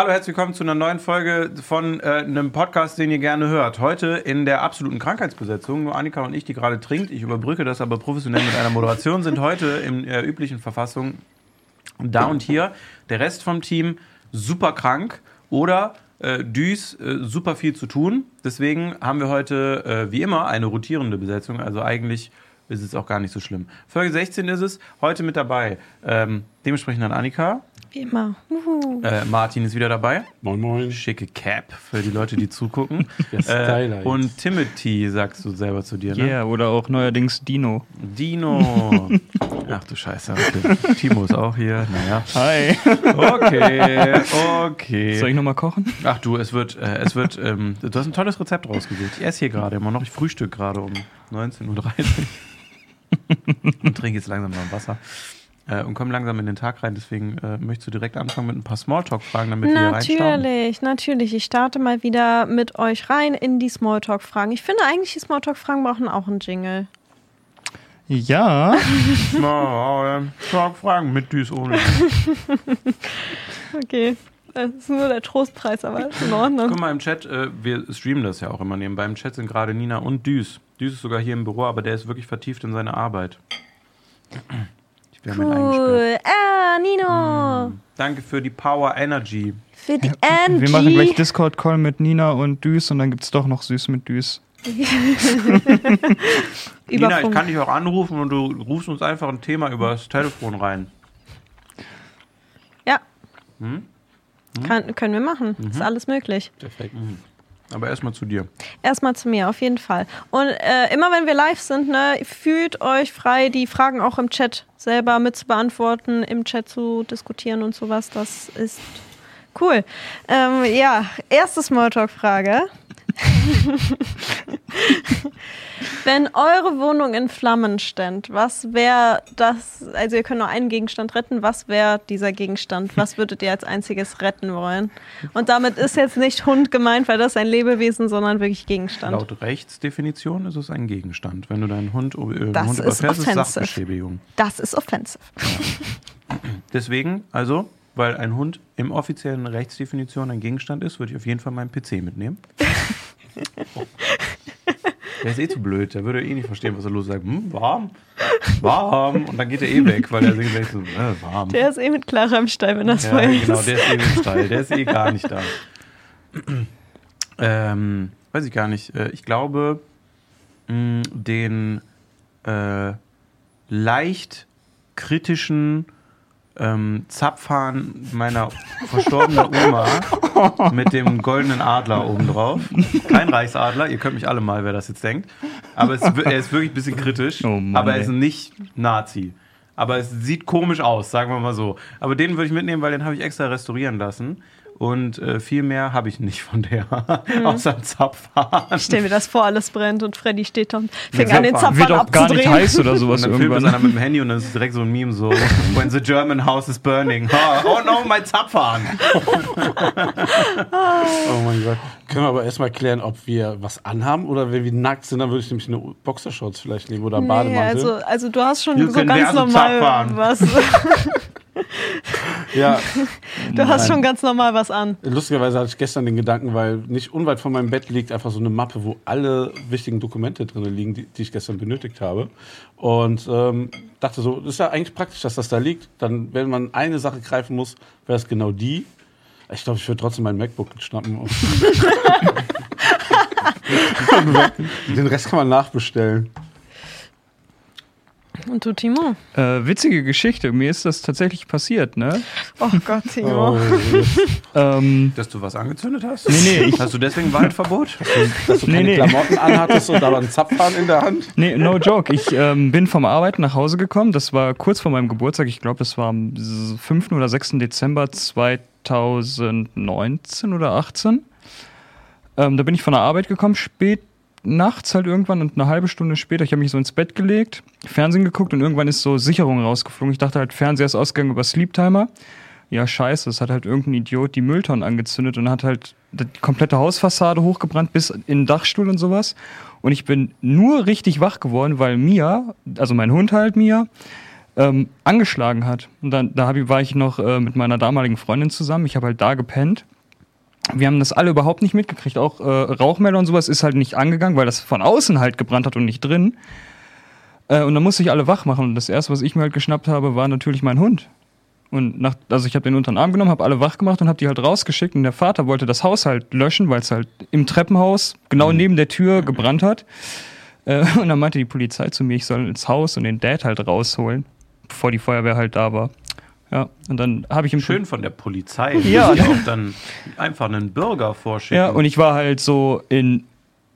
Hallo, herzlich willkommen zu einer neuen Folge von äh, einem Podcast, den ihr gerne hört. Heute in der absoluten Krankheitsbesetzung. Nur Annika und ich, die gerade trinkt. Ich überbrücke das aber professionell mit einer Moderation, sind heute in der üblichen Verfassung da und hier. Der Rest vom Team super krank oder äh, Düs äh, super viel zu tun. Deswegen haben wir heute äh, wie immer eine rotierende Besetzung. Also eigentlich ist es auch gar nicht so schlimm. Folge 16 ist es. Heute mit dabei. Ähm, dementsprechend an Annika. Wie immer. Äh, Martin ist wieder dabei. Moin, moin. Schicke Cap für die Leute, die zugucken. Äh, und Timothy sagst du selber zu dir, Ja, ne? yeah, oder auch neuerdings Dino. Dino. Ach du Scheiße. Okay. Timo ist auch hier. Naja. Hi. Okay, Soll okay. ich nochmal kochen? Ach du, es wird, äh, es wird, ähm, du hast ein tolles Rezept rausgesucht. Ich esse hier gerade immer noch. Ich frühstück gerade um 19.30 Uhr. und trinke jetzt langsam mal Wasser. Äh, und komme langsam in den Tag rein. Deswegen äh, möchtest du direkt anfangen mit ein paar Smalltalk-Fragen, damit wir hier reinstarten. Natürlich, natürlich. Ich starte mal wieder mit euch rein in die Smalltalk-Fragen. Ich finde eigentlich, die Smalltalk-Fragen brauchen auch einen Jingle. Ja. Talk-Fragen mit Düs ohne. Okay. Das ist nur der Trostpreis, aber ist in Ordnung. Guck mal im Chat, äh, wir streamen das ja auch immer nebenbei. Im Chat sind gerade Nina und Düs. Düs ist sogar hier im Büro, aber der ist wirklich vertieft in seine Arbeit. Eingesperrt. Cool. Ah, Nino. Danke für die Power Energy. Für die Angie. Wir machen gleich Discord-Call mit Nina und Düs und dann gibt's doch noch Süß mit Düs. Nina, ich kann dich auch anrufen und du rufst uns einfach ein Thema über das Telefon rein. Ja. Hm? Kann, können wir machen. Mhm. Ist alles möglich. Perfekt. Aber erstmal zu dir. Erstmal zu mir, auf jeden Fall. Und äh, immer wenn wir live sind, ne, fühlt euch frei, die Fragen auch im Chat selber mit zu beantworten, im Chat zu diskutieren und sowas. Das ist cool. Ähm, ja, erste Smalltalk-Frage. Wenn eure Wohnung in Flammen stände, was wäre das? Also, ihr könnt nur einen Gegenstand retten. Was wäre dieser Gegenstand? Was würdet ihr als einziges retten wollen? Und damit ist jetzt nicht Hund gemeint, weil das ist ein Lebewesen, sondern wirklich Gegenstand. Laut Rechtsdefinition ist es ein Gegenstand. Wenn du deinen Hund, äh, Das Hund ist überfährst, ist offensive. Sachbeschädigung. Das ist offensive. Deswegen, also, weil ein Hund im offiziellen Rechtsdefinition ein Gegenstand ist, würde ich auf jeden Fall meinen PC mitnehmen. Der ist eh zu blöd, der würde eh nicht verstehen, was er los sagt. Hm, warm, warm. Und dann geht er eh weg, weil er sich gleich so, äh, warm. Der ist eh mit Clara im Stall, wenn das ja, voll genau, ist. der ist eh im Stall, der ist eh gar nicht da. ähm, weiß ich gar nicht. Äh, Ich glaube, mh, den äh, leicht kritischen ähm, Zapfhahn meiner verstorbenen Oma mit dem goldenen Adler obendrauf. Kein Reichsadler, ihr könnt mich alle mal, wer das jetzt denkt. Aber es, er ist wirklich ein bisschen kritisch. Oh Mann, aber er ist nicht Nazi. Aber es sieht komisch aus, sagen wir mal so. Aber den würde ich mitnehmen, weil den habe ich extra restaurieren lassen. Und äh, viel mehr habe ich nicht von der, außer dem Zapfhahn. Ich stell mir das vor, alles brennt und Freddy steht da und fängt an, den Zapfhahn. Wird auch gar nicht heiß oder Und sowas dann filmt das einer mit dem Handy und dann ist es direkt so ein Meme so, when the German house is burning. Oh, oh no, mein Zapfhahn. Oh mein Gott. Können wir aber erstmal klären, ob wir was anhaben oder wenn wir nackt sind, dann würde ich nämlich eine Boxershorts vielleicht nehmen oder einen Nee, Bademantel. also, also du hast schon You so ganz normal was. ja, Du hast Nein. schon ganz normal was an. lustigerweise hatte ich gestern den Gedanken, weil nicht unweit von meinem Bett liegt einfach so eine Mappe, wo alle wichtigen Dokumente drin liegen, die, die ich gestern benötigt habe. Und ähm, dachte so, das ist ja eigentlich praktisch, dass das da liegt. Dann, wenn man eine Sache greifen muss, wäre es genau die. Ich glaube, ich würde trotzdem mein MacBook schnappen. Und den Rest kann man nachbestellen. Und du, Timo? Äh, witzige Geschichte. Mir ist das tatsächlich passiert, ne? Oh Gott, Timo. Oh, Ähm, Dass du was angezündet hast? nee, nee, ich, Hast du deswegen Waldverbot? dass du Nee, keine nee. Klamotten anhattest und aber einen Zapfhahn in der Hand. nee, no joke. Ich ähm, bin vom Arbeiten nach Hause gekommen. Das war kurz vor meinem Geburtstag. Ich glaube, das war am s- 5. oder 6. Dezember 2019 oder 18. Ähm, da bin ich von der Arbeit gekommen, spät nachts halt irgendwann und eine halbe Stunde später, ich habe mich so ins Bett gelegt, Fernsehen geguckt und irgendwann ist so Sicherung rausgeflogen. Ich dachte halt, Fernseher ist ausgegangen über Sleeptimer. Ja, scheiße, es hat halt irgendein Idiot die Mülltonnen angezündet und hat halt die komplette Hausfassade hochgebrannt bis in den Dachstuhl und sowas. Und ich bin nur richtig wach geworden, weil Mia, also mein Hund halt Mia, ähm, angeschlagen hat. Und dann da war ich noch äh, mit meiner damaligen Freundin zusammen. Ich habe halt da gepennt. Wir haben das alle überhaupt nicht mitgekriegt. Auch äh, Rauchmelder und sowas ist halt nicht angegangen, weil das von außen halt gebrannt hat und nicht drin. Äh, und dann musste ich alle wach machen. Und das erste, was ich mir halt geschnappt habe, war natürlich mein Hund. Und nach, also ich habe den unter den Arm genommen, habe alle wach gemacht und habe die halt rausgeschickt. Und der Vater wollte das Haus halt löschen, weil es halt im Treppenhaus genau neben der Tür gebrannt hat. Äh, und dann meinte die Polizei zu mir, ich soll ins Haus und den Dad halt rausholen, bevor die Feuerwehr halt da war. Ja, und dann habe ich ihm Schön von der Polizei, Ja. die auch dann einfach einen Bürger vorschicken. Ja, und ich war halt so in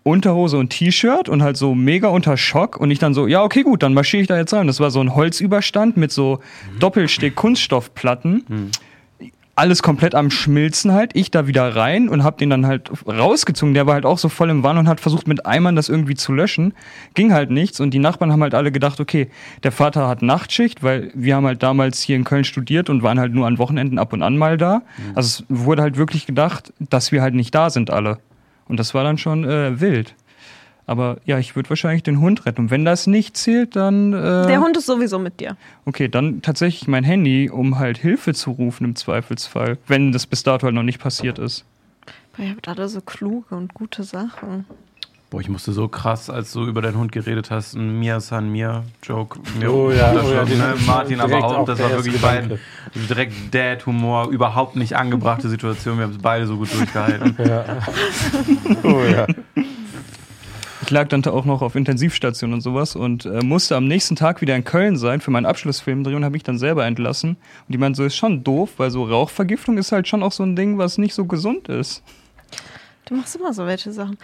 Unterhose und T-Shirt und halt so mega unter Schock und ich dann so, ja, okay, gut, dann marschiere ich da jetzt rein. Das war so ein Holzüberstand mit so Doppelsteg-Kunststoffplatten. Alles komplett am Schmilzen halt. Ich da wieder rein und hab den dann halt rausgezogen. Der war halt auch so voll im Wahn und hat versucht mit Eimern das irgendwie zu löschen. Ging halt nichts und die Nachbarn haben halt alle gedacht, okay, der Vater hat Nachtschicht, weil wir haben halt damals hier in Köln studiert und waren halt nur an Wochenenden ab und an mal da. Also es wurde halt wirklich gedacht, dass wir halt nicht da sind alle. Und das war dann schon äh, wild. Aber ja, ich würde wahrscheinlich den Hund retten. Und wenn das nicht zählt, dann. Äh, Der Hund ist sowieso mit dir. Okay, dann tatsächlich mein Handy, um halt Hilfe zu rufen im Zweifelsfall. Wenn das bis dato halt noch nicht passiert ist. Ihr habt alle so kluge und gute Sachen. Boah, ich musste so krass, als du über deinen Hund geredet hast, ein Mia San Mia Joke. mir Oh ja, oh ja, ne? Martin aber auch, auch das war wirklich Gedanke. direkt Dad-Humor, überhaupt nicht angebrachte Situation. Wir haben es beide so gut durchgehalten. Ja. Oh ja. Ich lag dann auch noch auf Intensivstation und sowas und äh, musste am nächsten Tag wieder in Köln sein für meinen Abschlussfilm drehen und habe mich dann selber entlassen. Und die meinten so, ist schon doof, weil so Rauchvergiftung ist halt schon auch so ein Ding, was nicht so gesund ist. Du machst immer so welche Sachen.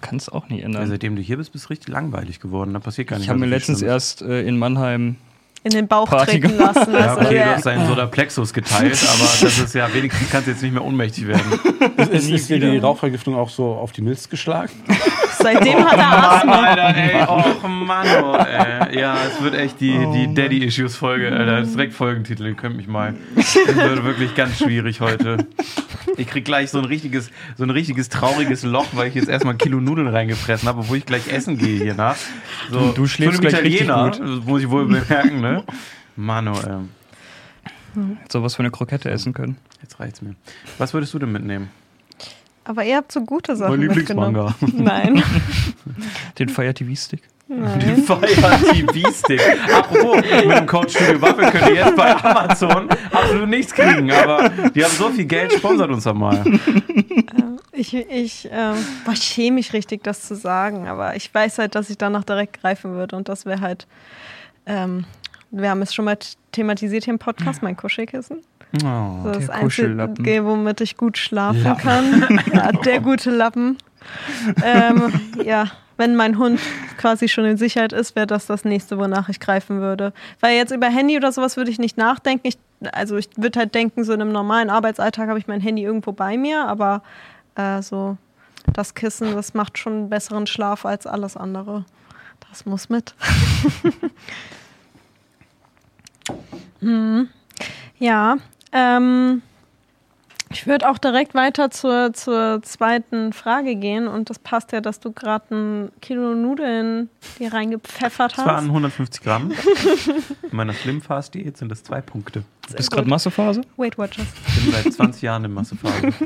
Kann es auch nicht Ja, ändern. seitdem du hier bist, bist du richtig langweilig geworden. Da passiert gar nicht ich habe mir letztens Schlimmes. erst äh, in Mannheim In den Bauch Party treten lassen. Ja, Also, okay, du der- hast deinen Solarplexus geteilt, aber das ist ja, wenigstens kannst du jetzt nicht mehr ohnmächtig werden. Ist, ist dir die. Rauchvergiftung auch so auf die Milz geschlagen? seitdem hat er Asthma. Alter, ey, och Mann, oh, ey. Ja, es wird echt die, die Daddy-Issues-Folge, Alter. Das ist direkt Folgentitel, ihr könnt mich mal. Es wird wirklich ganz schwierig heute. Ich krieg gleich so ein richtiges, so ein richtiges trauriges Loch, weil ich jetzt erstmal ein Kilo Nudeln reingefressen habe, obwohl ich gleich essen gehe hier nach. So, Du schläfst für einen gleich richtig Italiener, gut. das muss ich wohl bemerken, ne? Mann, oh, ey. sowas für eine Krokette essen können. Jetzt reicht's mir. Was würdest du denn mitnehmen? Aber ihr habt so gute Sachen Mein mitgenommen. Nein. Den Fire TV Stick. Den Fire TV Stick. Apropos, mit dem Code Studio Waffel könnt ihr jetzt bei Amazon absolut nichts kriegen, aber die haben so viel Geld, sponsert uns doch mal. Ich, ich, ähm, boah, schäme mich richtig, das zu sagen, aber ich weiß halt, dass ich danach direkt greifen würde und das wäre halt, ähm, wir haben es schon mal thematisiert hier im Podcast, mein Kuschelkissen. Oh. Das ist der das. Einzige, womit ich gut schlafen kann. Ja, der gute Lappen. ähm, ja, wenn mein Hund quasi schon in Sicherheit ist, wäre das das nächste, wonach ich greifen würde. Weil jetzt über Handy oder sowas würde ich nicht nachdenken. Ich, also ich würde halt denken, so in einem normalen Arbeitsalltag habe ich mein Handy irgendwo bei mir, aber äh, so das Kissen, das macht schon einen besseren Schlaf als alles andere. Das muss mit. hm. Ja, ähm, ich würde auch direkt weiter zur, zur zweiten Frage gehen und das passt ja, dass du gerade ein Kilo Nudeln dir reingepfeffert Das waren hast. 150 Gramm. In meiner Slim Fast Diät sind das zwei Punkte. Du bist gerade Massephase? Weight Watchers. Ich bin seit 20 Jahren in Massephase.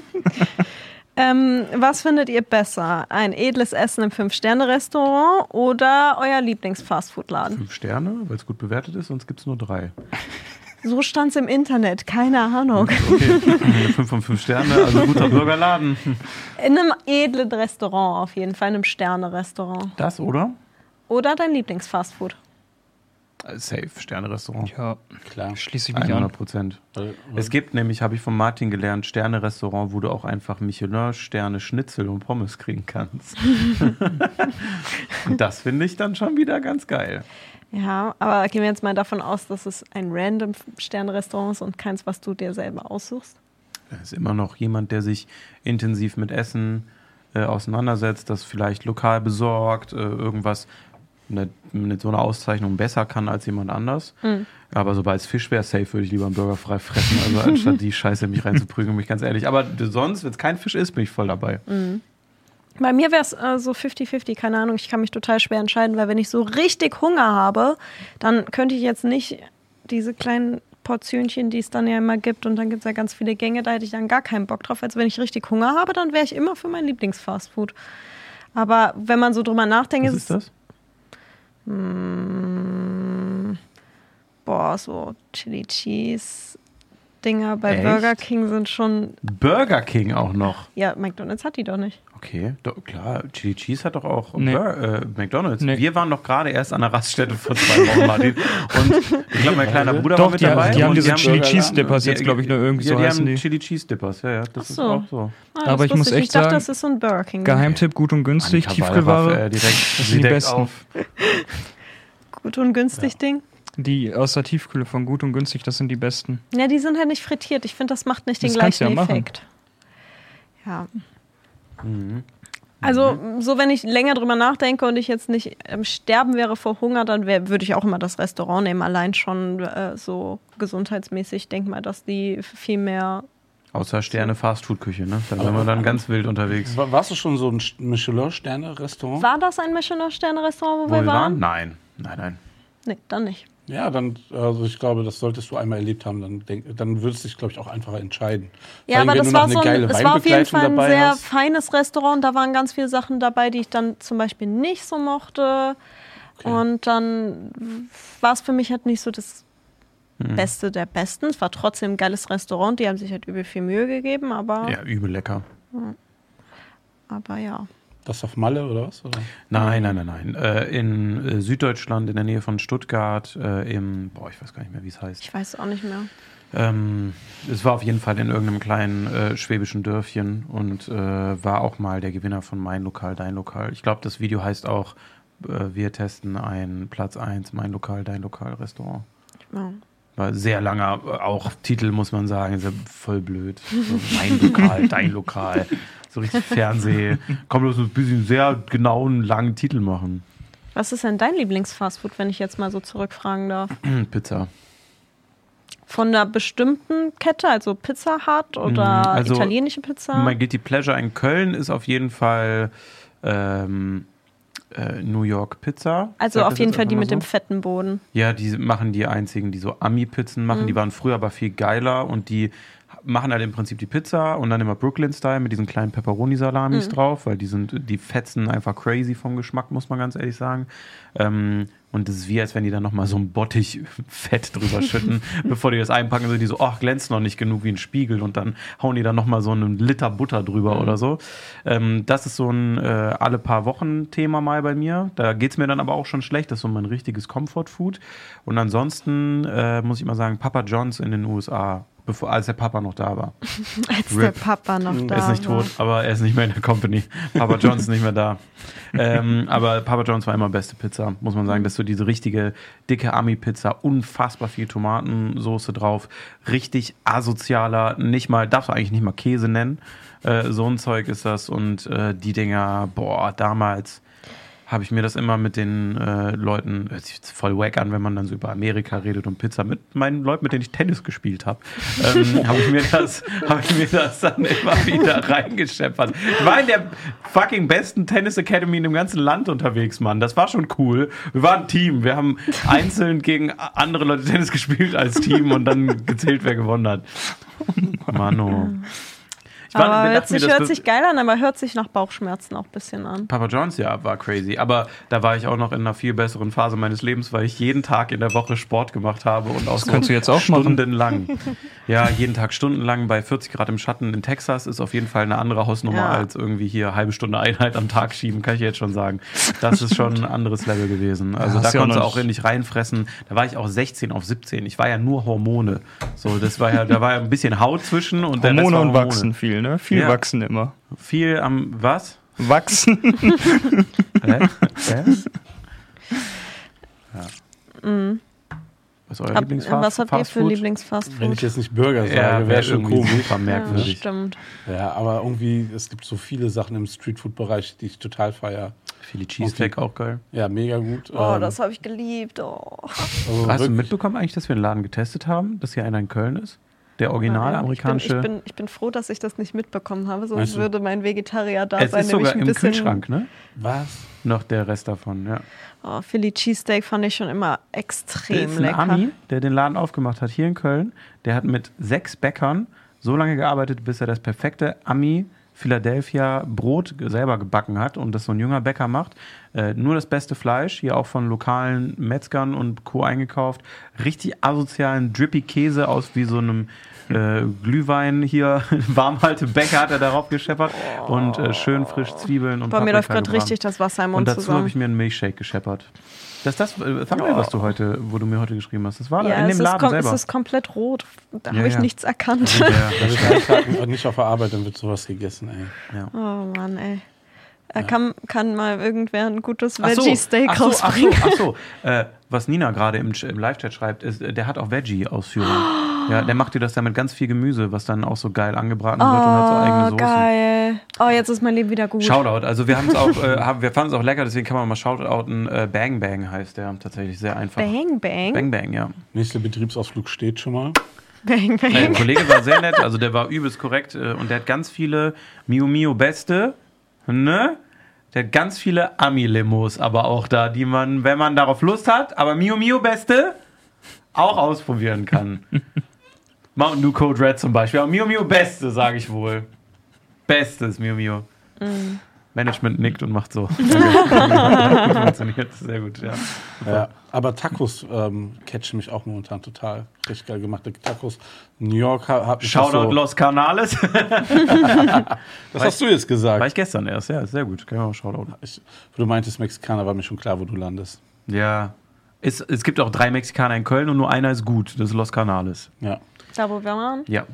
Ähm, was findet ihr besser? Ein edles Essen im Fünf-Sterne-Restaurant oder euer Lieblings-Fastfood-Laden? Fünf Sterne, weil es gut bewertet ist, sonst gibt es nur drei. So stand es im Internet, keine Ahnung. Okay, eine 5 von 5 Sterne, also guter Bürgerladen. In einem edlen Restaurant auf jeden Fall, in einem Sterne-Restaurant. Das, oder? Oder dein Lieblings-Fastfood? Äh, Safe, Sterne-Restaurant. Ja, Klar. schließe ich mich 100 an. Prozent. Weil- Es gibt nämlich, habe ich von Martin gelernt, Sterne-Restaurant, wo du auch einfach Michelin-Sterne, Schnitzel und Pommes kriegen kannst. und das finde ich dann schon wieder ganz geil. Ja, aber gehen wir jetzt mal davon aus, dass es ein random Sterne-Restaurant ist und keins, was du dir selber aussuchst. Da ist immer noch jemand, der sich intensiv mit Essen äh, auseinandersetzt, das vielleicht lokal besorgt, äh, irgendwas mit, mit so einer Auszeichnung besser kann als jemand anders. Aber sobald es Fisch wäre, safe würde ich lieber einen Burger frei fressen, also anstatt die Scheiße mich reinzuprügeln, bin ich ganz ehrlich. Aber sonst, wenn es kein Fisch ist, bin ich voll dabei. Bei mir wäre es äh, so 50-50, keine Ahnung, ich kann mich total schwer entscheiden, weil wenn ich so richtig Hunger habe, dann könnte ich jetzt nicht diese kleinen Portionchen, die es dann ja immer gibt und dann gibt es ja ganz viele Gänge, da hätte ich dann gar keinen Bock drauf. Also wenn ich richtig Hunger habe, dann wäre ich immer für mein Lieblingsfastfood. Aber wenn man so drüber nachdenkt, Was ist ist das? boah, so Chili Cheese Dinger bei Echt? Burger King sind schon, Burger King auch noch. ja, McDonald's hat die doch nicht. Okay, doch, klar. Chili Cheese hat doch auch Nee. Bur äh, McDonalds. Nee. Wir waren doch gerade erst an der Raststätte vor zwei Wochen, Martin. Und ich glaube, mein kleiner Bruder war Doch, mit die, dabei. die haben diese Chili Burger Cheese Dippers jetzt, glaube ich, nur irgendwie ja, so die heißen haben die. Chili Cheese Dippers, ja, ja. Das Ach ist so. auch so. Ah, Aber ich muss echt Ich dachte, sagen, das ist so ein Burger King. Geheimtipp, gut und günstig, Annika Tiefkühlware. Äh, direkt, Das sie sind die besten. auf. Gut und günstig Ding. Die aus der Tiefkühle von gut und günstig, das sind die besten. Ja, die sind halt nicht frittiert. Ich finde, das macht nicht den Das du gleichen ja machen. Effekt. Ja. Also, so wenn ich länger drüber nachdenke und ich jetzt nicht im Sterben wäre vor Hunger, dann würde ich auch immer das Restaurant nehmen. Allein schon äh, so gesundheitsmäßig. Ich denke mal, dass die viel mehr. Außer Sterne Fastfood-Küche, ne? Da sind wir dann ganz wild unterwegs. War- Warst du schon so ein Michelin-Sterne-Restaurant? War das ein Michelin-Sterne-Restaurant, wo, Wo wir waren? Nein, nein, nein. Nee, dann nicht. Ja, dann, also ich glaube, das solltest du einmal erlebt haben, dann, denk, dann würdest du dich, glaube ich, auch einfacher entscheiden. Ja, allem, aber das war so ein, es war auf jeden Fall ein sehr hast. feines Restaurant. Da waren ganz viele Sachen dabei, die ich dann zum Beispiel nicht so mochte. Und dann war es für mich halt nicht so das Hm. Beste der Besten. Es war trotzdem ein geiles Restaurant. Die haben sich halt übel viel Mühe gegeben, aber, Ja, übel lecker. aber ja. Das auf Malle oder was? Oder? Nein, nein, nein, nein. Äh, in äh, Süddeutschland, in der Nähe von Stuttgart, äh, im, boah, ich weiß gar nicht mehr, wie es heißt. Ich weiß auch nicht mehr. Ähm, es war auf jeden Fall in irgendeinem kleinen äh, schwäbischen Dörfchen und äh, war auch mal der Gewinner von Mein Lokal, Dein Lokal. Ich glaube, das Video heißt auch, äh, wir testen ein Platz 1 Mein Lokal, Dein Lokal Restaurant. Ja. War sehr langer, äh, auch Titel muss man sagen, ist ja voll blöd. So, mein Lokal, Dein Lokal. So richtig Fernseh. Komm bloß ein bisschen sehr genauen, langen Titel machen. Was ist denn dein Lieblingsfastfood, wenn ich jetzt mal so zurückfragen darf? Pizza. Von einer bestimmten Kette, also Pizza Hut oder Mm, also italienische Pizza? Mein Guilty Pleasure in Köln ist auf jeden Fall ähm, äh, New York Pizza. also auf jeden Fall die mit mal dem so? fetten Boden. Ja, die machen die einzigen, die so Ami-Pizzen machen. Mhm. Die waren früher aber viel geiler und die machen halt im Prinzip die Pizza und dann immer Brooklyn-Style mit diesen kleinen Pepperoni-Salamis Mhm. drauf, weil die sind, die fetzen einfach crazy vom Geschmack, muss man ganz ehrlich sagen. Ähm, und das ist wie, als wenn die dann nochmal so ein Bottich Fett drüber schütten, bevor die das einpacken, sind die so, ach, glänzt noch nicht genug wie ein Spiegel und dann hauen die dann nochmal so einen Liter Butter drüber Mhm. oder so. Ähm, das ist so ein äh, alle paar Wochen Thema mal bei mir. Da geht es mir dann aber auch schon schlecht. Das ist so mein richtiges Comfort-Food. Und ansonsten äh, muss ich mal sagen, Papa John's in den USA, bevor, als der Papa noch da war. Als Rip. der Papa noch da Er ist nicht war. tot, aber er ist nicht mehr in der Company. Papa John's ist nicht mehr da. Ähm, aber Papa John's war immer beste Pizza, muss man sagen. Das ist so diese richtige dicke Ami-Pizza, unfassbar viel Tomatensoße drauf, richtig asozialer, nicht mal, darfst du eigentlich nicht mal Käse nennen. Äh, so ein Zeug ist das und äh, die Dinger, boah, damals habe ich mir das immer mit den äh, Leuten, hört sich voll wack an, wenn man dann so über Amerika redet und Pizza, mit meinen Leuten, mit denen ich Tennis gespielt habe, ähm, habe ich, mir das- hab ich mir das dann immer wieder reingescheppert. Ich war in der fucking besten Tennis Academy in dem ganzen Land unterwegs, Mann. Das war schon cool. Wir waren ein Team. Wir haben einzeln gegen andere Leute Tennis gespielt als Team und dann gezählt, wer gewonnen hat. Mano. Ich war- Aber hört mir, sich, das hört sich geil an, aber hört sich nach Bauchschmerzen auch ein bisschen an. Papa John's, ja, war crazy. Aber da war ich auch noch in einer viel besseren Phase meines Lebens, weil ich jeden Tag in der Woche Sport gemacht habe und auch so könntest du jetzt auch machen. stundenlang. Ja, jeden Tag stundenlang bei 40 Grad im Schatten in Texas ist auf jeden Fall eine andere Hausnummer Ja. als irgendwie hier halbe Stunde Einheit am Tag schieben, kann ich jetzt schon sagen. Das ist schon ein anderes Level gewesen. Also hast da ja konntest du auch nicht reinfressen. Da war ich auch 16 auf 17. Ich war ja nur Hormone. So, das war ja, da war ja ein bisschen Haut zwischen und Hormone war und Hormone. wachsen viel, ne? Viel Ja. wachsen immer. Viel am was? Wachsen. Hä? Hä? Ja. Was ist euer Hab, Lieblingsfast was habt ihr für Fastfood? Wenn Lieblingsfastfood? ich jetzt nicht Burger sage, Ja, wäre schon komisch. super Ja, merkwürdig. stimmt. Ja, aber irgendwie, es gibt so viele Sachen im Streetfood-Bereich, die ich total feiere. Philly Cheesesteak auch geil. Ja, mega gut. Oh, Ähm, das habe ich geliebt. Oh. also Hast du mitbekommen eigentlich, dass wir einen Laden getestet haben, dass hier einer in Köln ist? Der original Ich amerikanische. bin, ich, bin, ich bin froh, dass ich das nicht mitbekommen habe, sonst Meinst du? würde mein Vegetarier da es sein. ist sogar im bisschen, Kühlschrank, ne? Was? Noch der Rest davon, ja. Oh, Philly Cheesesteak fand ich schon immer extrem ist ein lecker. Ami, der den Laden aufgemacht hat hier in Köln. Der hat mit sechs Bäckern so lange gearbeitet, bis er das perfekte Ami Philadelphia Brot selber gebacken hat und das so ein junger Bäcker macht. Äh, nur das beste Fleisch, hier auch von lokalen Metzgern und Co. eingekauft. Richtig asozialen Drippy Käse aus wie so einem äh, Glühwein hier, Warmhaltebäcker hat er darauf gescheppert und äh, schön frisch Zwiebeln und Boah, mir läuft gerade richtig das Wasser im Und Mund dazu zusammen. habe ich mir einen Milchshake gescheppert. Das ist das äh, Thumbnail, was du heute, wo du mir heute geschrieben hast. Das war da ja, in es dem ist, Laden kom selber. es ist komplett rot. Da Ja, habe ich ja. nichts erkannt. ja, Tag nicht auf der Arbeit, dann wird sowas gegessen, ey. ja. Oh Mann, ey. Äh, kann, kann mal irgendwer ein gutes Ach so, Veggie-Steak ach so, ach so, rausbringen? ach so. Äh, was Nina gerade im, im Live-Chat schreibt, ist, äh, der hat auch Veggie-Ausführungen. Ja, der macht dir das ja mit ganz viel Gemüse, was dann auch so geil angebraten wird und hat so eigene Oh, Soßen. geil. Oh, jetzt ist mein Leben wieder gut. Shoutout. Also wir haben es auch, äh, haben, wir fanden es auch lecker, deswegen kann man mal shoutouten. Äh, Bang Bang heißt der tatsächlich sehr einfach. Bang, bang. Bang Bang, ja. Nächster Betriebsausflug steht schon mal. Bang, bang. Der Kollege war sehr nett, also der war übelst korrekt äh, und der hat ganz viele Mio Mio Beste, ne? Der hat ganz viele Ami-Limos aber auch da, die man, wenn man darauf Lust hat, aber Mio Mio Beste auch ausprobieren kann. Mountain Dew Code Red zum Beispiel. Aber Mio Mio Beste, sage ich wohl. Bestes Mio Mio. Management nickt und macht so. Funktioniert, sehr gut, ja. Ja, aber Tacos ähm, catchen mich auch momentan total. Richtig geil gemachte Tacos. New York ha- hab ich das Shoutout so, Los Canales. Was hast du jetzt gesagt? War ich gestern erst, ja, sehr gut. Kann man auch Shoutout. Ich, du meintest Mexikaner, war mir schon klar, wo du landest. Ja. Es, es gibt auch drei Mexikaner in Köln und nur einer ist gut. Das ist Los Canales. Ja. Da, wo wir waren. Ja.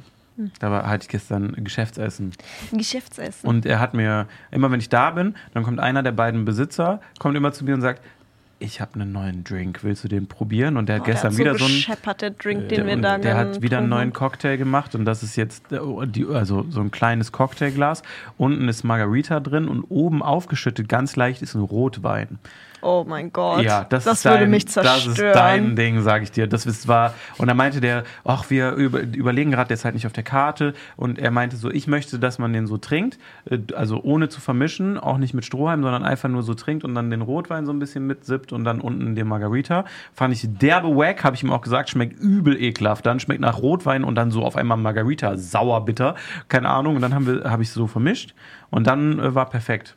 Da war, hatte ich gestern Geschäftsessen. Geschäftsessen. Und er hat mir, immer wenn ich da bin, dann kommt einer der beiden Besitzer, kommt immer zu mir und sagt, ich habe einen neuen Drink, willst du den probieren? Und der hat Oh, der gestern hat wieder so so einen. gescheppert, der Drink, den Der, wir da der hat wieder einen neuen. Cocktail gemacht und das ist jetzt äh, die, also so ein kleines Cocktailglas. Unten ist Margarita drin und oben aufgeschüttet ganz leicht ist ein Rotwein. Oh mein Gott. Ja, das, ist würde dein, mich zerstören. Das ist dein Ding, sage ich dir. Das ist war und dann meinte der, ach, wir über, überlegen gerade, der ist halt nicht auf der Karte und er meinte so, ich möchte, dass man den so trinkt, äh, also ohne zu vermischen, auch nicht mit Strohhalm, sondern einfach nur so trinkt und dann den Rotwein so ein bisschen mitsippt und dann unten den Margarita. Fand ich derbe wack, habe ich ihm auch gesagt, schmeckt übel ekelhaft. Dann schmeckt nach Rotwein und dann so auf einmal Margarita, sauer bitter, keine Ahnung. Und dann habe ich so vermischt und dann äh, war perfekt.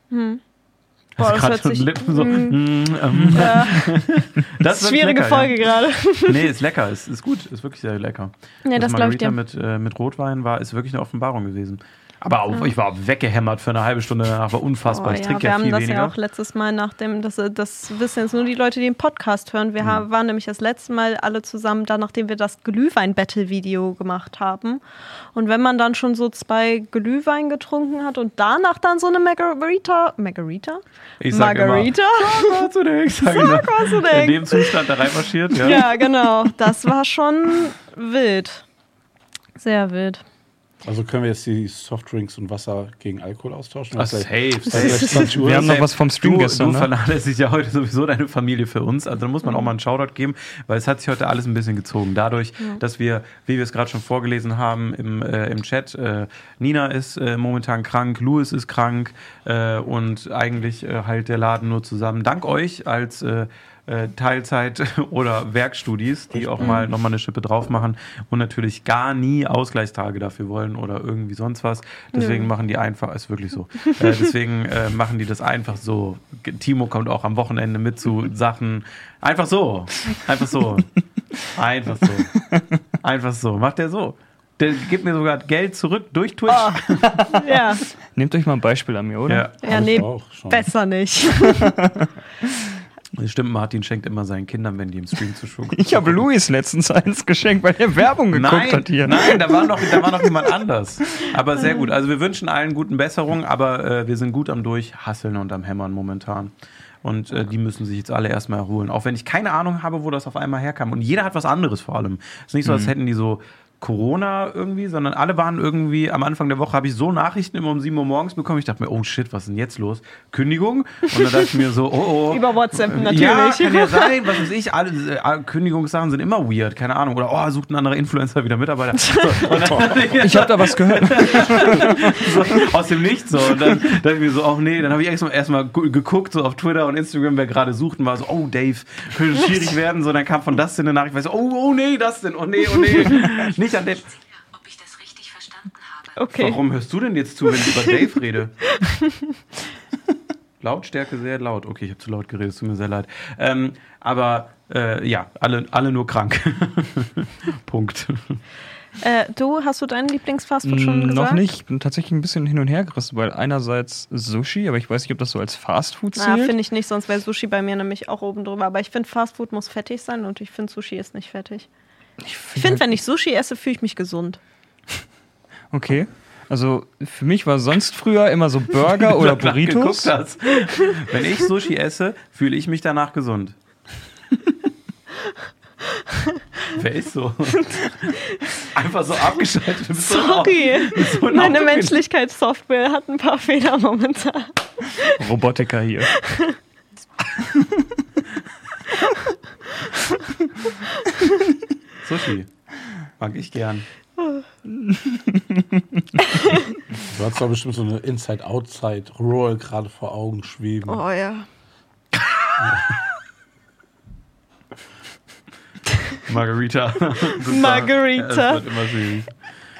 Boah, Also das gerade sich- Lippen so. mm, ähm. Das ist Schwierige lecker, Folge gerade. Ja. Nee, ist lecker, ist, ist gut, ist wirklich sehr lecker. Nee, das ich Margarita dir. mit, äh, mit Rotwein war, ist wirklich eine Offenbarung gewesen. Aber auch, ich war weggehämmert für eine halbe Stunde danach, war unfassbar. Oh, ich ja, trinke wir ja haben viel das weniger. ja auch letztes Mal nach dem, das, das wissen jetzt nur die Leute, die den Podcast hören. Wir Mhm. haben, waren nämlich das letzte Mal alle zusammen da, nachdem wir das Glühwein-Battle-Video gemacht haben. Und wenn man dann schon so zwei Glühwein getrunken hat und danach dann so eine Margarita, Margarita? ich sag Margarita? immer, sag denkst. Sag Sag, was du In denkst. dem Zustand da reinmarschiert, ja. Ja, genau. Das war schon wild. Sehr wild. Also können wir jetzt die Softdrinks und Wasser gegen Alkohol austauschen? Ach, Was safe, vielleicht- safe. vielleicht 20 Uhr? Wir haben noch was vom Stream du, gestern, Du ne? vernachlässigst ja heute sowieso deine Familie für uns. Also da muss man auch mal einen Shoutout geben, weil es hat sich heute alles ein bisschen gezogen. Dadurch, dass wir, wie wir es gerade schon vorgelesen haben im, äh, im Chat, äh, Nina ist äh, momentan krank, Louis ist krank äh, und eigentlich äh, halt der Laden nur zusammen. Dank euch als äh, äh, Teilzeit- oder Werkstudis, die auch mal nochmal eine Schippe drauf machen und natürlich gar nie Ausgleichstage dafür wollen oder irgendwie sonst was. Deswegen Nö. machen die einfach, ist wirklich so. äh, deswegen äh, machen die das einfach so. Timo kommt auch am Wochenende mit zu Sachen. Einfach so. Einfach so. Einfach so. Einfach so. Macht der so. Der gibt mir sogar Geld zurück durch Twitch. Ja, Nehmt euch mal ein Beispiel an mir, oder? ja. ja nee, ich auch schon. besser nicht. Stimmt, Martin schenkt immer seinen Kindern, wenn die im Stream zu schauen. Ich habe Louis letztens eins geschenkt, weil er Werbung geguckt Nein, hat hier. nein, da war, noch, da war noch jemand anders. Aber sehr gut. Also wir wünschen allen guten Besserungen, aber äh, wir sind gut am Durchhasseln und am Hämmern momentan. Und äh, die müssen sich jetzt alle erstmal erholen. Auch wenn ich keine Ahnung habe, wo das auf einmal herkam. Und jeder hat was anderes vor allem. Es ist nicht so, als hätten die so Corona irgendwie, sondern alle waren irgendwie am Anfang der Woche, habe ich so Nachrichten immer um 7 Uhr morgens bekommen. Ich dachte mir, oh shit, was ist denn jetzt los? Kündigung? Und dann dachte ich mir so, oh oh. Über WhatsApp natürlich. Ja, kann ja sein, was weiß ich. Alle äh, Kündigungssachen sind immer weird, keine Ahnung. Oder oh, sucht ein anderer Influencer wieder Mitarbeiter. So, und dann, Ich habe da was gehört. so, aus dem Nichts so. Und dann dachte ich mir so, oh nee, dann habe ich erstmal erstmal gu- geguckt, so auf Twitter und Instagram, wer gerade sucht und war so, oh Dave, könnte schwierig werden. So, dann kam von das eine Nachricht, war so, oh, oh nee, das denn, oh nee, oh nee. Nicht an Dave. ob ich das richtig verstanden habe. Okay. Warum hörst du denn jetzt zu, wenn ich über Dave rede? Lautstärke sehr laut. Okay, ich habe zu laut geredet, es tut mir sehr leid. Ähm, aber äh, ja, alle, alle nur krank. Punkt. Äh, du, hast du deinen Lieblingsfastfood schon Mm, gesagt? Noch nicht. Ich bin tatsächlich ein bisschen hin und her gerissen, weil einerseits Sushi, aber ich weiß nicht, ob das so als Fastfood Na, zählt. finde ich nicht, sonst wäre Sushi bei mir nämlich auch oben drüber. Aber ich finde, Fastfood muss fettig sein und ich finde, Sushi ist nicht fettig. Ich Ich finde finde, wenn ich Sushi esse, fühle ich mich gesund. Okay. Also für mich war sonst früher immer so Burger oder Burritos. hast. Wenn ich Sushi esse, fühle ich mich danach gesund. Wer ist so? Einfach so abgeschaltet. Sorry, so ein meine. Menschlichkeitssoftware hat ein paar Fehler momentan. Robotiker hier. Sushi. Mag ich gern. Du hast doch bestimmt so eine Inside-Outside-Roll gerade vor Augen schweben. Oh ja. Margarita. Margarita. Ja, Es wird immer süß.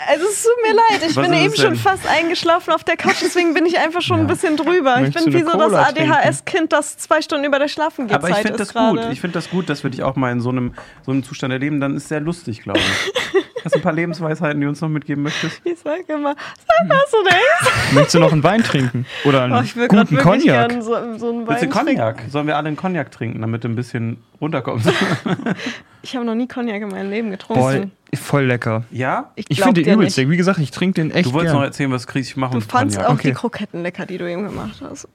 Also es tut mir leid, ich Was bin eben schon fast eingeschlafen auf der Couch, deswegen bin ich einfach schon ein bisschen drüber. Ich Möchtest bin du wie so das? ADHS-Kind, das zwei Stunden über der Schlafen geht. Aber ich finde das gut. gerade. Ich finde das gut, dass wir dich auch mal in so einem, so einem Zustand erleben. Dann ist es sehr lustig, glaube ich. Hast du ein paar Lebensweisheiten, die du uns noch mitgeben möchtest? Ich sage immer, sag was du denkst. Möchtest du noch einen Wein trinken? Oder einen Oh, ich will guten Cognac? so, so einen Willst du Wein. Cognac? Sollen wir alle einen Cognac trinken, damit du ein bisschen runterkommst? Ich habe noch nie Cognac in meinem Leben getrunken. voll lecker. ja? Ich, Ich finde den übelst lecker. Wie gesagt, ich trinke den echt Du wolltest noch gern. erzählen, was kriegst ich machen Du fandst Cognac. auch Okay. die Kroketten lecker, die du eben gemacht hast.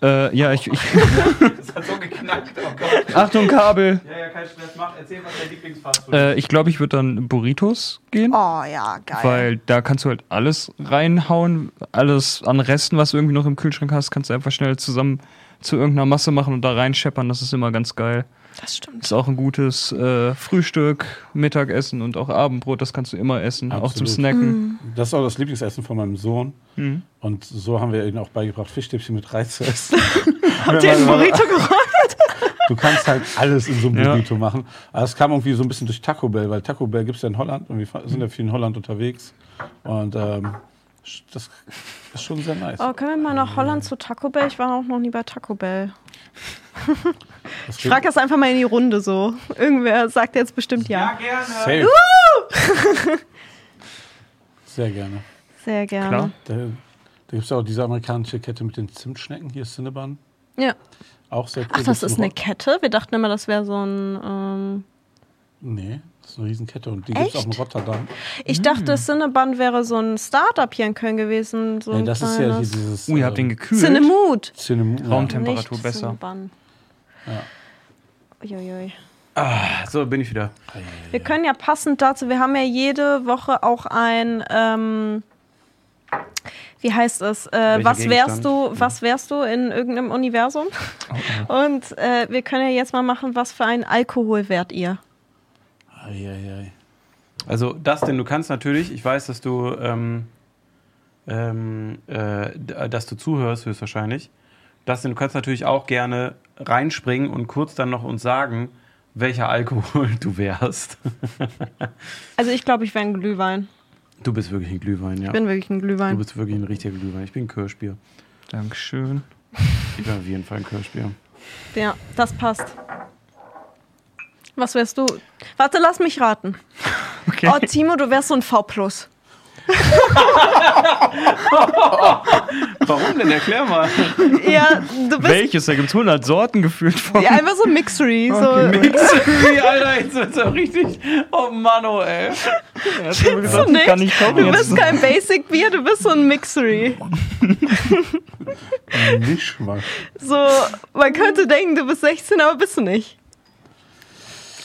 Äh, ja, ich, ich Das hat so geknackt. Oh Gott. Achtung, Kabel. Ja, ja, kein Stress. Mach, erzähl, was dein Lieblingsfastfood Äh, ich glaube, ich würde dann Burritos gehen. Oh ja, geil. Weil da kannst du halt alles reinhauen, alles an Resten, was du irgendwie noch im Kühlschrank hast, kannst du einfach schnell zusammen zu irgendeiner Masse machen und da reinscheppern. Das ist immer ganz geil. Das stimmt. Ist auch ein gutes äh, Frühstück, Mittagessen und auch Abendbrot. Das kannst du immer essen, auch zum Absolut. Snacken. Das ist auch das Lieblingsessen von meinem Sohn. Mhm. Und so haben wir ihm auch beigebracht, Fischstäbchen mit Reis zu essen. Habt ihr einen Burrito geräumt? Du kannst halt alles in so einem Ja. Burrito machen. Aber es kam irgendwie so ein bisschen durch Taco Bell, weil Taco Bell gibt es ja in Holland und wir sind ja viel in Holland unterwegs. Und ähm, das ist schon sehr nice. Oh, können wir mal nach Holland zu Taco Bell? Ich war auch noch nie bei Taco Bell. Ich frage das einfach mal in die Runde so. Irgendwer sagt jetzt bestimmt ja. gerne. Safe. Sehr gerne. Sehr gerne. Klar. Da, da gibt es ja auch diese amerikanische Kette mit den Zimtschnecken, hier Cinnabon. Ja. Auch sehr cool. Ach, das ist in eine Kette? Wir dachten immer, das wäre so ein. Ähm Nee, ist eine Riesenkette und die gibt es auch in? Rotterdam. ich dachte, Cinnabon wäre so ein Startup hier in Köln gewesen. So ein das ist ja hier kleines. dieses. Uh, ihr habt den ähm, gekühlt. Cinnamon. Cinnamon. Ja. Raumtemperatur Nicht besser. Cinnabon. Ja. Uiuiui. So, bin ich wieder. Wir können ja passend dazu, wir haben ja jede Woche auch ein, ähm, wie heißt es, äh, Welcher was wärst Gegenstand? du, was wärst du in irgendeinem Universum? Und äh, wir können ja jetzt mal machen, was für ein Alkohol wärt ihr? Eieiei. Also, das denn, du kannst natürlich, ich weiß, dass du, ähm, ähm, äh, dass du zuhörst, höchstwahrscheinlich. Das denn, du kannst natürlich auch gerne reinspringen und kurz dann noch uns sagen, welcher Alkohol du wärst. Also ich glaube, ich wäre ein Glühwein. Du bist wirklich ein Glühwein, ja. Ich bin wirklich ein Du Glühwein. bist wirklich ein richtiger Glühwein. Ich bin ein Kirschbier. Dankeschön. Ich bin auf jeden Fall ein Kirschbier. Ja, das passt. Was wärst du? Warte, lass mich raten. Okay. Oh, Timo, du wärst so ein V+. Warum denn? Erklär mal. Ja, du bist Welches? Da gibt es 100 Sorten gefühlt von. ja, einfach so Mixery. So. Mixery, Alter, jetzt wird's doch richtig. Oh Mann, oh ey. Hast du gesagt, nicht? ich kann nicht kochen. Du bist kein Basic Bier, du bist so ein Mixery. Mischmasch. So, man könnte denken, du bist 16, aber bist du nicht.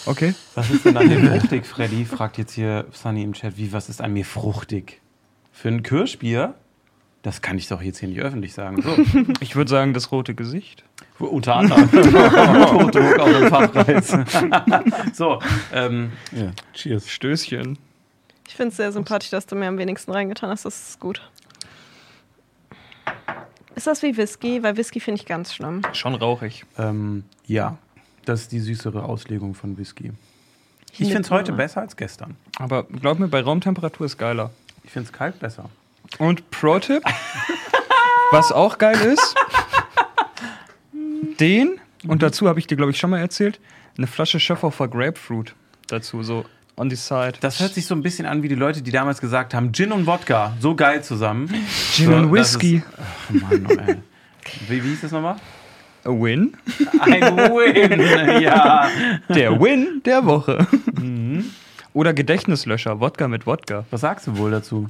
Okay. Was ist denn an mir fruchtig, Freddy? Fragt jetzt hier Sunny im Chat. Wie, was ist an mir fruchtig? Für ein Kirschbier? Das kann ich doch jetzt hier nicht öffentlich sagen. So, Ich würde sagen, das rote Gesicht. unter anderem. Hochdruck auf dem Fachpreis. so, ähm, Ja, cheers. Stößchen. Ich finde es sehr sympathisch, dass du mir am wenigsten reingetan hast. Das ist gut. Ist das wie Whisky? Weil Whisky finde ich ganz schlimm. Schon rauchig. ähm, ja, das ist die süßere Auslegung von Whisky. Ich finde es heute besser als gestern. Aber glaub mir, bei Raumtemperatur ist geiler. Ich finde es kalt besser. Und Pro-Tipp, was auch geil ist, den, und dazu habe ich dir, glaube ich, schon mal erzählt, eine Flasche Schöfferhofer Grapefruit dazu, so on the side. Das hört sich so ein bisschen an wie die Leute, die damals gesagt haben, Gin und Wodka, so geil zusammen. Gin so, und Whisky. Ist, ach Mann, oh, ey. Wie, wie hieß das nochmal? A win? Ein Win, ja. Der Win der Woche. Oder Gedächtnislöscher, Wodka mit Wodka. Was sagst du wohl dazu?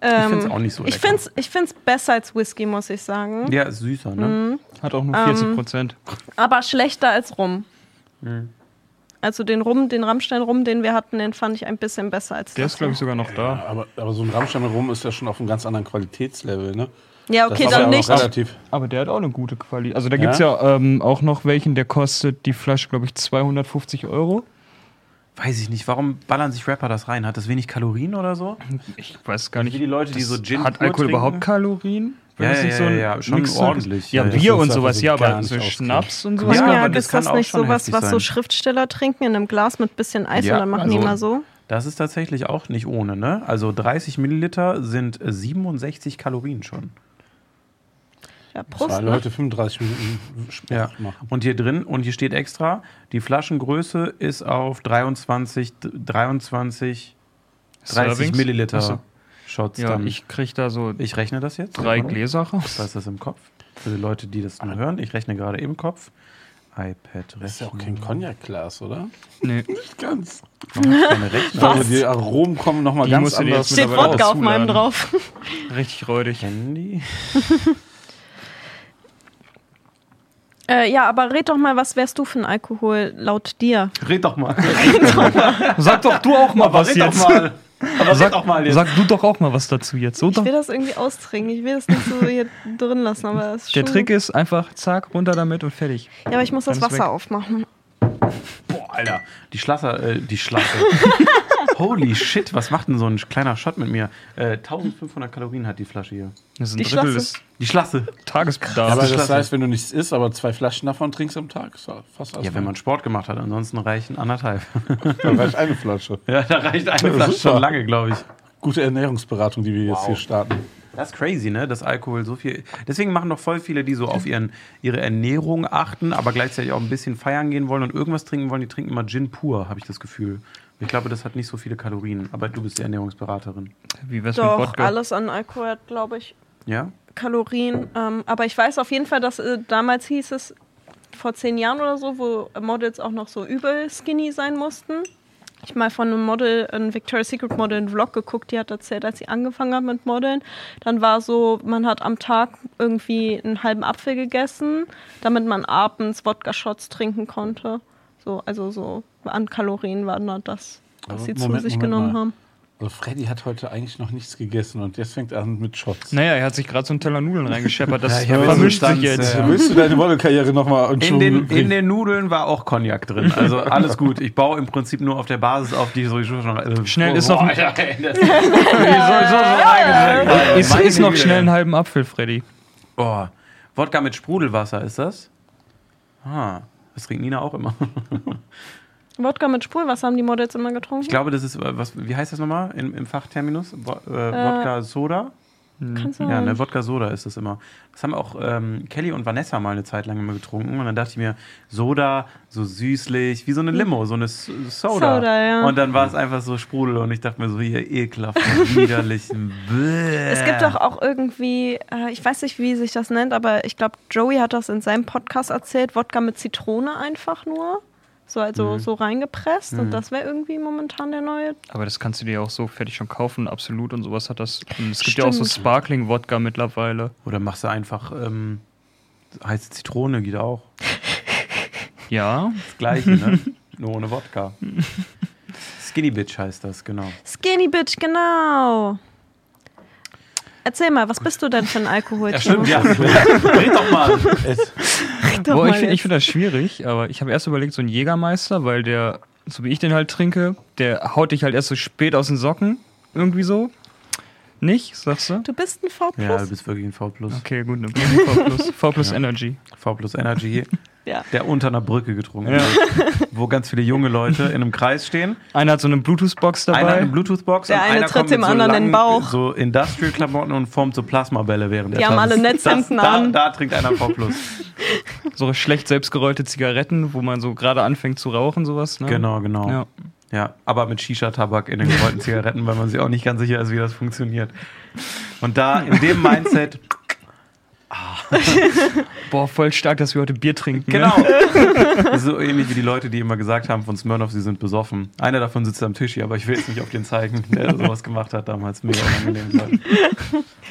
find's auch nicht so Ich lecker. finde es ich find's besser als Whisky, muss ich sagen. Ja, ist süßer, ne? Hat auch nur 40 Prozent. Aber schlechter als Rum. Hm. Also den Rum, den Rammstein-Rum, den wir hatten, den fand ich ein bisschen besser als Der das. ist, glaube ich, sogar noch da. Aber, aber so ein Rammstein rum ist ja schon auf einem ganz anderen Qualitätslevel, ne? Ja, okay, das dann ja nicht. relativ. Aber der hat auch eine gute Qualität. Also da gibt es ja, ähm, auch noch welchen, der kostet die Flasche, glaube ich, 250 Euro. Weiß ich nicht, warum ballern sich Rapper das rein? Hat das wenig Kalorien oder so? Ich weiß gar nicht. Wie die Leute, die so Gin Hat Alkohol trinken? überhaupt Kalorien? Ja, ja, nicht so ja, ein ja, schon Mixer ordentlich. Ja, Ja, Bier und sowas, so ja, aber so. Schnaps und sowas. Ja, Ja, aber ja, das ist das nicht sowas, was so sein. Schriftsteller trinken in einem Glas mit bisschen Eis Ja, und dann machen die also- mal so? Das ist tatsächlich auch nicht ohne, ne? Also 30 Milliliter sind äh, 67 Kalorien schon. Ja, Prost. Ne? Leute 35 Minuten Sport Ja. machen. Und hier drin, und hier steht extra, die Flaschengröße ist auf 23, 23 30 Servings? Milliliter Achso. Shots. Ja, dann. ich krieg da so ich rechne das jetzt. drei? Gläser raus. Was ist das im Kopf? Für die Leute, die das nur hören, ich rechne gerade im Kopf. iPad Das ist ja auch rechnen. kein Cognac-Glas, oder? Nee. Nicht ganz. Aber die Aromen kommen nochmal Die ganz anders. Steht Wodka auf meinem drauf. Richtig räudig. Handy. Äh, ja, aber red doch mal, was wärst du für ein Alkohol laut dir? Red doch mal. Sag doch du auch mal Aber was red jetzt. doch mal. Aber red doch mal jetzt. Sag du doch auch mal was dazu jetzt. So Ich will das irgendwie austrinken. Ich will das nicht so hier drin lassen, aber das ist Der schon... Trick ist einfach, zack, runter damit und fertig. Ja, aber ich muss das Dann ist Wasser weg. aufmachen. Boah, Alter. Die Schlasser, äh, die Schlasse. Holy shit, was macht denn so ein kleiner Shot mit mir? Äh, 1500 Kalorien hat die Flasche hier. Das ist ein Die Drittel Schlasse. des Die Schlasse. Tagesbedarfs. Aber das heißt, wenn du nichts isst, aber zwei Flaschen davon trinkst am Tag, ist fast Ja, wenn man Sport gemacht hat, ansonsten reichen anderthalb. Dann reicht eine Flasche. Ja, da reicht eine Flasche super. schon lange, glaube ich. Gute Ernährungsberatung, die wir jetzt Wow. hier starten. Das ist crazy, ne? Dass Alkohol so viel. Deswegen machen doch voll viele, die so auf ihren, ihre Ernährung achten, aber gleichzeitig auch ein bisschen feiern gehen wollen und irgendwas trinken wollen. Die trinken immer Gin pur, habe ich das Gefühl. Ich glaube, das hat nicht so viele Kalorien. Aber du bist die Ernährungsberaterin. Wie wär's mit Doch, Wodka? alles an Alkohol hat, glaube ich, Ja? Kalorien. Ähm, aber ich weiß auf jeden Fall, dass äh, damals hieß es, vor zehn Jahren oder so, wo Models auch noch so übel skinny sein mussten. Ich mal von einem Model, ein Victoria's Secret Model, einen Vlog geguckt, die hat erzählt, als sie angefangen hat mit Modeln. Dann war so, man hat am Tag irgendwie einen halben Apfel gegessen, damit man abends Wodka-Shots trinken konnte. So, also so an Kalorien war nur das, was Aber sie zu Moment, sich Moment genommen mal. haben. Also Freddy hat heute eigentlich noch nichts gegessen und jetzt fängt er an mit Shots. Naja, er hat sich gerade so einen Teller Nudeln reingescheppert. Das Ja, vermischt sich jetzt. ja. Willst du deine Modelkarriere nochmal in In den, in bringen? den Nudeln war auch Cognac drin. Also alles gut. Ich baue im Prinzip nur auf der Basis auf, die sowieso schon. Also Schnell ist Boah, noch- Alter, ey, das ist. Ist, noch schnell einen halben Apfel, Freddy. Boah. Wodka mit Sprudelwasser ist das? Ah, das trinkt Nina auch immer. Wodka mit Spulwasser haben die Models immer getrunken. Ich glaube, das ist, äh, was, wie heißt das nochmal im, im Fachterminus? Wo, äh, Wodka Soda? Kann sein. Ja, ne, Wodka Soda ist das immer. Das haben auch ähm, Kelly und Vanessa mal eine Zeit lang immer getrunken. Und dann dachte ich mir, Soda, so süßlich, wie so eine Limo, so eine S- Soda. Soda, ja. Und dann war es einfach so Sprudel und ich dachte mir so, hier ekelhaft, widerlichen. Bäh. Es gibt doch auch irgendwie, äh, ich weiß nicht, wie sich das nennt, aber ich glaube, Joey hat das in seinem Podcast erzählt, Wodka mit Zitrone einfach nur. So, also Mhm. so reingepresst. Und das wäre irgendwie momentan der neue. Aber das kannst du dir auch so fertig schon kaufen. Absolut und sowas hat das. Und es gibt ja auch so Stimmt. Sparkling-Wodka mittlerweile. Oder machst du einfach ähm, heiße Zitrone, geht auch. Ja, Das gleiche, ne? Nur ohne Wodka. Skinny Bitch heißt das, genau. Skinny Bitch, genau. Erzähl mal, was bist du denn für ein Alkohol? Ja, stimmt, ja. Red doch mal. Es, Boah, ich finde find das schwierig, aber ich habe erst überlegt, so ein Jägermeister, weil der, so wie ich den halt trinke, der haut dich halt erst so spät aus den Socken. Irgendwie so. Nicht, sagst du? Du bist ein V+. Ja, du bist wirklich ein V+. Okay, gut, dann bin ich V plus, v plus Energy. V plus Energy, Ja. der unter einer Brücke getrunken Ja. wird, wo ganz viele junge Leute in einem Kreis stehen. Einer hat so eine Bluetooth-Box dabei. Einer hat eine Bluetooth-Box Der und eine einer tritt dem so anderen in den langen, Bauch. so Industrial-Klamotten und formt so Plasmabälle während der Die haben alle Netzhemden das, da, an. Da trinkt einer V plus. so schlecht selbstgerollte Zigaretten, wo man so gerade anfängt zu rauchen, sowas. Ne? Genau, genau. Ja. Ja, aber mit Shisha-Tabak in den gerollten Zigaretten, weil man sich auch nicht ganz sicher ist, wie das funktioniert. Und da in dem Mindset, Boah, voll stark, dass wir heute Bier trinken. genau, Ne? so ähnlich wie die Leute, die immer gesagt haben von Smirnoff, sie sind besoffen. Einer davon sitzt am Tisch hier, aber ich will jetzt nicht auf den zeigen, der sowas gemacht hat damals. Mega unangenehm. Leute.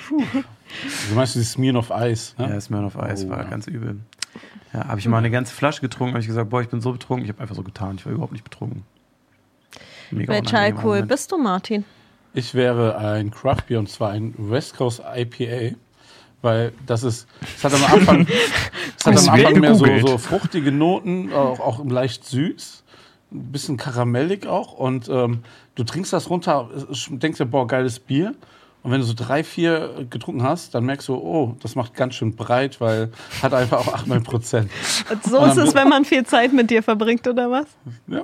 du meinst dieses Smirnoff Eis? Ne? Ja, Smirnoff Eis Oh, war ja. ganz übel. Ja, habe ich mal eine ganze Flasche getrunken, habe ich gesagt, boah, ich bin so betrunken. Ich habe einfach so getan, ich war überhaupt nicht betrunken. Mega Welcher Alkohol bist du, Martin? Ich wäre ein Craft Beer und zwar ein West Coast IPA, weil das ist, es hat am Anfang, es hat am Anfang mehr so, so fruchtige Noten, auch, auch leicht süß, ein bisschen karamellig auch und ähm, du trinkst das runter, denkst dir, boah, geiles Bier. Und wenn du so drei, vier getrunken hast, dann merkst du, oh, das macht ganz schön breit, weil hat einfach auch 8, 9 Prozent. Und so Und ist es, wenn man viel Zeit mit dir verbringt, oder was? Ja.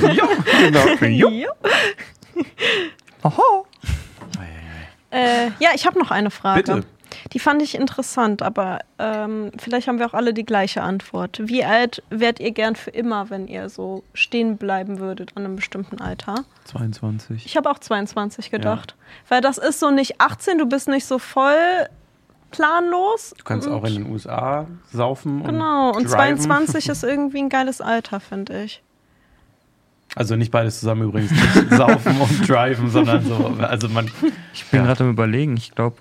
genau. Jo. Äh, ja, ich habe noch eine Frage. Bitte. Die fand ich interessant, aber ähm, vielleicht haben wir auch alle die gleiche Antwort. Wie alt wärt ihr gern für immer, wenn ihr so stehen bleiben würdet an einem bestimmten Alter? 22. Ich habe auch 22 gedacht. Weil das ist so nicht 18, du bist nicht so voll planlos. Du kannst auch in den USA saufen. Genau, und driven. 22 ist irgendwie ein geiles Alter, finde ich. Also nicht beides zusammen übrigens. Nicht saufen und driven, sondern so. Also man. Ich bin Ja. gerade am überlegen, ich glaube,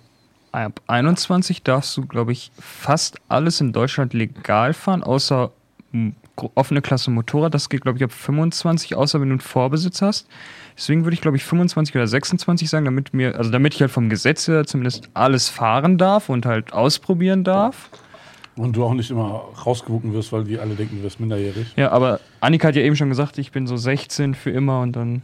ab 21 darfst du, glaube ich, fast alles in Deutschland legal fahren, außer offene Klasse Motorrad. Das geht, glaube ich, ab 25, außer wenn du einen Vorbesitz hast. Deswegen würde ich, glaube ich, 25 oder 26 sagen, damit mir, also damit ich halt vom Gesetz her zumindest alles fahren darf und halt ausprobieren darf. Und du auch nicht immer rausgewunken wirst, weil die alle denken, du wirst minderjährig. Ja, aber Annika hat ja eben schon gesagt, ich bin so 16 für immer und dann.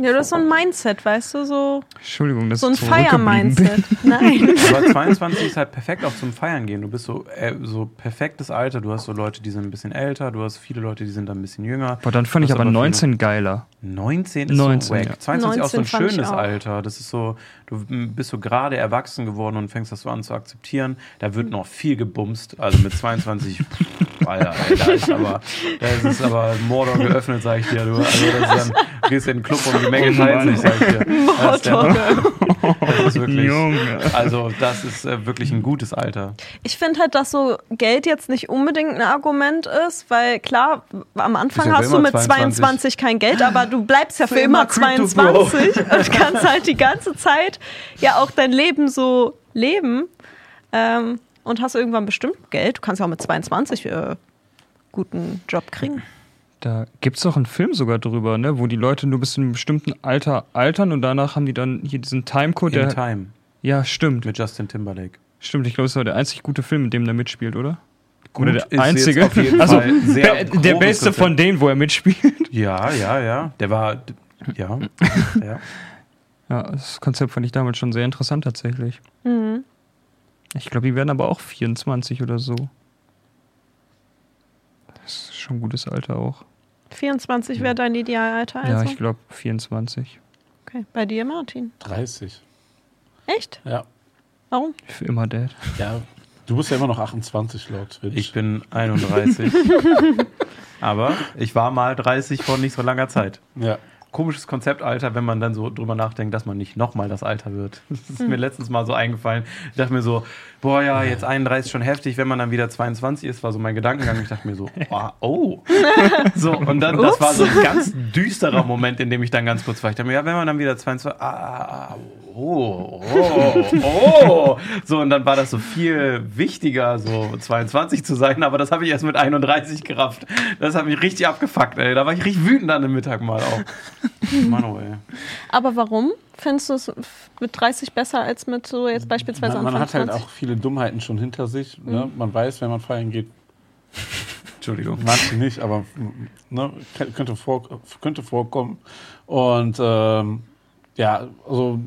Ja, das ist so ein Mindset, weißt du, so, Entschuldigung, das so ein. Feier-Mindset. Nein. Aber 22 ist halt perfekt auch zum Feiern gehen. Du bist so, äh, so perfektes Alter. Du hast so Leute, die sind ein bisschen älter. Du hast viele Leute, die sind dann ein bisschen jünger. Boah, dann fand ich Du hast aber viele- 19 geiler. 19 ist 19, so wack. ja. 22 ist auch so ein 19 fand ich schönes. Alter. Das ist so, du bist so gerade erwachsen geworden und fängst das so an zu akzeptieren. Da wird noch viel gebumst. Also mit 22, pff, Alter, da ist aber, da ist es aber Mordor geöffnet, sag ich dir. Du. Also das ist dann, gehst in den Club und die Menge teilt sich, sag ich dir. Das ist, der, das ist wirklich, Junge. also das ist äh, wirklich ein gutes Alter. Ich finde halt, dass so Geld jetzt nicht unbedingt ein Argument ist, weil klar, am Anfang hast du mit 22. 22 kein Geld, aber du bleibst ja für, Für immer immer Crypto, Bro. 22 und kannst halt die ganze Zeit ja auch dein Leben so leben ähm, und hast irgendwann bestimmt Geld. Du kannst ja auch mit 22 äh, guten Job kriegen. Da gibt es doch einen Film sogar drüber, ne? wo die Leute nur bis zu einem bestimmten Alter altern und danach haben die dann hier diesen Timecode. In Der, Time ja, stimmt. mit Justin Timberlake. Stimmt, ich glaube, es war der einzig gute Film, in dem der mitspielt, oder? Gut, oder ist der jetzt einzige. auf jeden also Fall sehr der, der beste von denen, wo er mitspielt. Ja, ja, ja. Der war, ja, ja. Ja, das Konzept fand ich damals schon sehr interessant tatsächlich. Mhm. Ich glaube, die werden aber auch 24 oder so. Das ist schon ein gutes Alter auch. 24 wäre dein Idealalter Ja, also? ich glaube 24. okay. Bei dir, Martin? 30. Echt? Ja. Warum? Für immer Dad. Ja. Du bist ja immer noch 28 laut Twitch. Ich bin 31. Aber ich war mal 30 vor nicht so langer Zeit. ja. Komisches Konzept, Alter, wenn man dann so drüber nachdenkt, dass man nicht nochmal das Alter wird. Das ist mir letztens mal so eingefallen. Ich dachte mir so, boah, ja, jetzt 31 ist schon heftig, wenn man dann wieder 22 ist, war so mein Gedankengang. Ich dachte mir so, oh, oh. So, und dann, das war so ein ganz düsterer Moment, in dem ich dann ganz kurz war. Ich dachte mir, ja, wenn man dann wieder 22, ah, oh, oh, oh. So, und dann war das so viel wichtiger, so 22 zu sein, aber das habe ich erst mit 31 gerafft. Das hat mich richtig abgefuckt, ey. Da war ich richtig wütend an dem Mittag mal auch. Mann, oh, ey. Aber warum findest du es mit 30 besser als mit so jetzt beispielsweise Man, man Anfang hat halt 20? auch viele Dummheiten schon hinter sich. Ne? Man weiß, wenn man feiern geht, Entschuldigung. manche nicht, aber ne, könnte, vor, könnte vorkommen. Und ähm, ja, also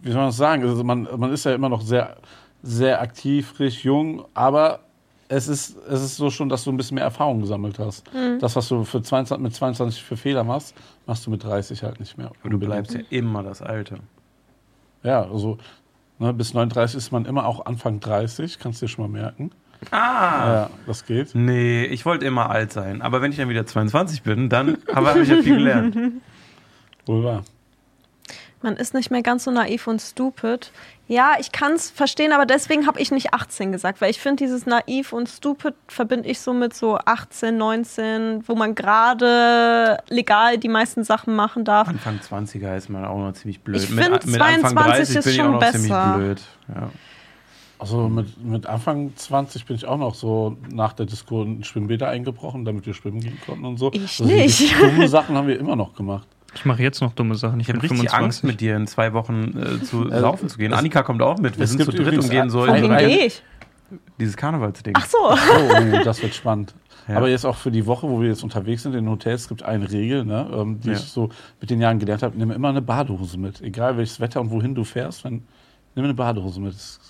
wie soll man das sagen? Also man, man ist ja immer noch sehr, sehr aktiv, frisch, jung, aber es ist, es ist so schon, dass du ein bisschen mehr Erfahrung gesammelt hast. Das, was du für 22, mit 22 für Fehler machst, machst du mit 30 halt nicht mehr. Aber du bleibst ja immer das Alte. Ja, also ne, bis 39 ist man immer auch Anfang 30, kannst du dir schon mal merken. Ah! Ja, das geht. Nee, ich wollte immer alt sein. Aber wenn ich dann wieder 22 bin, dann habe hab ich ja viel gelernt. Wohl wahr. Man ist nicht mehr ganz so naiv und stupid. Ja, ich kann es verstehen, aber deswegen habe ich nicht 18 gesagt, weil ich finde, dieses naiv und stupid verbinde ich so mit so 18, 19, wo man gerade legal die meisten Sachen machen darf. Anfang 20er ist man auch noch ziemlich blöd. Ich Mit- find, mit Anfang 22 ist bin ich auch schon noch besser. Ja. Also mit, mit Anfang 20 bin ich auch noch so nach der Disco in Schwimmbäder eingebrochen, damit wir schwimmen gehen konnten und so. Ich also nicht. Dumme Sachen haben wir immer noch gemacht. Ich mache jetzt noch dumme Sachen. Ich Ich habe richtig 25. Angst, mit dir in zwei Wochen äh, zu Äh, saufen zu gehen. Annika kommt auch mit. Wir sind zu dritt und gehen so so ein- gehe ich? dieses Karnevalsding. Ach so. Oh, das wird spannend. Ja. Aber jetzt auch für die Woche, wo wir jetzt unterwegs sind in Hotels, gibt eine Regel, ne, ähm, die Ja. ich so mit den Jahren gelernt habe. Nimm immer eine Badehose mit. Egal welches Wetter und wohin du fährst, wenn, nimm eine Badehose mit. Das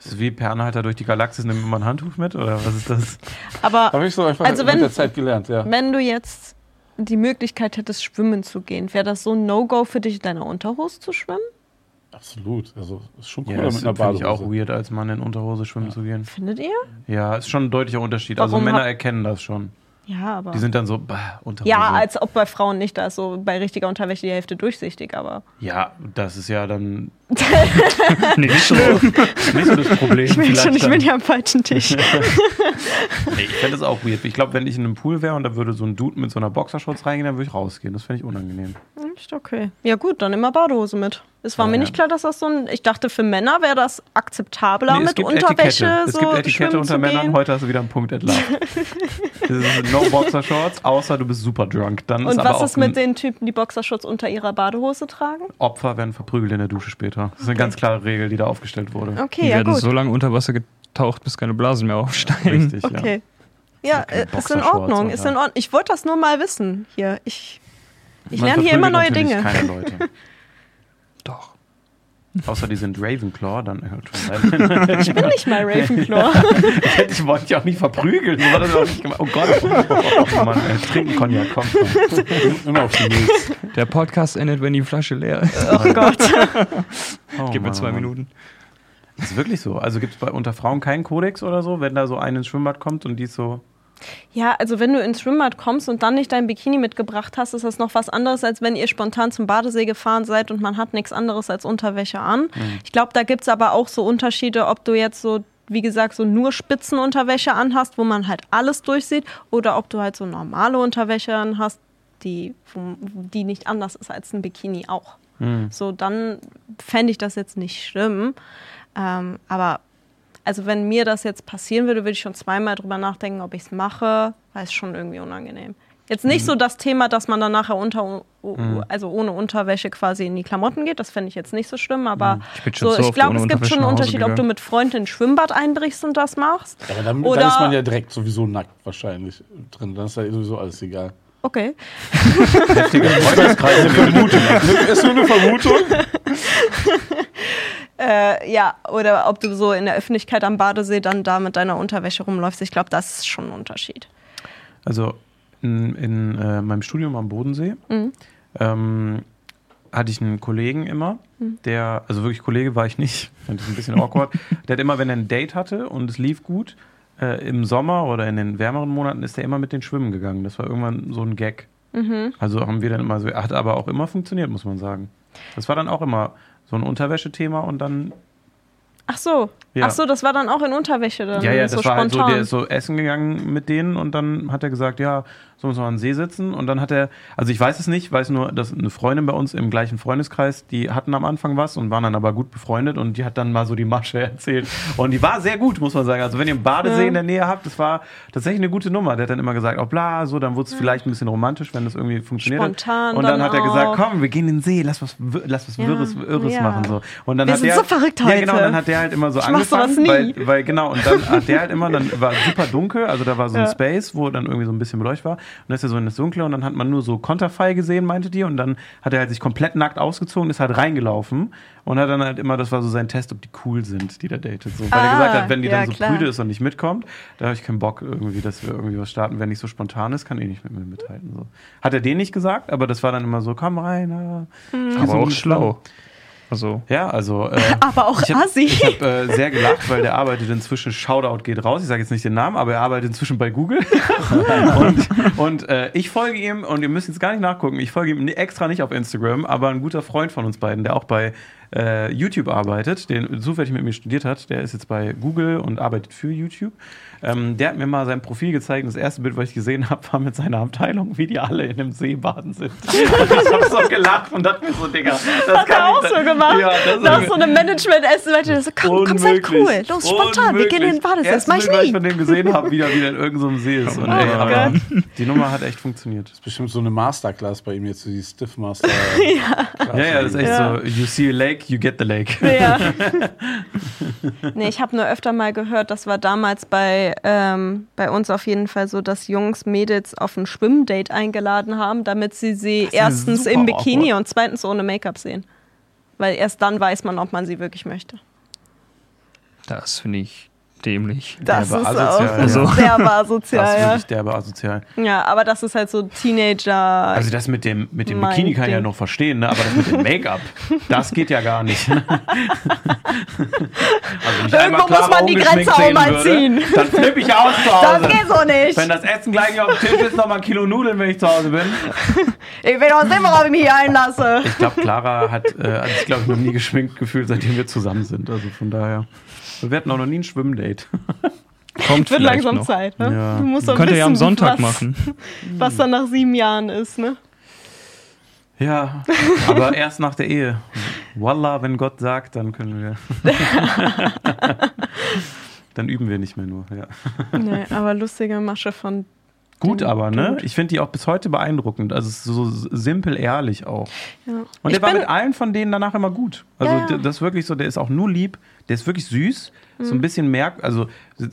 Ist es wie per Anhalter durch die Galaxis, nimm immer ein Handtuch mit? Oder was ist das? Aber habe ich so einfach Also mit wenn- der Zeit gelernt, ja. wenn du jetzt die Möglichkeit hättest, schwimmen zu gehen, wäre das so ein No-Go für dich, in deiner Unterhose zu schwimmen? Absolut. Also ist schon cooler Ja, das mit einer finde ich auch Badehose. weird, als Mann in Unterhose schwimmen zu gehen. Findet ihr? Ja, ist schon ein deutlicher Unterschied. Also Warum Männer hab- erkennen das schon. Ja, aber. Die sind dann so, bah, Unterhose. ja, als ob bei Frauen nicht, da ist so bei richtiger Unterwäsche die Hälfte durchsichtig, aber. ja, das ist ja dann Nee, nicht so. nicht so das Problem. Ich bin schon, ich bin ja am falschen Tisch. Nee, ich fände das auch weird. Ich glaube, wenn ich in einem Pool wäre und da würde so ein Dude mit so einer Boxershorts reingehen, dann würde ich rausgehen. Das fände ich unangenehm. Ist okay. Ja, gut, dann immer Badehose mit. Es war Ja, mir ja. nicht klar, dass das so ein. Ich dachte, für Männer wäre das akzeptabler, Nee, es mit gibt Unterwäsche Etikette. Es so gibt Etikette unter Männern. gehen. Heute hast du wieder einen Punkt entlarvt. Das ist no Boxershorts, außer du bist super drunk. Dann ist Und aber was auch ist mit den Typen, die Boxershorts unter ihrer Badehose tragen? Opfer werden verprügelt in der Dusche später. Das ist eine ganz klare Regel, die da aufgestellt wurde. Okay, Die ja werden gut. so lange unter Wasser getaucht, bis keine Blasen mehr aufsteigen. Richtig, ja. okay. Ja, keine äh, ist in Ordnung, ist in Ordnung. Ich wollte das nur mal wissen hier. Ich, ich Man lerne hier immer neue Dinge. Keine Leute. Außer die sind Ravenclaw, dann hört schon sein. Ich bin nicht mal Ravenclaw. Ich wollte dich auch nicht verprügeln. So war das auch nicht gemacht. Oh Gott. Oh Mann, ey, trinken Cognac, komm. Immer auf die News. Der Podcast endet, wenn die Flasche leer ist. oh Gott. Oh, Gib mir zwei. Minuten. Das ist wirklich so. Also gibt es bei unter Frauen keinen Kodex oder so, wenn da so eine ins Schwimmbad kommt und die ist so. Ja, also wenn du ins Schwimmbad kommst und dann nicht dein Bikini mitgebracht hast, ist das noch was anderes, als wenn ihr spontan zum Badesee gefahren seid und man hat nichts anderes als Unterwäsche an. Ich glaube, da gibt es aber auch so Unterschiede, ob du jetzt so, wie gesagt, so nur Spitzenunterwäsche anhast, wo man halt alles durchsieht, oder ob du halt so normale Unterwäsche anhast, die, die nicht anders ist als ein Bikini auch. So, dann fände ich das jetzt nicht schlimm. Ähm, aber also wenn mir das jetzt passieren würde, würde ich schon zweimal drüber nachdenken, ob ich es mache, weil es schon irgendwie unangenehm. Jetzt nicht so das Thema, dass man dann nachher unter, also ohne Unterwäsche quasi in die Klamotten geht. Das fände ich jetzt nicht so schlimm, aber Ich bin schon so, so ich glaube, es gibt schon einen Unterschied, ob du gegangen. mit Freunden ins Schwimmbad einbrichst und das machst. Ja, aber dann, Oder- dann ist man ja direkt sowieso nackt wahrscheinlich drin. Dann ist ja sowieso alles egal. Okay. Heftiger Freundeskreis. ist nur eine Vermutung. Äh, ja, oder ob du so in der Öffentlichkeit am Badesee dann da mit deiner Unterwäsche rumläufst. Ich glaube, das ist schon ein Unterschied. Also in, in äh, meinem Studium am Bodensee Mhm. ähm, hatte ich einen Kollegen immer, der, also wirklich Kollege war ich nicht, fand ich ein bisschen awkward. der hat immer, wenn er ein Date hatte und es lief gut, äh, im Sommer oder in den wärmeren Monaten ist er immer mit den Schwimmen gegangen. Das war irgendwann so ein Gag. Mhm. Also haben wir dann immer so, hat aber auch immer funktioniert, muss man sagen. Das war dann auch immer so ein Unterwäschethema und dann Ach so. Ja. Ach so, das war dann auch in Unterwäsche dann. Ja, ja, das so war halt so, der ist so essen gegangen mit denen und dann hat er gesagt, ja, so müssen wir an den See sitzen. Und dann hat er, also ich weiß es nicht, weiß nur, dass eine Freundin bei uns im gleichen Freundeskreis, die hatten am Anfang was und waren dann aber gut befreundet und die hat dann mal so die Masche erzählt. Und die war sehr gut, muss man sagen. Also wenn ihr einen Badesee Ja. in der Nähe habt, das war tatsächlich eine gute Nummer. Der hat dann immer gesagt, oh bla, so, dann wurde es vielleicht ein bisschen romantisch, wenn das irgendwie funktioniert. hat. Spontan Und dann, dann hat er gesagt, komm, wir gehen in den See, lass was, lass was Ja. Wirres, Irres Ja. machen. So. Und dann Wir hat sind der, so verrückt Ja, genau, heute. dann hat der halt immer so Ich mach sowas angefangen, nie. weil, weil genau, und dann hat der halt immer, dann war super dunkel, also da war so ein Ja. Space, wo dann irgendwie so ein bisschen beleuchtet war. Und dann ist er so in das Dunkle und dann hat man nur so Konterfei gesehen, meinte die. Und dann hat er halt sich komplett nackt ausgezogen, ist halt reingelaufen und hat dann halt immer, das war so sein Test, ob die cool sind, die da datet. So. Weil er Ah, gesagt hat, wenn die ja, dann so klar. prüde ist und nicht mitkommt, da habe ich keinen Bock irgendwie, dass wir irgendwie was starten. Wenn nicht so spontan ist, kann eh nicht mit mir mithalten. So. Hat er den nicht gesagt, aber das war dann immer so, komm rein. Ja. Mhm. Aber So auch ein- schlau. Also, Ja, also. Äh, Aber auch ich hab- assi. Ich habe äh, sehr gelacht, weil der arbeitet inzwischen, Shoutout geht raus, ich sage jetzt nicht den Namen, aber er arbeitet inzwischen bei Google. und und äh, ich folge ihm, und ihr müsst jetzt gar nicht nachgucken, ich folge ihm extra nicht auf Instagram, aber ein guter Freund von uns beiden, der auch bei äh, YouTube arbeitet, den zufällig mit mir studiert hat, der ist jetzt bei Google und arbeitet für YouTube. Ähm, der hat mir mal sein Profil gezeigt. und Das erste Bild, was ich gesehen habe, war mit seiner Abteilung, wie die alle in einem See baden sind. Und ich habe so gelacht und dachte mir so, Digga, das Hat er auch so gemacht. Ja, das Nach so einem Management-Essen, weil du so, komm, komm, sei cool. Los, spontan, wir gehen in den Badesee. Das mach ich Bild, was ich nie. von dem gesehen habe, wieder wieder in irgendeinem See ist. Und, Oh ey, aber die Nummer hat echt funktioniert. Bestimmt so eine Masterclass bei ihm jetzt, so die Stiff Master. Ja, ja, das ist echt Ja. so, you see a lake, you get the lake. Ja. nee, ich habe nur öfter mal gehört, das war damals bei, ähm, bei uns auf jeden Fall so, dass Jungs Mädels auf ein Schwimmdate eingeladen haben, damit sie sie erstens im Bikini awkward. und zweitens ohne Make-up sehen. Weil erst dann weiß man, ob man sie wirklich möchte. das finde ich dämlich. Das Derbe ist asozial, auch ja. sehr Das ist asozial, wirklich derbe asozial. Ja, aber das ist halt so Teenager. Also das mit dem, mit dem Bikini kann ich ja noch verstehen, ne? aber das mit dem Make-up, das geht ja gar nicht. also ich einmal Irgendwo muss man die Grenze auch mal würde, ziehen. Dann flippe ich aus zu Hause. das geht so nicht. Wenn das Essen gleich auf dem Tisch ist, noch mal ein Kilo Nudeln, wenn ich zu Hause bin. Ich will auch sehen, worauf ich mich hier einlasse. Ich glaube, Clara hat, äh, hat sich, glaube ich, noch nie geschminkt gefühlt, seitdem wir zusammen sind. Also von daher. Wir hatten auch noch nie ein Schwimmdate. Kommt Wird langsam noch. Zeit, ne? Ja. Du musst doch Könnt ihr ja am Sonntag was, machen. was dann nach sieben Jahren ist, ne? Ja, aber erst nach der Ehe. Wallah, wenn Gott sagt, dann können wir. dann üben wir nicht mehr nur. Ja. Nee, aber lustige Masche von. Gut, aber, ne? Ich finde die auch bis heute beeindruckend. Also so simpel ehrlich auch. Ja. Und Ich der war bin- mit allen von denen danach immer gut. Also Ja, das ist wirklich so, der ist auch nur lieb, der ist wirklich süß, so ein bisschen merk, also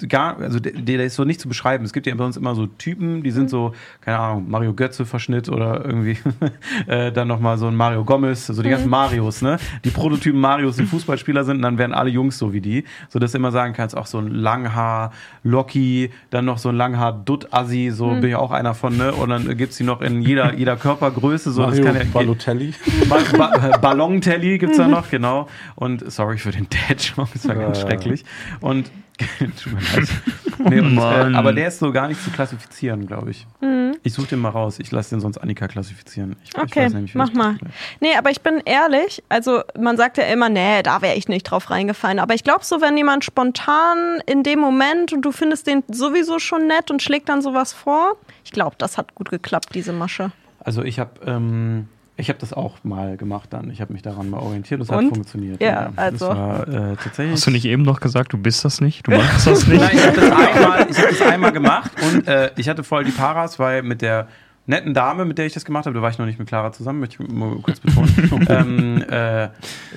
gar, also der, der ist so nicht zu beschreiben. Es gibt ja bei uns immer so Typen, die sind so, keine Ahnung, Mario Götze Verschnitt oder irgendwie äh, dann nochmal so ein Mario Gomez, so die ganzen Marios, ne? Die Prototypen Marios, die Fußballspieler sind, und dann werden alle Jungs so wie die, so dass du immer sagen kannst, auch so ein Langhaar Locky, dann noch so ein Langhaar Dutt Assi, so bin ich auch einer von, ne? Und dann gibt's die noch in jeder jeder Körpergröße, so Mario das kann ja Balotelli. ba ba Ballon-Telly gibt es da noch, genau. Und sorry für den Dad-Joke, das war ganz Äh. schrecklich. Und tut mir leid. Nee, und, äh, aber der ist so gar nicht zu klassifizieren, glaube ich. Mhm. Ich suche den mal raus. Ich lasse den sonst Annika klassifizieren. Ich, ich Okay, weiß nämlich, mach mal. Nee, aber ich bin ehrlich, also man sagt ja immer, nee, da wäre ich nicht drauf reingefallen. Aber ich glaube so, wenn jemand spontan in dem Moment und du findest den sowieso schon nett und schlägt dann sowas vor, ich glaube, das hat gut geklappt, diese Masche. Also ich habe ähm, ich habe das auch mal gemacht dann. Ich habe mich daran mal orientiert. Das hat Und? funktioniert. Ja, also. Das war äh, tatsächlich. Hast du nicht eben noch gesagt, du bist das nicht? Du machst das nicht? Nein, ich habe das, einmal- ich hab das einmal gemacht und äh, ich hatte voll die Paras, weil mit der netten Dame, mit der ich das gemacht habe, da war ich noch nicht mit Clara zusammen, möchte ich mal kurz betonen. ähm, äh,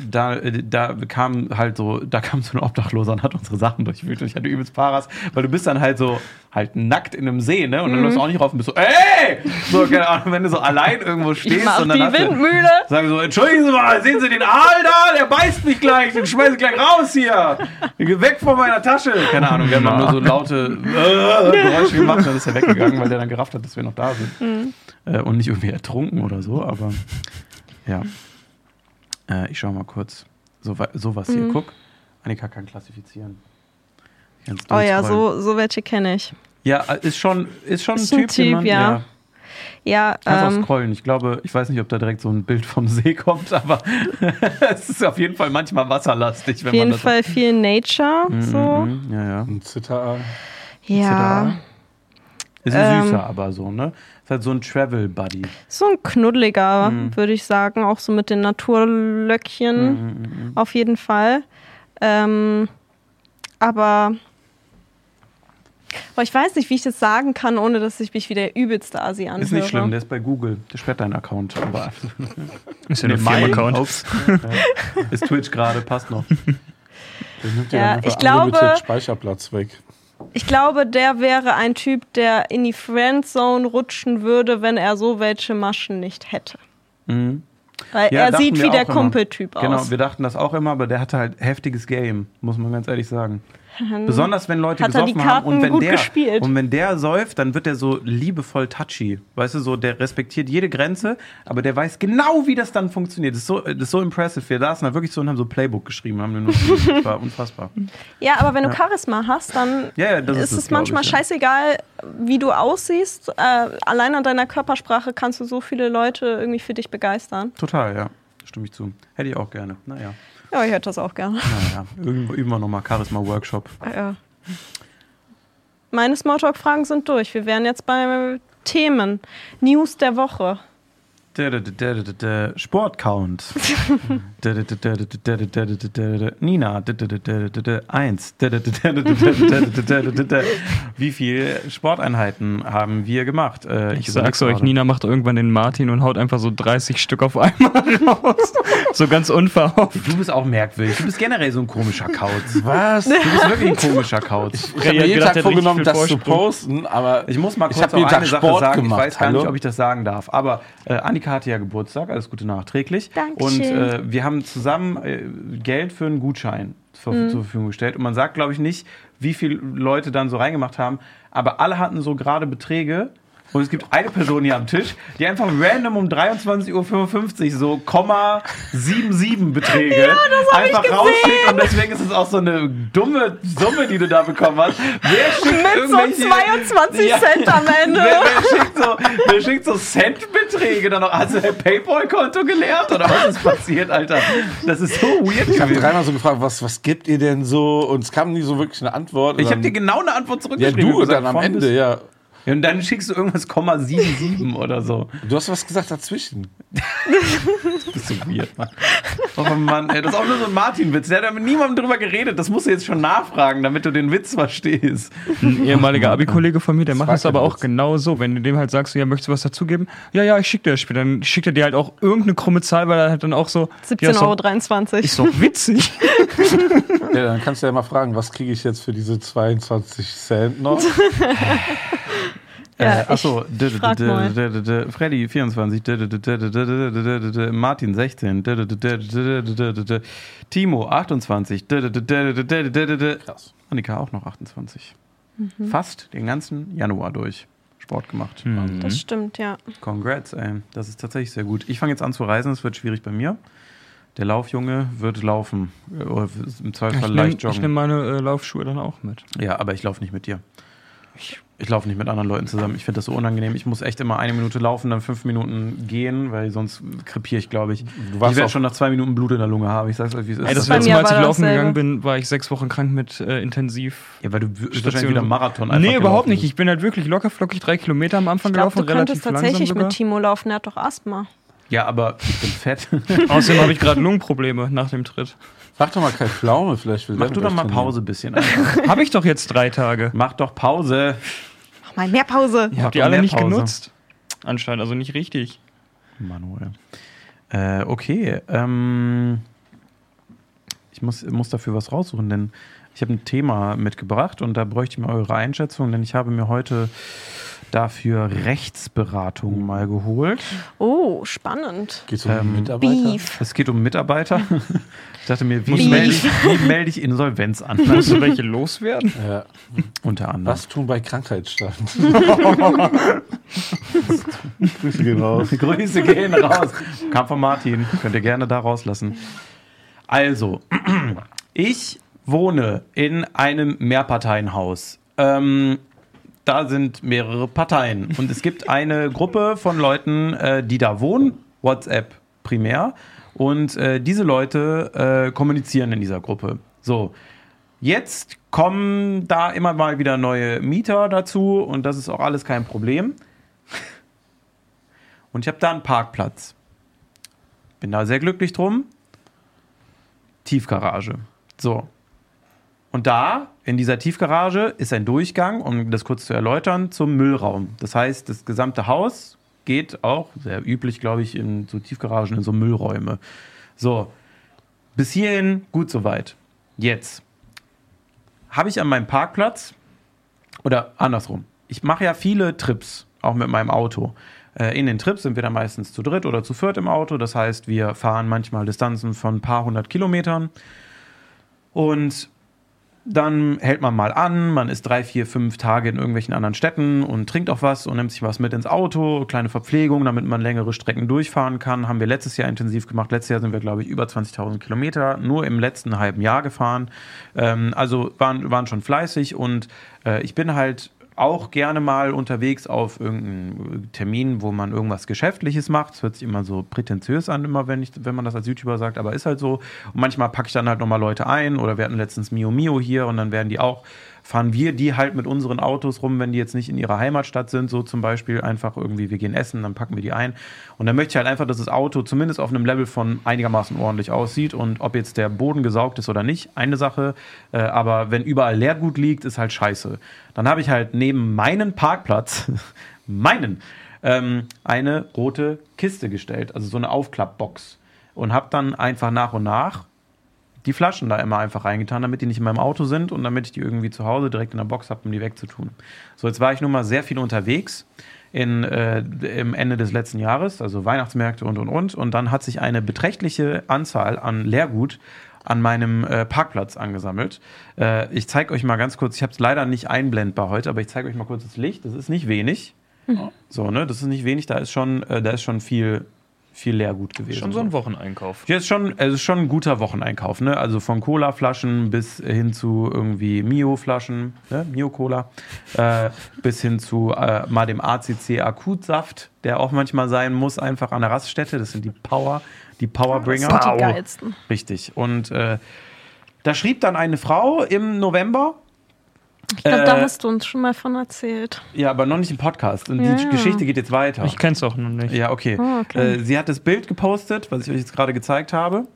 da, da kam halt so, da kam so ein Obdachloser und hat unsere Sachen durchwühlt und ich hatte übelst Paras, weil du bist dann halt so halt nackt in einem See, ne? Und dann läufst du auch nicht rauf und bist so, ey! So, keine Ahnung, wenn du so allein irgendwo stehst Ich mach und dann die hast du- Windmühle. Sagen so, entschuldigen Sie mal, sehen Sie den Aal da? Der beißt mich gleich, den schmeiß ich gleich raus hier. Weg von meiner Tasche. Keine Ahnung, wir haben dann nur so laute äh, Geräusche gemacht und dann ist er weggegangen, weil der dann gerafft hat, dass wir noch da sind. Äh, und nicht irgendwie ertrunken oder so, aber ja. Äh, ich schau mal kurz. So, wa- sowas hier, guck. Annika kann klassifizieren. Ganz Oh ja, so, so welche kenne ich. Ja, äh, ist schon, ist schon Ist ein ein Typ, man, ja. Ja, Kannst auch ähm, scrollen. Ich glaube, ich weiß nicht, ob da direkt so ein Bild vom See kommt, aber es ist auf jeden Fall manchmal wasserlastig, wenn auf jeden man das Fall viel Nature. So. Mhm, ja, ja. Ein Zitter. Ja. Ist ein Ähm. süßer, aber so, ne? Ist halt so ein Travel Buddy. So ein knuddeliger, Mhm. würde ich sagen. Auch so mit den Naturlöckchen. Mhm, Auf jeden Fall. Ähm, aber boah, ich weiß nicht, wie ich das sagen kann, ohne dass ich mich wie der übelste Asi anhöre. Ist nicht schlimm, der ist bei Google. Der sperrt deinen Account. Aber Ist ja mein- Firmenaccount. Ja. Ist Twitch gerade, passt noch. Der nimmt Ja, einfach ich glaube- Speicherplatz weg. Ich glaube, der wäre ein Typ, der in die Friendzone rutschen würde, wenn er so welche Maschen nicht hätte. Mhm. Weil Ja, er sieht wie der. Kumpeltyp Genau, aus. wir dachten das auch immer, aber der hatte halt heftiges Game, muss man ganz ehrlich sagen. Besonders wenn Leute Hat er die gesoffen haben und wenn der gespielt. und wenn der säuft, dann wird der so liebevoll touchy. Weißt du, so der respektiert jede Grenze, aber der weiß genau, wie das dann funktioniert. Das ist so, das ist so impressive. Wir saßen da wirklich so und haben so Playbook geschrieben, haben nur das war unfassbar. Ja, aber wenn du Charisma hast, dann Ja, ja, ist ist es, es manchmal ich, ja. scheißegal, wie du aussiehst. Äh, allein an deiner Körpersprache kannst du so viele Leute irgendwie für dich begeistern. Total, ja. Stimme ich zu. Hätte ich auch gerne. Naja, Ja, ich hätte das auch gerne. naja. Üben, üben wir nochmal Charisma-Workshop. Ja. Meine Smalltalk-Fragen sind durch. Wir wären jetzt bei Themen. News der Woche. Sportcount. Nina. Eins. Wie viele Sporteinheiten haben wir gemacht? Äh, Ich überleg sag's euch, gerade. Nina macht irgendwann den Martin und haut einfach so 30 Stück auf einmal raus. so ganz unverhofft. Du bist auch merkwürdig. Du bist generell so ein komischer Kauz. Was? Du bist wirklich ein komischer Kauz. Ich Ray habe mir jeden gedacht, Tag er vorgenommen, das zu posten, aber Ich muss mal Ich kurz jeden eine Tag Sache Sport sagen. gemacht, ich weiß gar hallo? nicht, ob ich das sagen darf. Aber äh, Annika hatte ja Geburtstag, alles Gute nachträglich. Dankeschön. Und äh, wir haben zusammen äh, Geld für einen Gutschein zur, Mhm. zur Verfügung gestellt. Und man sagt, glaube ich, nicht, wie viele Leute dann so reingemacht haben. Aber alle hatten so gerade Beträge. Und es gibt eine Person hier am Tisch, die einfach random um 23.55 Uhr so Komma 77 Beträge einfach rausschickt. Und deswegen ist es auch so eine dumme Summe, die du da bekommen hast. Wer schickt Mit so irgendwelche- 22 Ja. Cent am Ende. Wer, wer, schickt so, wer schickt so Centbeträge dann noch? Hast du dein Paypal-Konto geleert oder was ist passiert, Alter? Das ist so weird ich habe dreimal so gefragt, was, was gibt ihr denn so? Und es kam nie so wirklich eine Antwort. Ich habe dir genau eine Antwort Ja, zurückgeschrieben. du und gesagt, dann am Ende, ja. Ja, Und dann schickst du irgendwas Komma 77 oder so. Du hast was gesagt dazwischen. Das ist so weird, Mann. Oh Mann, ey, das ist auch nur so ein Martin-Witz. Der hat ja mit niemandem drüber geredet. Das musst du jetzt schon nachfragen, damit du den Witz verstehst. Ein ehemaliger Abi-Kollege von mir, der macht war das aber auch Witz. genau so. Wenn du dem halt sagst, ja, möchtest du was dazugeben? Ja, ja, ich schick dir das später. Dann schickt er dir halt auch irgendeine krumme Zahl, weil er halt dann auch so. ja, ist doch- 17,23 Euro. Ist doch witzig. Ja, dann kannst du ja mal fragen, was kriege ich jetzt für diese 22 Cent noch? Ja, äh, achso, ich. Freddy 24, Martin 16, Timo 28, Krass. Annika auch noch 28. Mhm. Fast den ganzen Januar durch Sport gemacht. Das stimmt, ja. Congrats, ey. Das ist tatsächlich sehr gut. Ich fange jetzt an zu reisen, es wird schwierig bei mir. Der Laufjunge wird laufen. Äh, Oder im Ich leicht nehme joggen. nehm meine äh, Laufschuhe dann auch mit. Ja, aber ich laufe nicht mit dir. Ich, ich laufe nicht mit anderen Leuten zusammen. Ich finde das so unangenehm. Ich muss echt immer eine Minute laufen, dann fünf Minuten gehen, weil sonst krepiere ich, glaube ich. Du warst ich werde auch- schon nach zwei Minuten Blut in der Lunge haben. Ich sag's euch, wie es ist. Ey, das letzte Mal, als ich laufen gegangen bin, war ich sechs Wochen krank mit äh, intensiv. ja, weil du wahrscheinlich wieder Marathon einfach Nee, überhaupt nicht. Ich bin halt wirklich lockerflockig drei Kilometer am Anfang Ich glaube, gelaufen, du könntest relativ langsam tatsächlich mit Timo laufen. Er hat doch Asthma. Ja, aber ich bin fett. Außerdem habe ich gerade Lungenprobleme nach dem Tritt. Frag doch mal Kai Pflaume, vielleicht will Mach du doch mal trainieren. Pause ein bisschen. Habe ich doch jetzt drei Tage. Mach doch Pause. Mach mal mehr Pause. Ihr habt die doch alle nicht Pause. genutzt. Anscheinend, also nicht richtig. Manuel. Äh, okay. Ähm, ich muss, muss dafür was raussuchen, denn ich habe ein Thema mitgebracht und da bräuchte ich mal eure Einschätzung, denn ich habe mir heute dafür Rechtsberatung mal geholt. Oh, spannend. Geht's um Ähm, Mitarbeiter? Beef. Es geht um Mitarbeiter. Ich dachte mir, wie melde ich, wie melde ich Insolvenz an? Musst du welche loswerden? Ja. Unter anderem. Was tun bei Krankheitsstand? Grüße gehen raus. Grüße gehen raus. Kam von Martin. Könnt ihr gerne da rauslassen. Also, ich wohne in einem Mehrparteienhaus. Ähm, da sind mehrere Parteien. Und es gibt eine Gruppe von Leuten, äh, die da wohnen, WhatsApp primär. Und äh, diese Leute äh, kommunizieren in dieser Gruppe. So, jetzt kommen da immer mal wieder neue Mieter dazu und das ist auch alles kein Problem. Und ich habe da einen Parkplatz. Bin da sehr glücklich drum. Tiefgarage. So. Und da, in dieser Tiefgarage, ist ein Durchgang, um das kurz zu erläutern, zum Müllraum. Das heißt, das gesamte Haus geht auch, sehr üblich, glaube ich, in so Tiefgaragen, in so Müllräume. So. Bis hierhin gut soweit. Jetzt habe ich an meinem Parkplatz, oder andersrum, ich mache ja viele Trips, auch mit meinem Auto. Äh, In den Trips sind wir dann meistens zu dritt oder zu viert im Auto. Das heißt, wir fahren manchmal Distanzen von ein paar hundert Kilometern. Und dann hält man mal an, man ist drei, vier, fünf Tage in irgendwelchen anderen Städten und trinkt auch was und nimmt sich was mit ins Auto, kleine Verpflegung, damit man längere Strecken durchfahren kann. Haben wir letztes Jahr intensiv gemacht. Letztes Jahr sind wir, glaube ich, über 20.000 Kilometer nur im letzten halben Jahr gefahren. Ähm, also waren, waren schon fleißig und äh, ich bin halt auch gerne mal unterwegs auf irgendeinen Termin, wo man irgendwas Geschäftliches macht. Das hört sich immer so prätentiös an, immer wenn, ich, wenn man das als YouTuber sagt, aber ist halt so. Und manchmal packe ich dann halt nochmal Leute ein oder wir hatten letztens Mio Mio hier und dann werden die auch, fahren wir die halt mit unseren Autos rum, wenn die jetzt nicht in ihrer Heimatstadt sind, so zum Beispiel einfach irgendwie, wir gehen essen, dann packen wir die ein. Und dann möchte ich halt einfach, dass das Auto zumindest auf einem Level von einigermaßen ordentlich aussieht und ob jetzt der Boden gesaugt ist oder nicht, eine Sache. Äh, aber wenn überall Leergut liegt, ist halt scheiße. Dann habe ich halt neben meinen Parkplatz, meinen, ähm, eine rote Kiste gestellt, also so eine Aufklappbox. Und habe dann einfach nach und nach die Flaschen da immer einfach reingetan, damit die nicht in meinem Auto sind und damit ich die irgendwie zu Hause direkt in der Box habe, um die wegzutun. So, jetzt war ich nun mal sehr viel unterwegs in, äh, im Ende des letzten Jahres, also Weihnachtsmärkte und und und. Und dann hat sich eine beträchtliche Anzahl an Leergut an meinem äh, Parkplatz angesammelt. Äh, ich zeige euch mal ganz kurz, ich habe es leider nicht einblendbar heute, aber ich zeige euch mal kurz das Licht. Das ist nicht wenig. So, ne, das ist nicht wenig, da ist schon, äh, da ist schon viel, viel Leergut gewesen. Schon so ein Wocheneinkauf. Ja, ist schon, es ist schon ein guter Wocheneinkauf, ne? Also von Cola-Flaschen bis hin zu irgendwie Mio-Flaschen, ne? Mio-Cola, äh, bis hin zu äh, mal dem ACC-Akutsaft, der auch manchmal sein muss, einfach an der Raststätte. Das sind die Power, die Powerbringer. Das sind die geilsten. Richtig. Und äh, da schrieb dann eine Frau im November, Ich glaube, da Äh, hast du uns schon mal von erzählt. ja, aber noch nicht im Podcast. Und Ja, die ja. Geschichte geht jetzt weiter. Ich kenn's auch noch nicht. Ja, okay. Ah, okay. Äh, sie hat das Bild gepostet, was ich euch jetzt gerade gezeigt habe.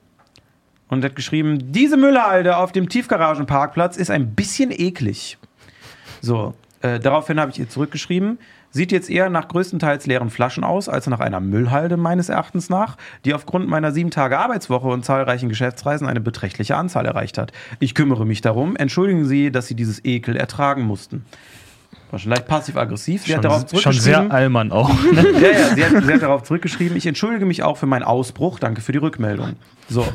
Und hat geschrieben, diese Müllhalde auf dem Tiefgaragenparkplatz ist ein bisschen eklig. So, äh, daraufhin habe ich ihr zurückgeschrieben, sieht jetzt eher nach größtenteils leeren Flaschen aus, als nach einer Müllhalde meines Erachtens nach, die aufgrund meiner sieben Tage Arbeitswoche und zahlreichen Geschäftsreisen eine beträchtliche Anzahl erreicht hat. Ich kümmere mich darum. Entschuldigen Sie, dass Sie dieses Ekel ertragen mussten. War schon leicht passiv-aggressiv. Sie hat darauf Schon, schon zurückgeschrieben. sehr Allmann auch. Ne? Ja, ja, sie hat, sie hat darauf zurückgeschrieben, ich entschuldige mich auch für meinen Ausbruch, danke für die Rückmeldung. So,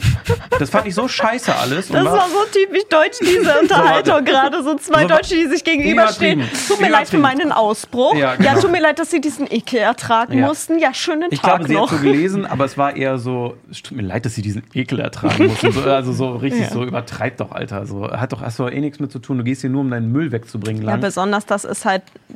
das fand ich so scheiße alles. und Das war- war so typisch deutsch, diese Unterhaltung gerade. So zwei So, Deutsche, die sich gegenüberstehen. Tut mir leid für meinen Ausbruch. Ja, Ja, genau. tut mir leid, dass Sie diesen Ekel ertragen Ja. mussten. Ja, schönen ich Tag glaube, sie noch. hat so gelesen, aber es war eher so, es tut mir leid, dass sie diesen Ekel ertragen mussten. So, also so richtig Ja. so, übertreib doch, Alter. So, hat doch, hast doch eh nichts mit zu tun. Du gehst hier nur, um deinen Müll wegzubringen. ja, Lang. besonders das ist halt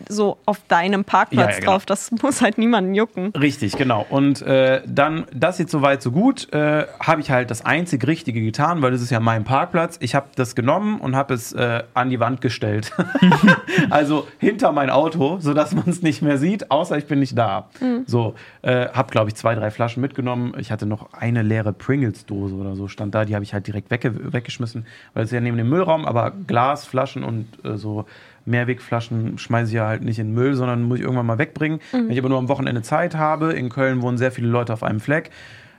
so auf deinem Parkplatz Ja, ja, genau. drauf. Das muss halt niemanden jucken. Richtig, genau. Und äh, dann, das jetzt soweit so gut, äh, habe ich halt das einzig Richtige getan, weil das ist ja mein Parkplatz. Ich habe das genommen und habe es äh, an die Wand gestellt. also hinter mein Auto, sodass man es nicht mehr sieht, außer ich bin nicht da. So, äh, habe, glaube ich, zwei, drei Flaschen mitgenommen. Ich hatte noch eine leere Pringles-Dose oder so, stand da. Die habe ich halt direkt wegge weggeschmissen, weil es ja neben dem Müllraum, aber Glas, Flaschen und äh, so Mehrwegflaschen schmeiße ich ja halt nicht in den Müll, sondern muss ich irgendwann mal wegbringen. Wenn ich aber nur am Wochenende Zeit habe, in Köln wohnen sehr viele Leute auf einem Fleck,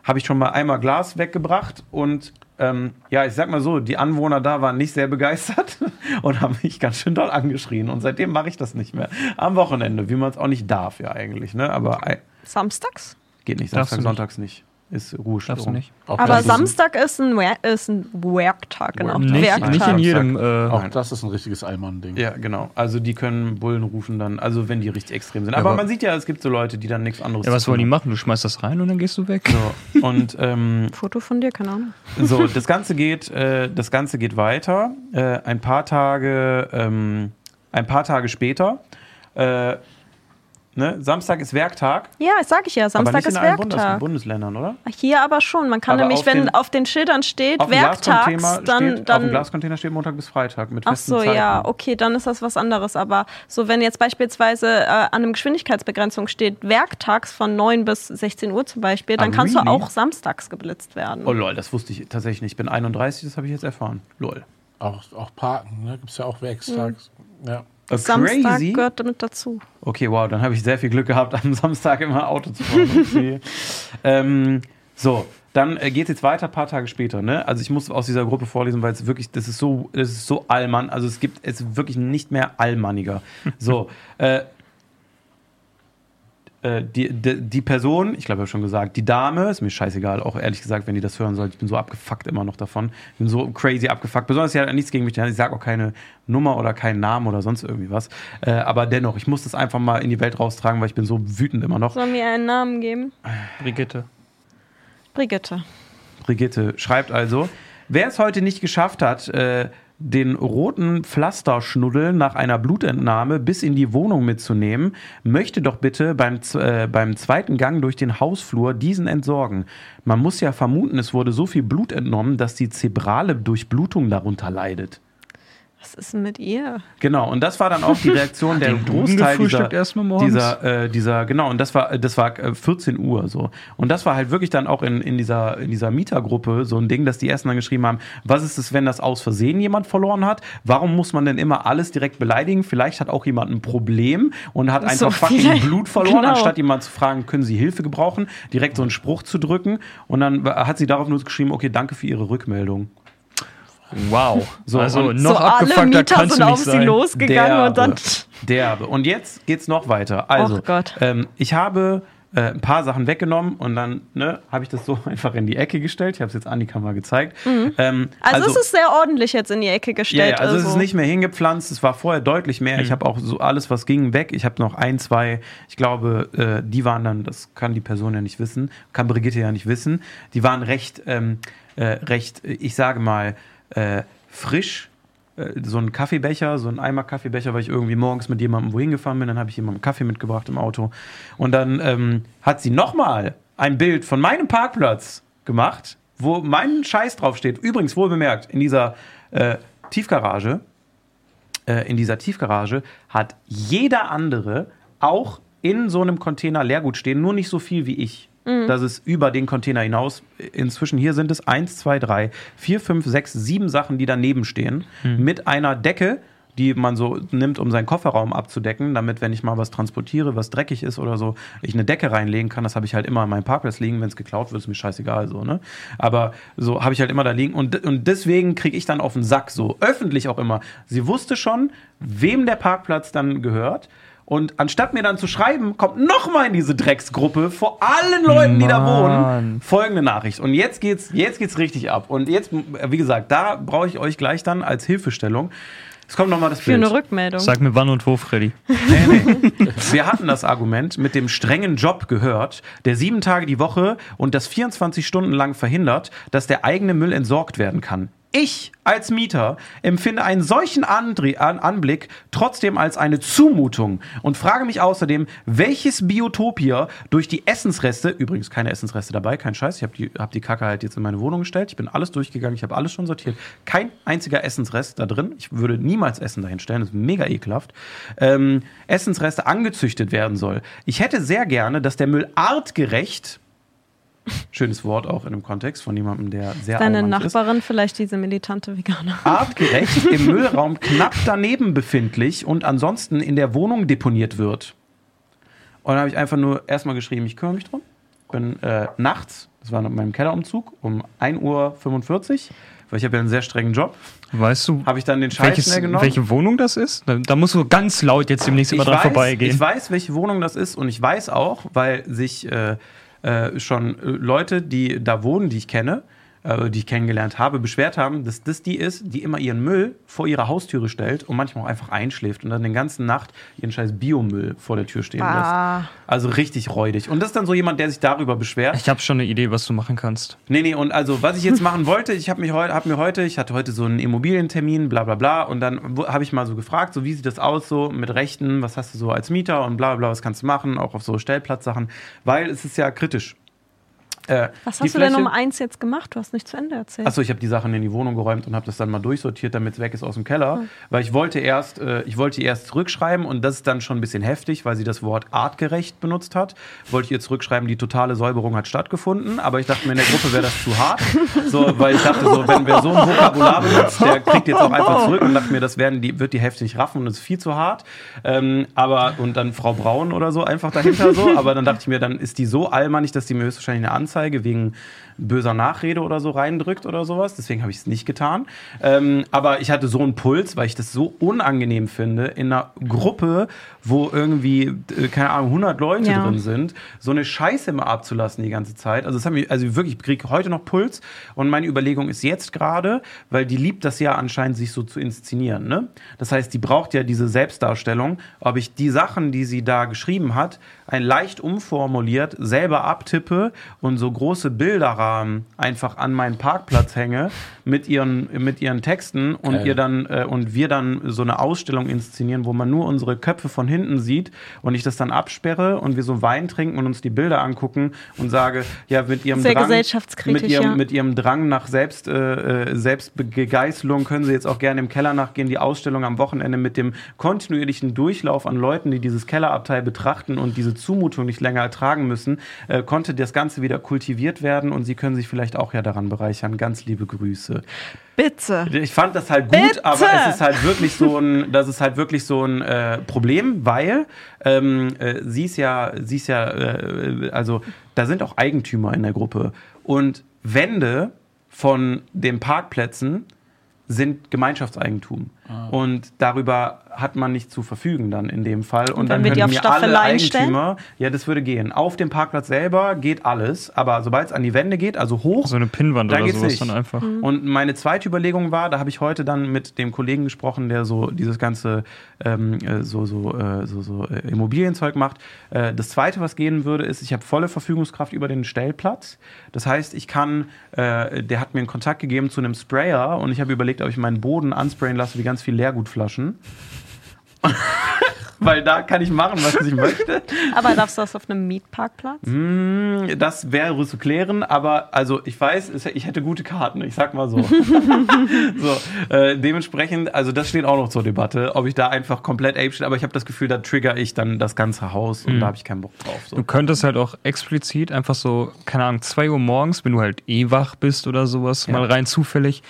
habe ich schon mal einmal Glas weggebracht und ähm, ja, ich sag mal so, die Anwohner da waren nicht sehr begeistert und haben mich ganz schön doll angeschrien. Und seitdem mache ich das nicht mehr. Am Wochenende, wie man es auch nicht darf, ja eigentlich, ne? Aber Samstags? geht nicht, Darfst Samstag, du nicht. sonntags nicht. Ist Ruhestörung. Darfst du nicht. Auch Aber Samstag ist ein, Wer ist ein Werktag, genau. Nicht, Werktag. nicht in jedem. Äh, Auch das ist ein richtiges Allmann-Ding. Ja, genau. Also die können Bullen rufen dann, also wenn die richtig extrem sind. Aber, aber- man sieht ja, es gibt so Leute, die dann nichts anderes ja, was wollen die machen? Du schmeißt das rein und dann gehst du weg. So, und ähm, Foto von dir, keine Ahnung. So, das Ganze geht, äh, das Ganze geht weiter. Äh, ein paar Tage, ähm, ein paar Tage später äh, ne? Samstag ist Werktag. Ja, das sag ich ja. aber Samstag nicht ist in allen Bundes Werktag. Bundesländern, oder? Hier aber schon. Man kann Aber nämlich, auf wenn den- auf den Schildern steht, Auf werktags, dann. steht, auf dem dann Glascontainer steht Montag bis Freitag mit Ach festen so, Zeiten. ja, okay, dann ist das was anderes. Aber so, wenn jetzt beispielsweise äh, an einem Geschwindigkeitsbegrenzung steht, werktags von 9 bis 16 Uhr zum Beispiel, dann Ah, kannst really? du auch samstags geblitzt werden. Oh lol, das wusste ich tatsächlich nicht. Ich bin 31, das habe ich jetzt erfahren. Lol. Auch, auch Parken, ne? Gibt es ja auch werkstags. Ja. Äh, Samstag Crazy. gehört damit dazu. Okay, wow, dann habe ich sehr viel Glück gehabt, am Samstag immer Auto zu fahren. Ähm, so, dann äh, geht es jetzt weiter, ein paar Tage später. Ne? Also ich muss aus dieser Gruppe vorlesen, weil es wirklich, das ist so, das ist so allmann. Also es gibt es wirklich nicht mehr allmanniger. So, äh, die, die, die Person, ich glaube, ich habe schon gesagt, die Dame, ist mir scheißegal, auch ehrlich gesagt, wenn die das hören soll, ich bin so abgefuckt immer noch davon. Ich bin so crazy abgefuckt. Besonders, sie hat nichts gegen mich, ich sage auch keine Nummer oder keinen Namen oder sonst irgendwie was. Äh, aber dennoch, ich muss das einfach mal in die Welt raustragen, weil ich bin so wütend immer noch. Sollen wir einen Namen geben? Brigitte. Brigitte. Brigitte schreibt also, wer es heute nicht geschafft hat, äh, den roten Pflasterschnuddel nach einer Blutentnahme bis in die Wohnung mitzunehmen, möchte doch bitte beim, äh, beim zweiten Gang durch den Hausflur diesen entsorgen. Man muss ja vermuten, es wurde so viel Blut entnommen, dass die zebrale Durchblutung darunter leidet. Was ist denn mit ihr? Genau, und das war dann auch die Reaktion der Großteil dieser, dieser, äh, dieser, genau, und das war, das war äh, 14 Uhr so. Und das war halt wirklich dann auch in, in, dieser, in dieser Mietergruppe so ein Ding, dass die ersten dann geschrieben haben, was ist es, wenn das aus Versehen jemand verloren hat? Warum muss man denn immer alles direkt beleidigen? Vielleicht hat auch jemand ein Problem und hat So, einfach fucking vielleicht- Blut verloren, genau. anstatt jemand zu fragen, können Sie Hilfe gebrauchen, direkt so einen Spruch zu drücken. Und dann hat sie darauf nur geschrieben, okay, danke für Ihre Rückmeldung. Wow. So, also noch so alle abgefuckter Mieter kannst sind du nicht auf sie losgegangen und dann. Derbe. Und jetzt geht's noch weiter. Also. Ähm, ich habe äh, ein paar Sachen weggenommen und dann ne, habe ich das so einfach in die Ecke gestellt. Ich habe es jetzt Annika mal gezeigt. Ähm, Also, es ist sehr ordentlich jetzt in die Ecke ja, gestellt. ja, also es ist nicht mehr hingepflanzt. Es war vorher deutlich mehr. Ich habe auch so alles, was ging, weg. Ich habe noch ein, zwei, ich glaube, äh, die waren dann, das kann die Person ja nicht wissen, kann Brigitte ja nicht wissen. Die waren recht, ähm, äh, recht, äh, ich sage mal, äh, frisch. Äh, So ein Kaffeebecher, so ein Eimer Kaffeebecher, weil ich irgendwie morgens mit jemandem wohin gefahren bin. Dann habe ich jemandem Kaffee mitgebracht im Auto. Und dann ähm, hat sie nochmal ein Bild von meinem Parkplatz gemacht, wo mein Scheiß draufsteht. Übrigens, wohl bemerkt, in dieser äh, Tiefgarage, äh, in dieser Tiefgarage hat jeder andere auch in so einem Container Leergut stehen, nur nicht so viel wie ich. Das ist über den Container hinaus. Inzwischen hier sind es eins, zwei, drei, vier, fünf, sechs, sieben Sachen, die daneben stehen, mit einer Decke, die man so nimmt, um seinen Kofferraum abzudecken, damit, wenn ich mal was transportiere, was dreckig ist oder so, ich eine Decke reinlegen kann. Das habe ich halt immer an meinem Parkplatz liegen. Wenn es geklaut wird, ist mir scheißegal so, ne? Aber so habe ich halt immer da liegen. Und, und deswegen kriege ich dann auf den Sack, so öffentlich auch immer. Sie wusste schon, wem der Parkplatz dann gehört. Und anstatt mir dann zu schreiben, kommt noch mal in diese Drecksgruppe vor allen Leuten, die da wohnen, folgende Nachricht. Und jetzt geht's, jetzt geht's richtig ab. Und jetzt, wie gesagt, da brauche ich euch gleich dann als Hilfestellung. Es kommt noch mal das Für Bild. eine Rückmeldung. Sag mir wann und wo, Freddy. Nee, nee. Wir hatten das Argument mit dem strengen Job gehört, der sieben Tage die Woche und das 24 Stunden lang verhindert, dass der eigene Müll entsorgt werden kann. Ich als Mieter empfinde einen solchen Andri an Anblick trotzdem als eine Zumutung und frage mich außerdem, welches Biotop hier durch die Essensreste, übrigens keine Essensreste dabei, kein Scheiß, ich habe die, hab die Kacke halt jetzt in meine Wohnung gestellt, ich bin alles durchgegangen, ich habe alles schon sortiert, kein einziger Essensrest da drin, ich würde niemals Essen dahin stellen, das ist mega ekelhaft, ähm, Essensreste angezüchtet werden soll. Ich hätte sehr gerne, dass der Müll artgerecht Schönes Wort auch in einem Kontext von jemandem, der sehr Deine allmannig ist Nachbarin, vielleicht diese militante Veganer. artgerecht im Müllraum knapp daneben befindlich und ansonsten in der Wohnung deponiert wird. Und dann habe ich einfach nur erstmal geschrieben, ich kümmere mich drum. Bin äh, nachts, das war in meinem Kellerumzug, um 1.45 Uhr, weil ich habe ja einen sehr strengen Job, Weißt du, habe ich dann den Scheiß welches, schnell genommen. welche Wohnung das ist? Da, da musst du ganz laut jetzt demnächst immer dran weiß, vorbeigehen. Ich weiß, welche Wohnung das ist und ich weiß auch, weil sich äh, äh, schon äh, Leute, die da wohnen, die ich kenne, äh, die ich kennengelernt habe, beschwert haben, dass das die ist, die immer ihren Müll vor ihre Haustüre stellt und manchmal auch einfach einschläft und dann den ganzen Nacht ihren scheiß Biomüll vor der Tür stehen Ah. lässt. Also richtig räudig. Und das ist dann so jemand, der sich darüber beschwert. Ich habe schon eine Idee, was du machen kannst. Nee, nee, und also, was ich jetzt machen wollte, ich habe mich heute, hab mir heute, ich hatte heute so einen Immobilientermin, bla bla bla, und dann habe ich mal so gefragt, so wie sieht das aus so mit Rechten, was hast du so als Mieter und bla bla bla, was kannst du machen, auch auf so Stellplatzsachen, weil es ist ja kritisch. Äh, Was hast du denn um eins jetzt gemacht? Du hast nicht zu Ende erzählt. Achso, ich habe die Sachen in die Wohnung geräumt und habe das dann mal durchsortiert, damit es weg ist aus dem Keller. Weil ich wollte erst, äh, ich wollte erst zurückschreiben und das ist dann schon ein bisschen heftig, weil sie das Wort artgerecht benutzt hat. Wollte ich ihr zurückschreiben, die totale Säuberung hat stattgefunden, aber ich dachte mir, in der Gruppe wäre das zu hart. So, weil ich dachte so, wenn wer so ein Vokabular benutzt, der kriegt jetzt auch einfach zurück und dachte mir, das werden die, wird die Hälfte nicht raffen und das ist viel zu hart. Ähm, aber, und dann Frau Braun oder so einfach dahinter so, aber dann dachte ich mir, dann ist die so allmannig, dass die mir höchstwahrscheinlich eine Anzeige wegen böser Nachrede oder so reindrückt oder sowas. Deswegen habe ich es nicht getan. Ähm, aber ich hatte so einen Puls, weil ich das so unangenehm finde, in einer Gruppe, wo irgendwie, äh, keine Ahnung, 100 Leute Ja. drin sind, so eine Scheiße immer abzulassen die ganze Zeit. Also, das hat mich, also wirklich, ich kriege heute noch Puls. Und meine Überlegung ist jetzt gerade, weil die liebt das ja anscheinend, sich so zu inszenieren. Ne? Das heißt, die braucht ja diese Selbstdarstellung, ob ich die Sachen, die sie da geschrieben hat, ein leicht umformuliert, selber abtippe und so große Bilderrahmen einfach an meinen Parkplatz hänge mit ihren, mit ihren Texten und Geil. ihr dann äh, und wir dann so eine Ausstellung inszenieren, wo man nur unsere Köpfe von hinten sieht und ich das dann absperre und wir so Wein trinken und uns die Bilder angucken und sage, ja, mit ihrem Sehr Drang, gesellschaftskritisch, mit ihrem, ja. mit ihrem Drang nach Selbst, äh, äh, Selbstbegeißelung können sie jetzt auch gerne im Keller nachgehen, die Ausstellung am Wochenende mit dem kontinuierlichen Durchlauf an Leuten, die dieses Kellerabteil betrachten und diese Zumutung nicht länger ertragen müssen, äh, konnte das Ganze wieder kultiviert werden und sie können sich vielleicht auch ja daran bereichern. Ganz liebe Grüße. Bitte. Ich fand das halt gut, Bitte! aber es ist halt wirklich so ein, das ist halt wirklich so ein äh, Problem, weil ähm, äh, sie ist ja, sie ist ja, äh, also da sind auch Eigentümer in der Gruppe und Wände von den Parkplätzen sind Gemeinschaftseigentum. Und darüber hat man nicht zu verfügen dann in dem Fall. Und, wenn dann wir die können auf mir alle Staffeleien stellen? Eigentümer, ja, das würde gehen. Auf dem Parkplatz selber geht alles, aber sobald es an die Wände geht, also hoch, So eine Pinnwand Da oder sowas nicht. dann einfach. und meine zweite Überlegung war, da habe ich heute dann mit dem Kollegen gesprochen, der so dieses ganze ähm, äh, so, so, äh, so, so äh, Immobilienzeug macht. Äh, das zweite, was gehen würde, ist, ich habe volle Verfügungskraft über den Stellplatz. Das heißt, ich kann, äh, der hat mir einen Kontakt gegeben zu einem Sprayer und ich habe überlegt, ob ich meinen Boden ansprayen lasse wie ganz viel Leergutflaschen. Weil da kann ich machen, was ich möchte. Aber darfst du das auf einem Mietparkplatz? Hm, Das wäre zu klären, aber also ich weiß, ich hätte gute Karten, ich sag mal so. so äh, dementsprechend, also das steht auch noch zur Debatte, ob ich da einfach komplett ape stehe, aber ich habe das Gefühl, da trigger ich dann das ganze Haus und da habe ich keinen Bock drauf. So. Du könntest halt auch explizit einfach so, keine Ahnung, 2 Uhr morgens, wenn du halt eh wach bist oder sowas, Ja. mal rein zufällig,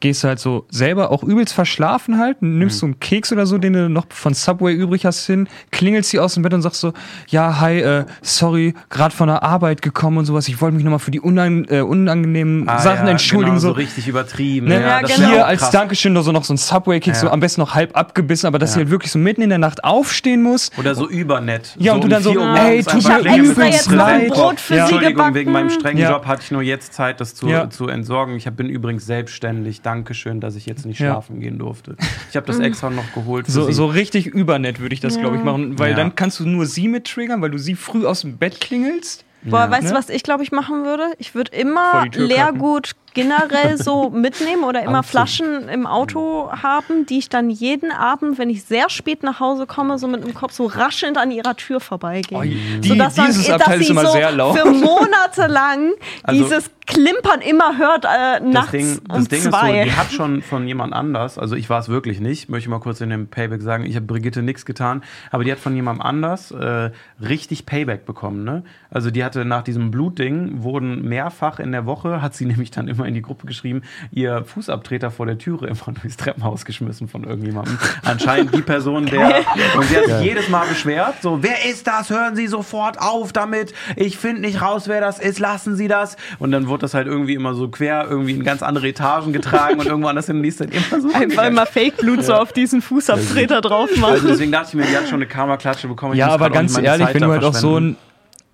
gehst du halt so selber auch übelst verschlafen halt, nimmst Mhm. so einen Keks oder so, den du noch von Subway übrig hast hin, klingelst sie aus dem Bett und sagst so, ja, hi, äh, sorry, gerade von der Arbeit gekommen und sowas, ich wollte mich nochmal für die unang äh, unangenehmen Ah, Sachen ja, entschuldigen, genau, so so. richtig übertrieben. Ne? Ja, das genau. Hier als. Dankeschön noch so noch so ein Subway-Kick, Ja. so am besten noch halb abgebissen, aber dass Ja. sie halt wirklich so mitten in der Nacht aufstehen muss. Oder so übernett. Ja, und du dann so, 4 Uhr ey, tut mir ein Präsent. Brot für Ja. Entschuldigung, wegen meinem strengen Ja. Job hatte ich nur jetzt Zeit, das zu, Ja. zu entsorgen. Ich bin übrigens selbstständig. Dankeschön, dass ich jetzt nicht Ja. schlafen gehen durfte. Ich habe das extra noch geholt. Für So, sie. so richtig übernett würde ich das, Ja. glaube ich, machen, weil Ja. dann kannst du nur sie mit triggern, weil du sie früh aus dem Bett klingelst. Boah, Ja. weißt du, Ne? was ich glaube ich machen würde? Ich würde immer Leergut generell so mitnehmen oder immer Anzünden. Flaschen im Auto haben, die ich dann jeden Abend, wenn ich sehr spät nach Hause komme, so mit dem Kopf so raschelnd an ihrer Tür vorbeigehe. Oh, die, Sodass man- dieses dass Abteil ist sie immer so sehr laut. Für Monate lang Also- dieses Klimpern immer hört äh, das nachts Ding, das um Ding ist so, zwei. die hat schon von jemand anders, also ich war es wirklich nicht, möchte ich mal kurz in dem Payback sagen, ich habe Brigitte nichts getan, aber die hat von jemandem anders äh, richtig Payback bekommen. Ne? Also die hatte nach diesem Blutding, wurden mehrfach in der Woche, hat sie nämlich dann immer in die Gruppe geschrieben, ihr Fußabtreter vor der Türe immer durchs Treppenhaus geschmissen von irgendjemandem. Anscheinend die Person, der, und sie hat sich jedes Mal beschwert, so, wer ist das? Hören Sie sofort auf damit, ich finde nicht raus, wer das ist, lassen Sie das. Und dann wurde das halt irgendwie immer so quer, irgendwie in ganz andere Etagen getragen und irgendwann das hin liest dann immer so. Einfach immer Fake-Blut so auf diesen Fußabtreter drauf Also machen. deswegen dachte ich mir, die hat schon eine Karma-Klatsche bekommen. Ich Ja, aber ganz ehrlich, Zeit wenn du halt auch so ein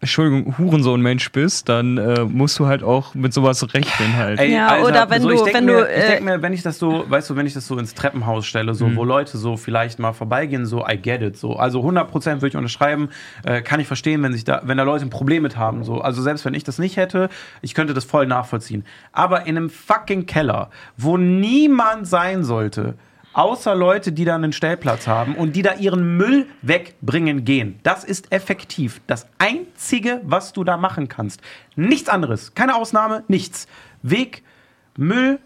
Entschuldigung, Hurensohn-Mensch bist, dann äh, musst du halt auch mit sowas rechnen halt. Ey, Ja, oder wenn ich du- wenn mir, du, Ich äh, denke mir, wenn ich das so, weißt du, wenn ich das so ins Treppenhaus stelle, so, wo Leute so vielleicht mal vorbeigehen, so, I get it, so. Also 100% würde ich unterschreiben, äh, kann ich verstehen, wenn sich da, wenn da Leute ein Problem mit haben, so. Also selbst wenn ich das nicht hätte, ich könnte das voll nachvollziehen. Aber in einem fucking Keller, wo niemand sein sollte, außer Leute, die da einen Stellplatz haben und die da ihren Müll wegbringen gehen. Das ist effektiv das Einzige, was du da machen kannst. Nichts anderes. Keine Ausnahme, nichts. Weg, Müll,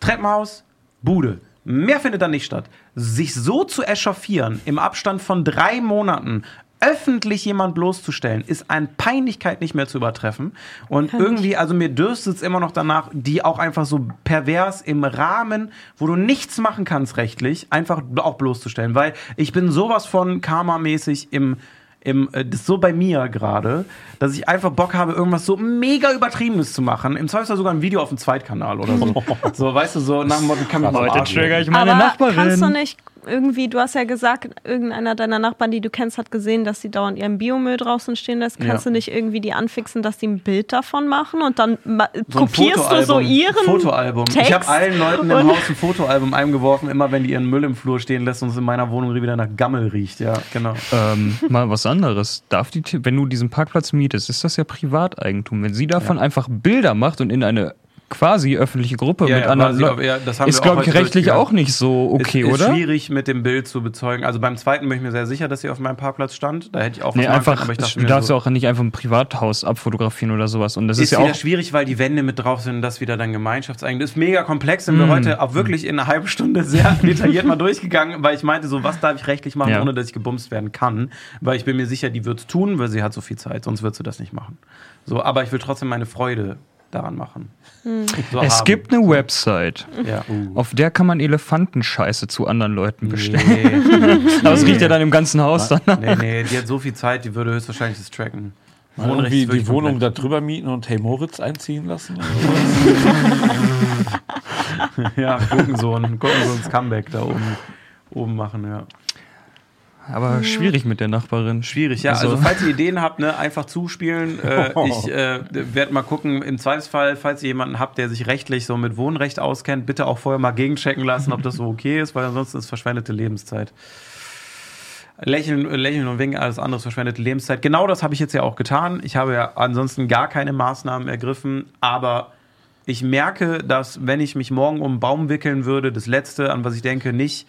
Treppenhaus, Bude. Mehr findet da nicht statt. Sich so zu echauffieren im Abstand von drei Monaten, öffentlich jemand bloßzustellen, ist an Peinlichkeit nicht mehr zu übertreffen. Und irgendwie, also mir dürstet es immer noch danach, die auch einfach so pervers im Rahmen, wo du nichts machen kannst rechtlich, einfach auch bloßzustellen. Weil ich bin sowas von karmamäßig im im, äh, das ist so bei mir gerade, dass ich einfach Bock habe, irgendwas so mega Übertriebenes zu machen. Im Zweifelsfall sogar ein Video auf dem Zweitkanal oder so. so, weißt du, so nach dem Motto, kann man Heute trigger ich meine Aber Nachbarin. kannst du nicht irgendwie, du hast ja gesagt, irgendeiner deiner Nachbarn, die du kennst, hat gesehen, dass sie dauernd ihren Biomüll draußen stehen lässt. Kannst Ja. du nicht irgendwie die anfixen, dass die ein Bild davon machen und dann So kopierst du so ihren Fotoalbum. Text? Ich habe allen Leuten im Haus ein Fotoalbum eingeworfen, immer wenn die ihren Müll im Flur stehen lässt und es in meiner Wohnung wieder nach Gammel riecht. Ja, genau. ähm, mal was anderes. Darf die, wenn du diesen Parkplatz mietest, ist das ja Privateigentum. Wenn sie davon einfach Bilder macht und in eine quasi öffentliche Gruppe Ja, mit ja, anderen Leuten, ja, das haben ist, glaube ich, heute rechtlich auch nicht so okay, ist, ist oder? schwierig mit dem Bild zu bezeugen. Also beim zweiten bin ich mir sehr sicher, dass sie auf meinem Parkplatz stand. Da hätte ich auch Nee, einfach, können, aber ich dachte du darfst so, ja auch nicht einfach ein Privathaus abfotografieren oder sowas. Und das ist, ist, ja auch. schwierig, weil die Wände mit drauf sind und das wieder dann Gemeinschaftseigentum. Das ist mega komplex, sind Mm. wir heute auch wirklich in einer halben Stunde sehr detailliert mal durchgegangen, weil ich meinte so, was darf ich rechtlich machen, ohne dass ich gebumst werden kann. Weil ich bin mir sicher, die wird es tun, weil sie hat so viel Zeit, sonst wird sie das nicht machen. So, aber ich will trotzdem meine Freude daran machen. So Es haben. gibt eine Website, Ja. auf der kann man Elefantenscheiße zu anderen Leuten bestellen. Nee, Aber es riecht ja dann im ganzen Haus dann. nee, nee, die hat so viel Zeit, die würde höchstwahrscheinlich das tracken. Irgendwie die Wohnung komplett. da drüber mieten und Hey Moritz einziehen lassen. Ja, Gurkensohn, Gurkensohns Comeback da oben, oben machen, ja. Aber schwierig mit der Nachbarin. Schwierig, ja. Also, falls ihr Ideen habt, ne, einfach zuspielen. Äh, ich äh, werde mal gucken, im Zweifelsfall, falls ihr jemanden habt, der sich rechtlich so mit Wohnrecht auskennt, bitte auch vorher mal gegenchecken lassen, ob das so okay ist, weil ansonsten ist verschwendete Lebenszeit. Lächeln, lächeln und winken, alles andere ist verschwendete Lebenszeit. Genau das habe ich jetzt ja auch getan. Ich habe ja ansonsten gar keine Maßnahmen ergriffen, aber ich merke, dass wenn ich mich morgen um einen Baum wickeln würde, das Letzte, an was ich denke, nicht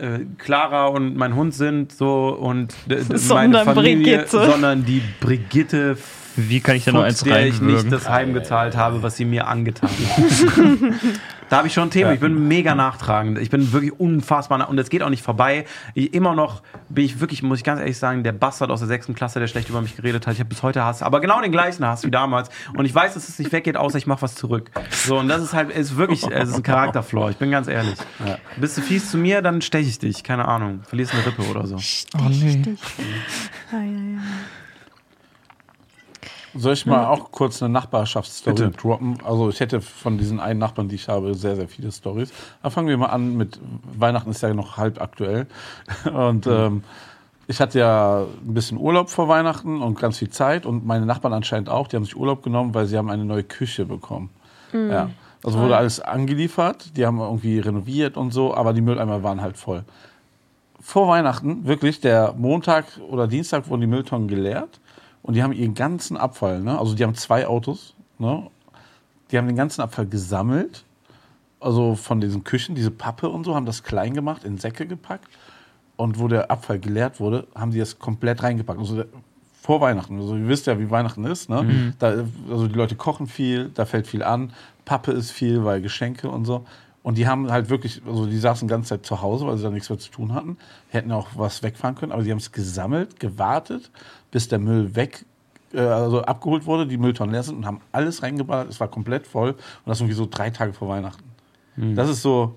äh, Clara und mein Hund sind so und meine Sondern Familie, Brigitte. sondern die Brigitte Wie kann ich da noch Fuchs, eins der ich nicht das heimgezahlt habe, was sie mir angetan hat. da habe ich schon ein Thema. Ich bin mega nachtragend. Ich bin wirklich unfassbar nach und es geht auch nicht vorbei. Ich, immer noch bin ich wirklich, muss ich ganz ehrlich sagen, der Bastard aus der sechsten Klasse, der schlecht über mich geredet hat. Ich habe bis heute Hass, aber genau den gleichen Hass wie damals. Und ich weiß, dass es nicht weggeht, außer ich mache was zurück. So und das ist halt, ist wirklich, es ist ein Charakterflaw. Ich bin ganz ehrlich. Bist du fies zu mir, dann steche ich dich. Keine Ahnung. Verlierst eine Rippe oder so. Oh nee. Ah, ja, ja. Soll ich mal auch kurz eine Nachbarschaftsstory Bitte. droppen? Also ich hätte von diesen einen Nachbarn, die ich habe, sehr, sehr viele Stories. Aber fangen wir mal an mit Weihnachten ist ja noch halb aktuell. Und ähm, ich hatte ja ein bisschen Urlaub vor Weihnachten und ganz viel Zeit und meine Nachbarn anscheinend auch. Die haben sich Urlaub genommen, weil sie haben eine neue Küche bekommen. Ja. Also wurde alles angeliefert, die haben irgendwie renoviert und so, aber die Mülleimer waren halt voll. Vor Weihnachten, wirklich, der Montag oder Dienstag wurden die Mülltonnen geleert und die haben ihren ganzen Abfall, ne? also die haben zwei Autos, ne? die haben den ganzen Abfall gesammelt, also von diesen Küchen, diese Pappe und so, haben das klein gemacht, in Säcke gepackt und wo der Abfall geleert wurde, haben die das komplett reingepackt. Also vor Weihnachten, also ihr wisst ja, wie Weihnachten ist, ne? Da, also die Leute kochen viel, da fällt viel an, Pappe ist viel, weil Geschenke und so. Und die haben halt wirklich, also die saßen die ganze Zeit zu Hause, weil sie da nichts mehr zu tun hatten. Hätten auch was wegfahren können, aber die haben es gesammelt, gewartet, bis der Müll weg, äh, also abgeholt wurde, die Mülltonnen leer sind und haben alles reingeballert. Es war komplett voll und das irgendwie so drei Tage vor Weihnachten. Das ist so,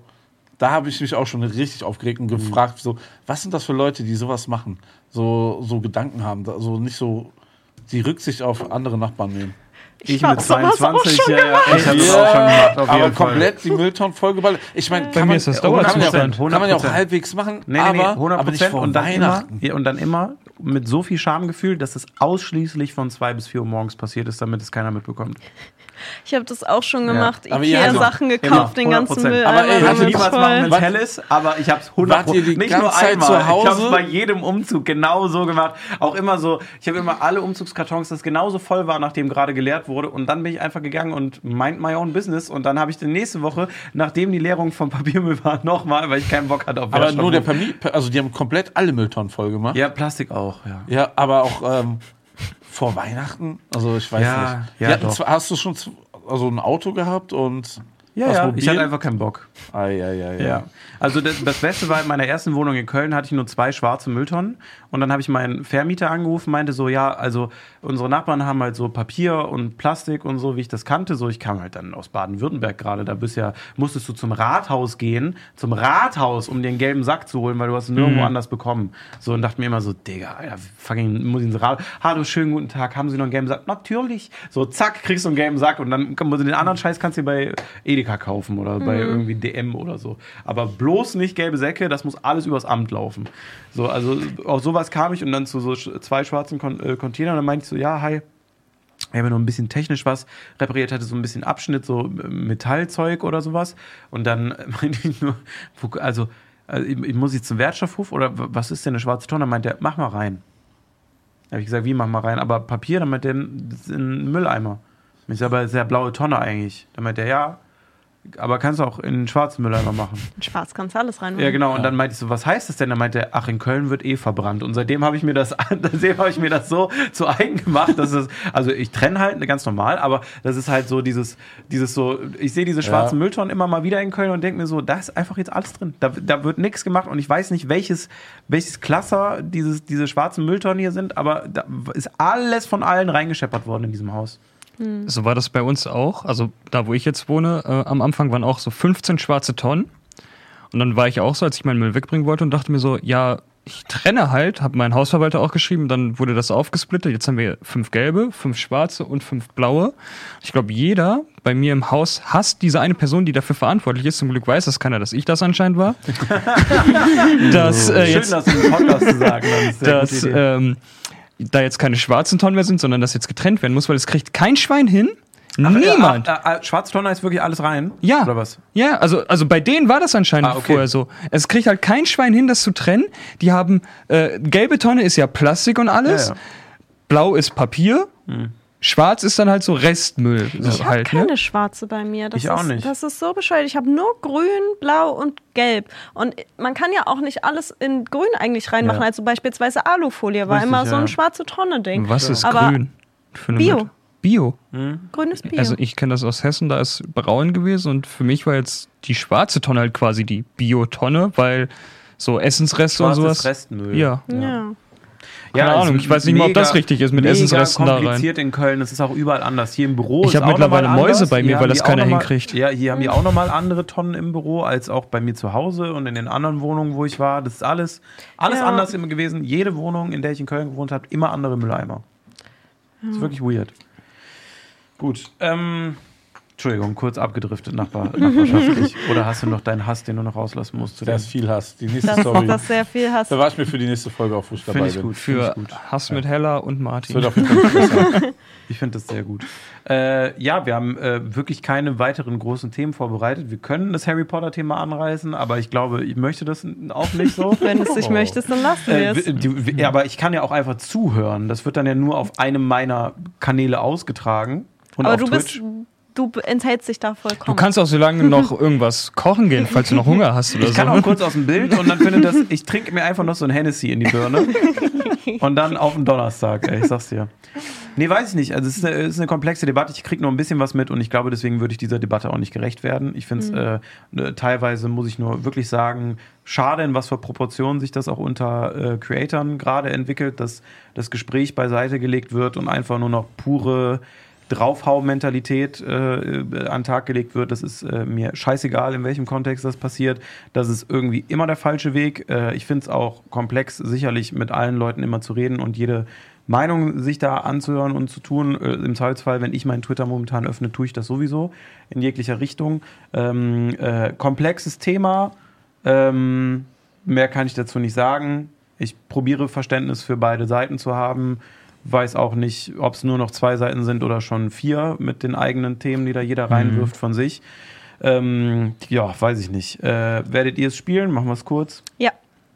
da habe ich mich auch schon richtig aufgeregt und gefragt, so, was sind das für Leute, die sowas machen? So, so Gedanken haben, also nicht so die Rücksicht auf andere Nachbarn nehmen. Ich hab mit sowas auch 22, schon ja, ja, ich habe das auch schon gemacht, auf aber jeden Fall. komplett die Mülltonnen vollgeballert. Ich meine, kann mir man, ist das kann man, ja, Dauerzustand. kann man ja auch 100%. halbwegs machen, Nee, nee, aber, nee, 100 aber nicht vor und dann immer, Weihnachten. ja, und dann immer mit so viel Schamgefühl, dass es ausschließlich von zwei bis vier Uhr morgens passiert ist, damit es keiner mitbekommt. Ich habe das auch schon gemacht. Ihr Ikea-Sachen hattet- gekauft, den ganzen 100%. Müll. Aber ey, damit niemals voll. machen, wenn es Wart- hell ist, aber ich habe es 100 Wart ihr die Nicht ganze nur Zeit einmal. zu Ich habe Hause? es bei jedem Umzug genau so gemacht. Auch immer so, ich habe immer alle Umzugskartons, das genauso voll war, nachdem gerade geleert wurde. Und dann bin ich einfach gegangen und mind my own business. Und dann habe ich die nächste Woche, nachdem die Leerung vom Papiermüll war, nochmal, weil ich keinen Bock hatte auf Aber nur der. Pamir, also die haben komplett alle Mülltonnen voll gemacht. Ja, Plastik auch, ja. Ja, aber auch ähm, vor Weihnachten. Also ich weiß Ja, nicht. ja, hatten hast du schon also ein Auto gehabt und Ja, ja, mobil? ich hatte einfach keinen Bock. Ei, ei, ei, Ja. Also das, das Beste war, in meiner ersten Wohnung in Köln hatte ich nur zwei schwarze Mülltonnen und dann habe ich meinen Vermieter angerufen, meinte so, ja, also unsere Nachbarn haben halt so Papier und Plastik und so, wie ich das kannte. So, ich kam halt dann aus Baden-Württemberg gerade, da bist ja, musstest du zum Rathaus gehen, zum Rathaus, um einen gelben Sack zu holen, weil du hast ihn nirgendwo anders bekommen. So und dachte mir immer so, Digga, Alter, fucking muss ich ins Rat. Hallo, schönen guten Tag, haben Sie noch einen gelben Sack? Natürlich. So, zack, kriegst du einen gelben Sack und dann kann- den anderen Scheiß kannst du dir bei Edeka kaufen oder bei irgendwie DM oder so. Aber bloß nicht gelbe Säcke, das muss alles übers Amt laufen. So, also auf sowas kam ich und dann zu so zwei schwarzen Kon äh, Containern, dann meinte ich so, ja, hi. Ich habe noch ein bisschen technisch was repariert, hatte so ein bisschen Abschnitt, so äh, Metallzeug oder sowas. Und dann meinte ich nur, also, also ich, muss jetzt zum Wertstoffhof oder was ist denn eine schwarze Tonne? Dann meinte er, mach mal rein. Da habe ich gesagt, wie mach mal rein? Aber Papier, dann meinte er, das ist ein Mülleimer. Ich sage, aber ja blaue Tonne eigentlich. Dann meinte er, ja, aber kannst du auch in einen schwarzen Mülleimer machen. In Schwarz kannst du alles reinmachen. Ja, genau. Und dann meinte ich so, was heißt das denn? Dann meinte er, ach, in Köln wird eh verbrannt. Und seitdem habe ich mir das, seitdem habe ich mir das so zu eigen gemacht, dass es, also ich trenne halt ganz normal, aber das ist halt so dieses, dieses so, ich sehe diese schwarzen Mülltonnen immer mal wieder in Köln und denke mir so, da ist einfach jetzt alles drin. Da, da wird nichts gemacht und ich weiß nicht, welches, welches Klasser dieses, diese schwarzen Mülltonnen hier sind, aber da ist alles von allen reingescheppert worden in diesem Haus. So war das bei uns auch. Also da, wo ich jetzt wohne, äh, am Anfang waren auch so 15 schwarze Tonnen. Und dann war ich auch so, als ich meinen Müll wegbringen wollte und dachte mir so, ja, ich trenne halt, habe meinen Hausverwalter auch geschrieben, dann wurde das aufgesplittet. Jetzt haben wir fünf gelbe, fünf schwarze und fünf blaue. Ich glaube, jeder bei mir im Haus hasst diese eine Person, die dafür verantwortlich ist. Zum Glück weiß das keiner, dass ich das anscheinend war. dass, äh, Schön, jetzt, das im Podcast zu sagen. Das dass ähm, da jetzt keine schwarzen Tonnen mehr sind, sondern dass jetzt getrennt werden muss, weil es kriegt kein Schwein hin. Niemand. Äh, äh, äh, Schwarztonne ist wirklich alles rein? Ja. Oder was? Ja, also, also bei denen war das anscheinend Ah, okay. vorher so. Es kriegt halt kein Schwein hin, das zu trennen. Die haben, äh, gelbe Tonne ist ja Plastik und alles. Ja, ja. Blau ist Papier. Schwarz ist dann halt so Restmüll. So Ich habe halt, keine ne? schwarze bei mir. Das Ich auch ist, nicht. Das ist so bescheuert. Ich habe nur grün, blau und gelb. Und man kann ja auch nicht alles in grün eigentlich reinmachen. Ja. Also beispielsweise Alufolie war Richtig, immer so ja. ein schwarze Tonne-Ding. Was ist Aber grün? Bio. Bio. Grünes Bier. Also ich kenne das aus Hessen, da ist braun gewesen und für mich war jetzt die schwarze Tonne halt quasi die Bio-Tonne, weil so Essensreste Schwarzes und sowas. Restmüll. Ja. ja. Keine es Ahnung, ich weiß nicht mal, ob das richtig ist mit Essensresten da rein. kompliziert in Köln. Es ist auch überall anders. Hier im Büro Ich ist hab auch mittlerweile Mäuse bei mir, Hier weil das keiner mal- hinkriegt. Ja, hier haben die auch nochmal andere Tonnen im Büro als auch bei mir zu Hause und in den anderen Wohnungen, wo ich war. Das ist alles, alles Ja. anders immer gewesen. Jede Wohnung, in der ich in Köln gewohnt habe, immer andere Mülleimer. Das ist wirklich weird. Gut. Ähm, Entschuldigung, kurz abgedriftet Nachbar, nachbarschaftlich. Oder hast du noch deinen Hass, den du noch rauslassen musst? Zu ist viel Hass. Die nächste Das, Story. das sehr viel hast. Da war ich mir für die nächste Folge auch, wo ich dabei Finde ich gut. Für ich gut. Hass mit Hella und Das Martin. wird auf jeden Fall. Ich finde das sehr gut. Äh, ja, wir haben äh, wirklich keine weiteren großen Themen vorbereitet. Wir können das Harry Potter-Thema anreißen, aber ich glaube, ich möchte das auch nicht so. Wenn du es nicht Oh. möchtest, dann lassen wir Äh, es. die- w- aber ich kann ja auch einfach zuhören. Das wird dann ja nur auf einem meiner Kanäle ausgetragen. Und Aber auf du Twitch. bist, du enthältst dich da Du vollkommen. kannst auch so lange noch irgendwas kochen gehen, falls du noch Hunger hast oder Ich kann so. auch kurz aus dem Bild und dann findet das, ich trinke mir einfach noch so ein Hennessy in die Birne und dann auf den Donnerstag, ey, ich sag's dir. Nee, weiß ich nicht. Also es ist eine, es ist eine komplexe Debatte. Ich kriege nur ein bisschen was mit und ich glaube, deswegen würde ich dieser Debatte auch nicht gerecht werden. Ich finde es äh, ne, teilweise, muss ich nur wirklich sagen, schade, in was für Proportionen sich das auch unter äh, Creatoren gerade entwickelt, dass das Gespräch beiseite gelegt wird und einfach nur noch pure Draufhau-Mentalität äh, äh, an den Tag gelegt wird. Das ist äh, mir scheißegal, in welchem Kontext das passiert. Das ist irgendwie immer der falsche Weg. Äh, ich finde es auch komplex, sicherlich mit allen Leuten immer zu reden und jede Meinung sich da anzuhören und zu tun. Äh, Im Zweifelsfall, wenn ich meinen Twitter momentan öffne, tue ich das sowieso in jeglicher Richtung. Ähm, äh, komplexes Thema. Ähm, mehr kann ich dazu nicht sagen. Ich probiere Verständnis für beide Seiten zu haben. Weiß auch nicht, ob es nur noch zwei Seiten sind oder schon vier mit den eigenen Themen, die da jeder reinwirft von sich. Ähm, ja, weiß ich nicht. Äh, werdet ihr es spielen? Machen wir es kurz. Ja.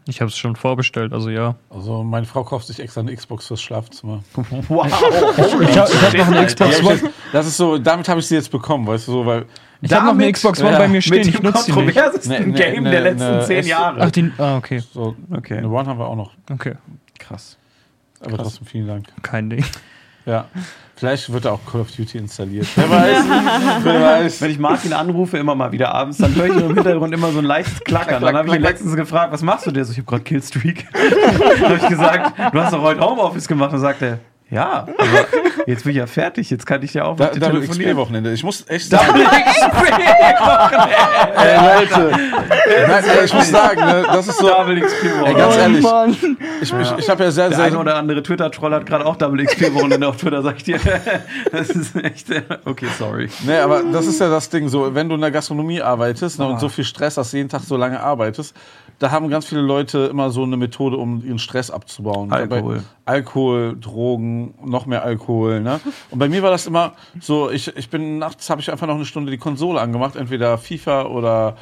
Ich habe es schon vorbestellt, also ja. Also meine Frau kauft sich extra eine Xbox fürs Schlafzimmer. Wow. Ich habe hab noch eine Xbox One. ich das ist so, damit habe ich sie jetzt bekommen, weißt du so, weil Ich habe noch eine Xbox One ja, bei mir stehen. Mit Ich dem nutze die nicht. kontroversesten Ne, ne, Game ne, der letzten ne, zehn Jahre. Ach, die. Ah, okay. so Okay. eine One haben wir auch noch. Okay. Krass. Aber trotzdem vielen Dank. Kein Ding. Ja. Vielleicht wird da auch Call of Duty installiert. Wer weiß. Wer weiß. Wenn ich Martin anrufe, immer mal wieder abends, dann höre ich im Hintergrund immer so ein leichtes Klackern. Dann habe ich ihn letztens gefragt, was machst du denn? So, ich habe gerade Killstreak. dann habe ich gesagt, du hast doch heute Homeoffice gemacht. Und sagt er, ja, aber jetzt bin ich ja fertig. Jetzt kann ich ja auch Da, mit Double telefonieren. XP-Wochenende. Ich muss echt sagen. Ey, Leute. Nein, ey, ich muss sagen, ne, das ist so. Double XP Ey, Wochenende. ganz ehrlich. Ich, ich, ich habe ja sehr, Der sehr. eine oder andere Twitter-Troll hat gerade auch Double XP Wochenende auf Twitter, sag ich dir. Das ist echt. Okay, sorry. Nee, aber das ist ja das Ding so, wenn du in der Gastronomie arbeitest ne, und so viel Stress hast, jeden Tag so lange arbeitest, da haben ganz viele Leute immer so eine Methode, um ihren Stress abzubauen. Alkohol. Alkohol, Drogen, noch mehr Alkohol. Ne? Und bei mir war das immer so, ich, ich bin nachts, habe ich einfach noch eine Stunde die Konsole angemacht, entweder FIFA oder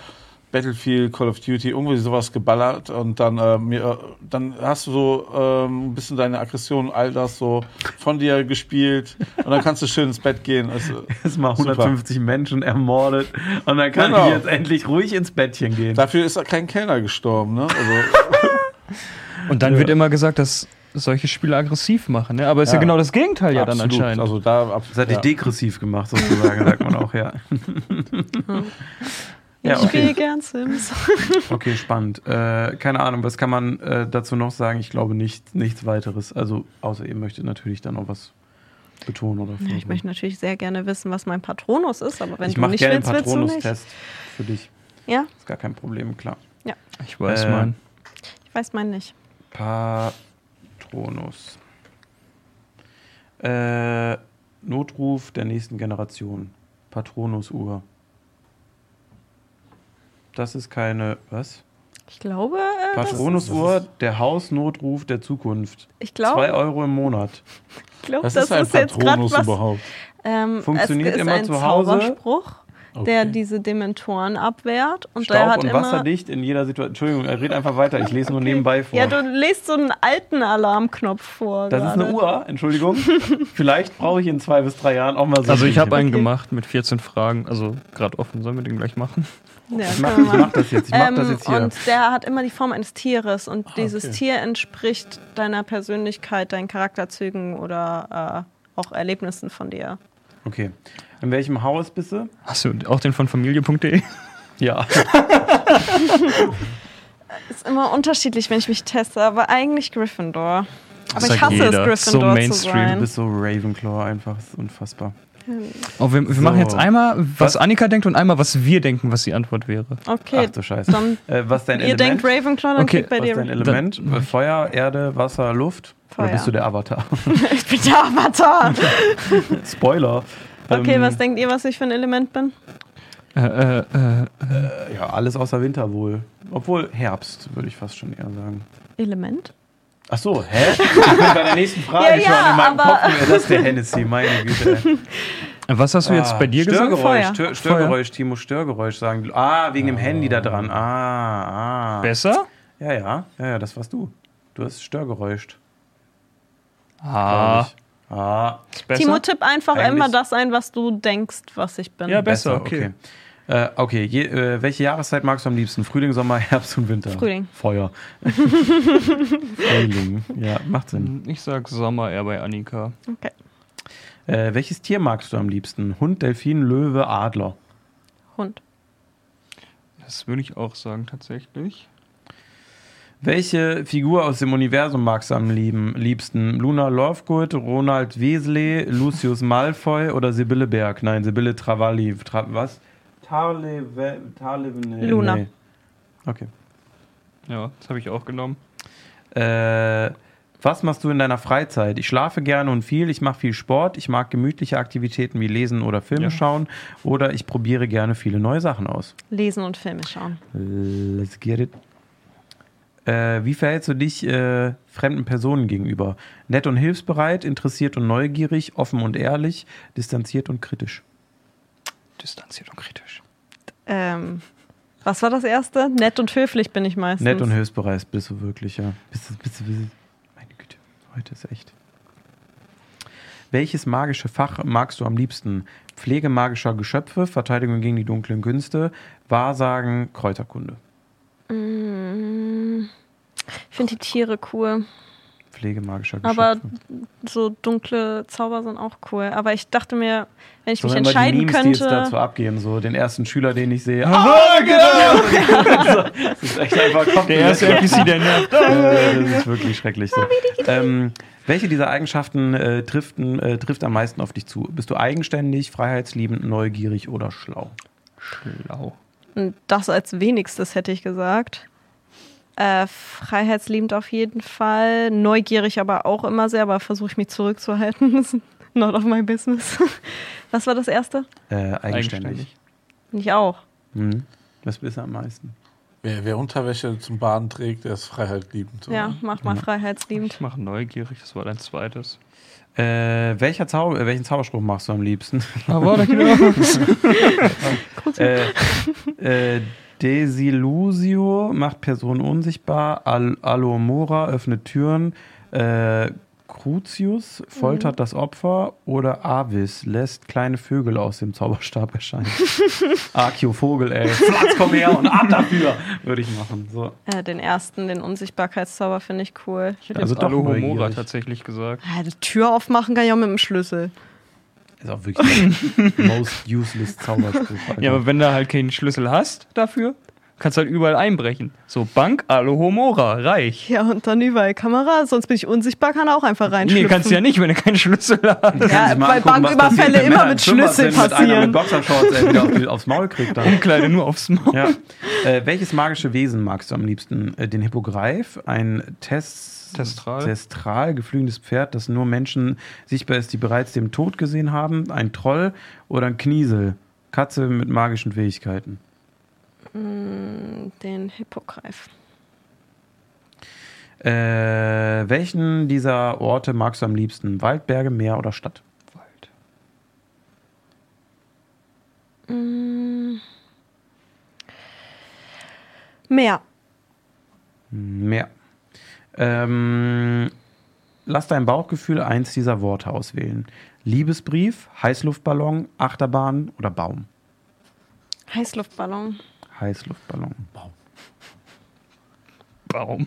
Battlefield, Call of Duty, irgendwie sowas geballert und dann, äh, mir, äh, dann hast du so ähm, ein bisschen deine Aggression, all das so von dir gespielt und dann kannst du schön ins Bett gehen. Also, Jetzt mal Super. 150 Menschen ermordet und dann kann Genau. ich jetzt endlich ruhig ins Bettchen gehen. Dafür ist kein Kellner gestorben, ne? Also, Und dann wird immer gesagt, dass solche Spiele aggressiv machen. Ne? Aber ist ja. Ja. genau das Gegenteil ja dann absolut. anscheinend. Also da ab, Das hat dich ja. degressiv gemacht, sozusagen, sagt man auch, ja. Ich Ja, spiele okay. gern Sims. Okay, spannend. Äh, keine Ahnung, was kann man äh, dazu noch sagen? Ich glaube nicht, nichts weiteres. Also, außer ihr möchtet natürlich dann noch was betonen oder Ja, ich möchte natürlich sehr gerne wissen, was mein Patronus ist, aber wenn Ich du mache nicht gerne willst, willst du nicht. Patronus-Test für dich. Ja, Ist gar kein Problem, klar. ich weiß Äh, mein. ich weiß meinen nicht. Patronus. Äh, Notruf der nächsten Generation. Patronus-Uhr. Das ist keine. Was? Ich glaube, äh, Patronus-Uhr, der Hausnotruf der Zukunft. ich Zwei glaube, Euro im Monat. ich glaube das ist ein ist jetzt gerade Patronus was. überhaupt? Ähm, Funktioniert es ist immer ein zu Hause? Zauberspruch, der Okay. diese Dementoren abwehrt und der Staub hat und immer. wasserdicht in jeder Situation. Entschuldigung, er redet einfach weiter. Ich lese nur nebenbei vor. Ja, du lest so einen alten Alarmknopf vor. das ist gerade. eine Uhr, Entschuldigung. Vielleicht brauche ich in zwei bis drei Jahren auch mal so. Also ich habe einen Okay. gemacht mit 14 Fragen, also gerade offen. Sollen wir den gleich machen? Ja, Ich mach, können ich wir mach das jetzt. Ich mach Ähm, das jetzt hier. Und der hat immer die Form eines Tieres und dieses okay. Tier entspricht deiner Persönlichkeit, deinen Charakterzügen oder äh, auch Erlebnissen von dir. Okay. In welchem Haus bist du? Hast du auch den von familie.de? Ja. Ist immer unterschiedlich, wenn ich mich teste, aber eigentlich Gryffindor. Aber ich hasse jeder. es, So Gryffindor zu Mainstream. Du sein. bist so Ravenclaw einfach. Das ist unfassbar. Oh, wir wir So. machen jetzt einmal, was, Was? Annika denkt und einmal, was wir denken, was die Antwort wäre. Okay, Ach du Scheiße. dann Äh, was dein ihr Element? denkt Ravenclaw, dann Okay, kriegt bei was ist dir dein Element? Äh, Feuer, Erde, Wasser, Luft? Feuer. Oder bist du der Avatar? Ich bin der Avatar. Spoiler. Okay, Ähm, was denkt ihr, was ich für ein Element bin? Äh, äh, äh, Ja, alles außer Winter wohl. Obwohl Herbst, würde ich fast schon eher sagen. Element? Ach so, hä? Ich bin bei der nächsten Frage Ja, ja, schon in meinem aber- Kopf. Das ist der Hennessy, meine Güte. was hast du jetzt Ah, bei dir gesagt? Störgeräusch. Stör, Störgeräusch, Timo, Störgeräusch sagen. Ah, wegen dem Handy da dran. Ah, ah. Besser? Ja, ja, ja, ja, das warst du. Du hast Störgeräusch. Ah. Ah? Timo, tipp einfach Eigentlich- immer das ein, was du denkst, was ich bin. Ja, besser, okay. okay. Äh, okay, je, äh, welche Jahreszeit magst du am liebsten? Frühling, Sommer, Herbst und Winter? Frühling. Feuer. Frühling, ja, macht Sinn. Ich sag Sommer eher bei Annika. Okay. Äh, welches Tier magst du am liebsten? Hund, Delfin, Löwe, Adler? Hund. Das würde ich auch sagen, tatsächlich. Welche Figur aus dem Universum magst du am liebsten? Luna Lovegood, Ronald Weasley, Lucius Malfoy oder Sibylle Berg? Nein, Sibylle Travalli. Tra was? Tarle, Tarle, nee, Luna. Nee. Okay. Ja, das habe ich auch genommen. Äh, was machst du in deiner Freizeit? Ich schlafe gerne und viel, ich mache viel Sport, ich mag gemütliche Aktivitäten wie Lesen oder Filme Ja. schauen oder ich probiere gerne viele neue Sachen aus. Lesen und Filme schauen. Let's get it. Äh, wie verhältst du dich äh, fremden Personen gegenüber? Nett und hilfsbereit, interessiert und neugierig, offen und ehrlich, distanziert und kritisch. Distanziert und kritisch. Ähm, was war das erste? Nett und höflich bin ich meistens. Nett und hilfsbereit bist du wirklich, ja. Bist du, bist du, bist du, meine Güte, heute ist echt. Welches magische Fach magst du am liebsten? Pflege magischer Geschöpfe, Verteidigung gegen die dunklen Künste, Wahrsagen, Kräuterkunde. Mm, Ich finde die Tiere cool. Pflege magischer Geschöpfe. Aber so dunkle Zauber sind auch cool. Aber ich dachte mir, wenn ich So mich die entscheiden Memes, die jetzt könnte. dazu abgehen, so den ersten Schüler, den ich sehe. Ah, genau! so, das ist echt einfach Kopf Der erste NPC, der nervt. das ist wirklich schrecklich so. Ähm, welche dieser Eigenschaften äh, trifft, äh, trifft am meisten auf dich zu? Bist du eigenständig, freiheitsliebend, neugierig oder schlau? Schlau. Das als wenigstes hätte ich gesagt. Äh, freiheitsliebend auf jeden Fall. Neugierig aber auch immer sehr, aber versuche ich mich zurückzuhalten. Das ist Not of my business. Was war das erste? Äh, eigenständig. Ich auch. Mhm. Was bist du am meisten? Wer, wer Unterwäsche zum Baden trägt, der ist freiheitliebend. oder? Ja, mach mal freiheitsliebend. Ich mache neugierig, das war dein zweites. Äh, welcher Zau äh, welchen Zauberspruch machst du am liebsten? Aber da genau. äh, äh, Desillusio macht Personen unsichtbar. Al Alomora öffnet Türen. Äh, Crucius foltert das Opfer. Oder Avis lässt kleine Vögel aus dem Zauberstab erscheinen. Akio Vogel, ey. Platz, komm her und ab dafür. Würde ich machen. So. Äh, den ersten, den Unsichtbarkeitszauber, finde ich cool. Ich hätte Also jetzt Alohomora tatsächlich gesagt. Ah, die Tür aufmachen kann ich auch mit dem Schlüssel. Ist auch wirklich der most useless Zauberspruch. Alter. Ja, aber wenn du halt keinen Schlüssel hast dafür, kannst du halt überall einbrechen. So, Bank, Alohomora, reich. Ja, und dann überall Kamera, sonst bin ich unsichtbar, kann er auch einfach reinschlüpfen. Nee, kannst du ja nicht, wenn du keinen Schlüssel hast. Ja, weil Banküberfälle immer mit Schlüssel passieren. mit Boxershorts ey, wieder auf die, aufs Maul kriegt dann. Umkleide nur aufs Maul. Ja. Äh, welches magische Wesen magst du am liebsten? Äh, den Hippogreif, ein Tes Testral. Testral, geflügeltes Pferd, das nur Menschen sichtbar ist, die bereits den Tod gesehen haben, ein Troll oder ein Kniesel, Katze mit magischen Fähigkeiten. Den Hippogreif. Äh, welchen dieser Orte magst du am liebsten? Wald, Berge, Meer oder Stadt? Wald. Mehr. Meer. Ähm, lass dein Bauchgefühl eins dieser Worte auswählen. Liebesbrief, Heißluftballon, Achterbahn oder Baum? Heißluftballon. Heißluftballon. Baum.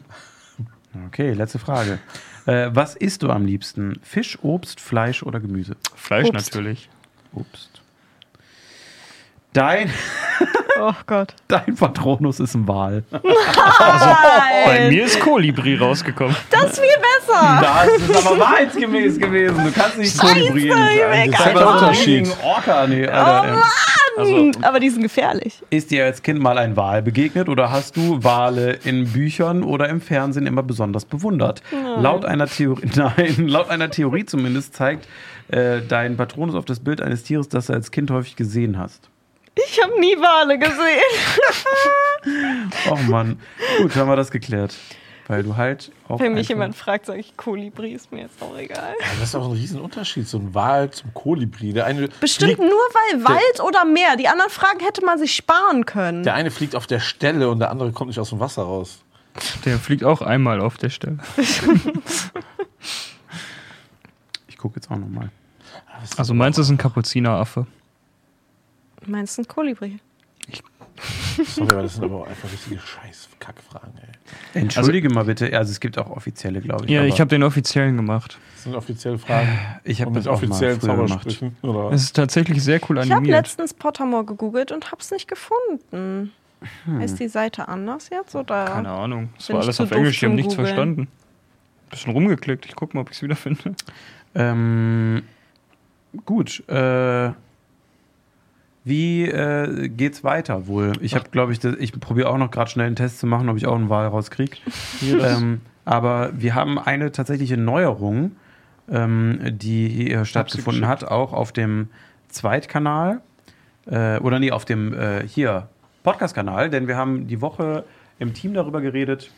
Okay, letzte Frage. Äh, was isst du am liebsten? Fisch, Obst, Fleisch oder Gemüse? Fleisch Obst. natürlich. Obst. Dein, Oh Gott. dein Patronus ist ein Wal. Bei mir ist Kolibri rausgekommen. Das ist viel besser. Das ist aber wahrheitsgemäß gewesen. Du kannst nicht Kolibri weg, Das ist ein Unterschied. Orca. Nee, Alter, ey. Also, Aber die sind gefährlich. Ist dir als Kind mal ein Wal begegnet oder hast du Wale in Büchern oder im Fernsehen immer besonders bewundert? Laut einer Theorie, nein, laut einer Theorie zumindest zeigt äh, dein Patronus auf das Bild eines Tieres, das du als Kind häufig gesehen hast. Ich habe nie Wale gesehen. Oh Mann. Gut, haben wir das geklärt. Weil du halt auch. Wenn mich jemand fragt, sage ich Kolibri, ist mir jetzt auch egal. Ja, das ist auch ein Riesenunterschied, so ein Wal zum Kolibri. Der eine, Bestimmt fliegt, nur weil Wald oder Meer. Die anderen Fragen hätte man sich sparen können. der eine fliegt auf der Stelle und der andere kommt nicht aus dem Wasser raus. der fliegt auch einmal auf der Stelle. Ich gucke jetzt auch nochmal. Also meins ist ein Kapuzineraffe. Meinst du ein Kolibri? Sorry, aber das sind aber auch einfach richtige Scheiß-Kackfragen, ey. Entschuldige mal bitte. Also es gibt auch offizielle, glaube ich. Ja, ich habe den offiziellen gemacht. Das sind offizielle Fragen. Ich habe das gemacht. Zaubersprüchen. Oder? Es ist tatsächlich sehr cool Ich habe animiert. letztens Pottermore gegoogelt und habe es nicht gefunden. Ist die Seite anders jetzt? Oder? Keine Ahnung. Es war ich alles zu auf Englisch, ich habe nichts Googlen. verstanden. Bisschen rumgeklickt, ich guck mal, ob ich es wiederfinde. Ähm, gut. Äh, wie äh, geht's weiter wohl? Ich habe, glaube ich, das, ich probiere auch noch gerade schnell einen Test zu machen, ob ich auch einen Wahl rauskriege. ähm, aber wir haben eine tatsächliche Neuerung, ähm, die hier stattgefunden hat, auch auf dem Zweitkanal. Äh, oder nee, auf dem äh, hier Podcast-Kanal, denn wir haben die Woche im Team darüber geredet,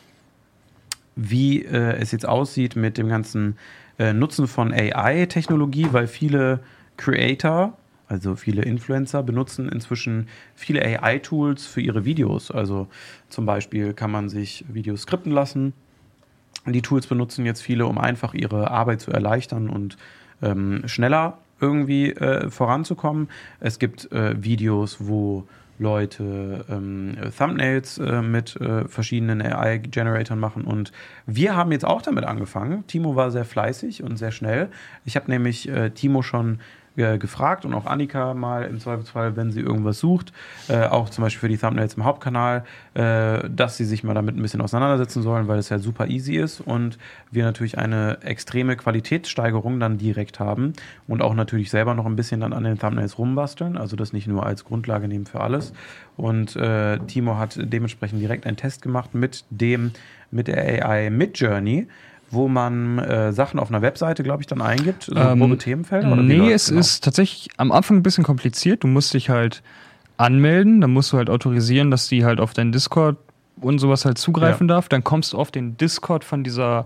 wie äh, es jetzt aussieht mit dem ganzen äh, Nutzen von AI-Technologie, weil viele Creator, also viele Influencer, benutzen inzwischen viele AI-Tools für ihre Videos. Also zum Beispiel kann man sich Videos skripten lassen. Die Tools benutzen jetzt viele, um einfach ihre Arbeit zu erleichtern und ähm, schneller irgendwie äh, voranzukommen. Es gibt äh, Videos, wo Leute ähm, Thumbnails äh, mit äh, verschiedenen AI-Generatoren machen. Und wir haben jetzt auch damit angefangen. Timo war sehr fleißig und sehr schnell. Ich habe nämlich äh, Timo schon äh, gefragt und auch Annika mal im Zweifelsfall, wenn sie irgendwas sucht, äh, auch zum Beispiel für die Thumbnails im Hauptkanal, äh, dass sie sich mal damit ein bisschen auseinandersetzen sollen, weil es ja super easy ist und wir natürlich eine extreme Qualitätssteigerung dann direkt haben und auch natürlich selber noch ein bisschen dann an den Thumbnails rumbasteln, also das nicht nur als Grundlage nehmen für alles. Und äh, Timo hat dementsprechend direkt einen Test gemacht mit dem, mit der AI Midjourney wo man äh, Sachen auf einer Webseite, glaube ich, dann eingibt, so Ähm, grobe Themenfelder? oder nee, es genau? ist tatsächlich am Anfang ein bisschen kompliziert. Du musst dich halt anmelden, dann musst du halt autorisieren, dass die halt auf deinen Discord und sowas halt zugreifen darf. Dann kommst du auf den Discord von dieser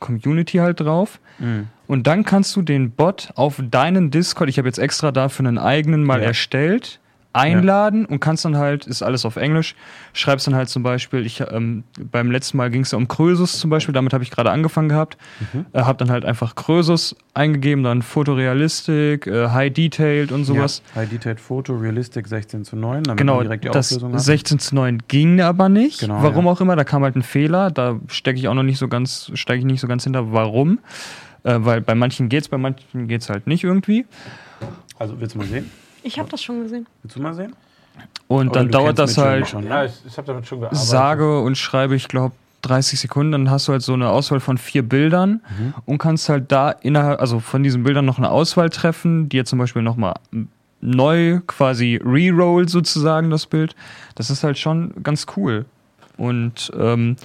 Community halt drauf. Mhm. Und dann kannst du den Bot auf deinen Discord, ich habe jetzt extra dafür einen eigenen mal Ja. erstellt, einladen und kannst dann halt, ist alles auf Englisch, schreibst dann halt zum Beispiel, ich ähm, beim letzten Mal ging es ja um Krösus zum Beispiel, damit habe ich gerade angefangen gehabt, Mhm. äh, habe dann halt einfach Krösus eingegeben, dann Fotorealistik, äh, High Detailed und sowas. Ja, High Detailed Foto, Realistic 16 zu 9, damit Genau, direkt die das Auflösung hat. 16 zu 9 ging aber nicht. Genau, warum ja. auch immer, da kam halt ein Fehler. Da stecke ich auch noch nicht so ganz, steige ich nicht so ganz hinter, warum. Äh, weil bei manchen geht's, bei manchen geht's halt nicht irgendwie. Also, willst du mal sehen? Ich habe das schon gesehen. Willst du mal sehen? Und Oder dann dauert das halt, schon, Ja, ne? ich, ich habe damit schon gearbeitet. sage und schreibe, ich glaube, 30 Sekunden, dann hast du halt so eine Auswahl von vier Bildern Mhm. und kannst halt da innerhalb, also von diesen Bildern noch eine Auswahl treffen, die jetzt zum Beispiel nochmal neu quasi reroll sozusagen das Bild. Das ist halt schon ganz cool. Und ähm,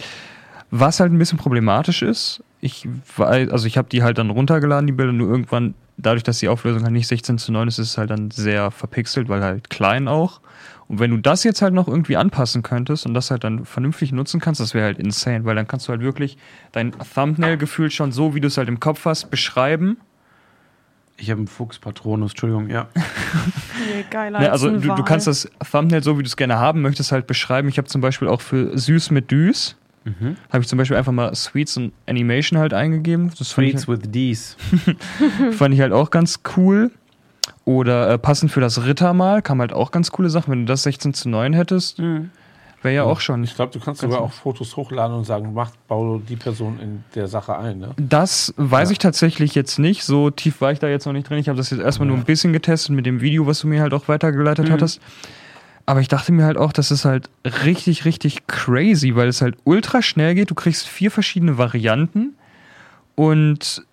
was halt ein bisschen problematisch ist, ich weiß, also ich habe die halt dann runtergeladen, die Bilder, nur irgendwann, dadurch, dass die Auflösung halt nicht 16 zu 9 ist, ist es halt dann sehr verpixelt, weil halt klein auch. Und wenn du das jetzt halt noch irgendwie anpassen könntest und das halt dann vernünftig nutzen kannst, das wäre halt insane, weil dann kannst du halt wirklich dein Thumbnail gefühlt schon so, wie du es halt im Kopf hast, beschreiben. Ich habe einen Fuchs Patronus, Entschuldigung, ja. Nee, geiler Ne, also du, du kannst das Thumbnail so, wie du es gerne haben möchtest, halt beschreiben. Ich habe zum Beispiel auch für Süß mit Düs, Mhm. habe ich zum Beispiel einfach mal Sweets und Animation halt eingegeben. Das fand ich, Tweets with D's. fand ich halt auch ganz cool. Oder äh, passend für das Rittermal kam halt auch ganz coole Sachen. Wenn du das 16 zu 9 hättest, Mhm. wäre ja auch schon. Ich glaube, du kannst sogar auch Fotos hochladen und sagen, mach, bau die Person in der Sache ein. Ne? Das weiß Ja. ich tatsächlich jetzt nicht. So tief war ich da jetzt noch nicht drin. Ich habe das jetzt erstmal nur ein bisschen getestet mit dem Video, was du mir halt auch weitergeleitet Mhm. hattest. Aber ich dachte mir halt auch, das ist halt richtig, richtig crazy, weil es halt ultra schnell geht. Du kriegst vier verschiedene Varianten und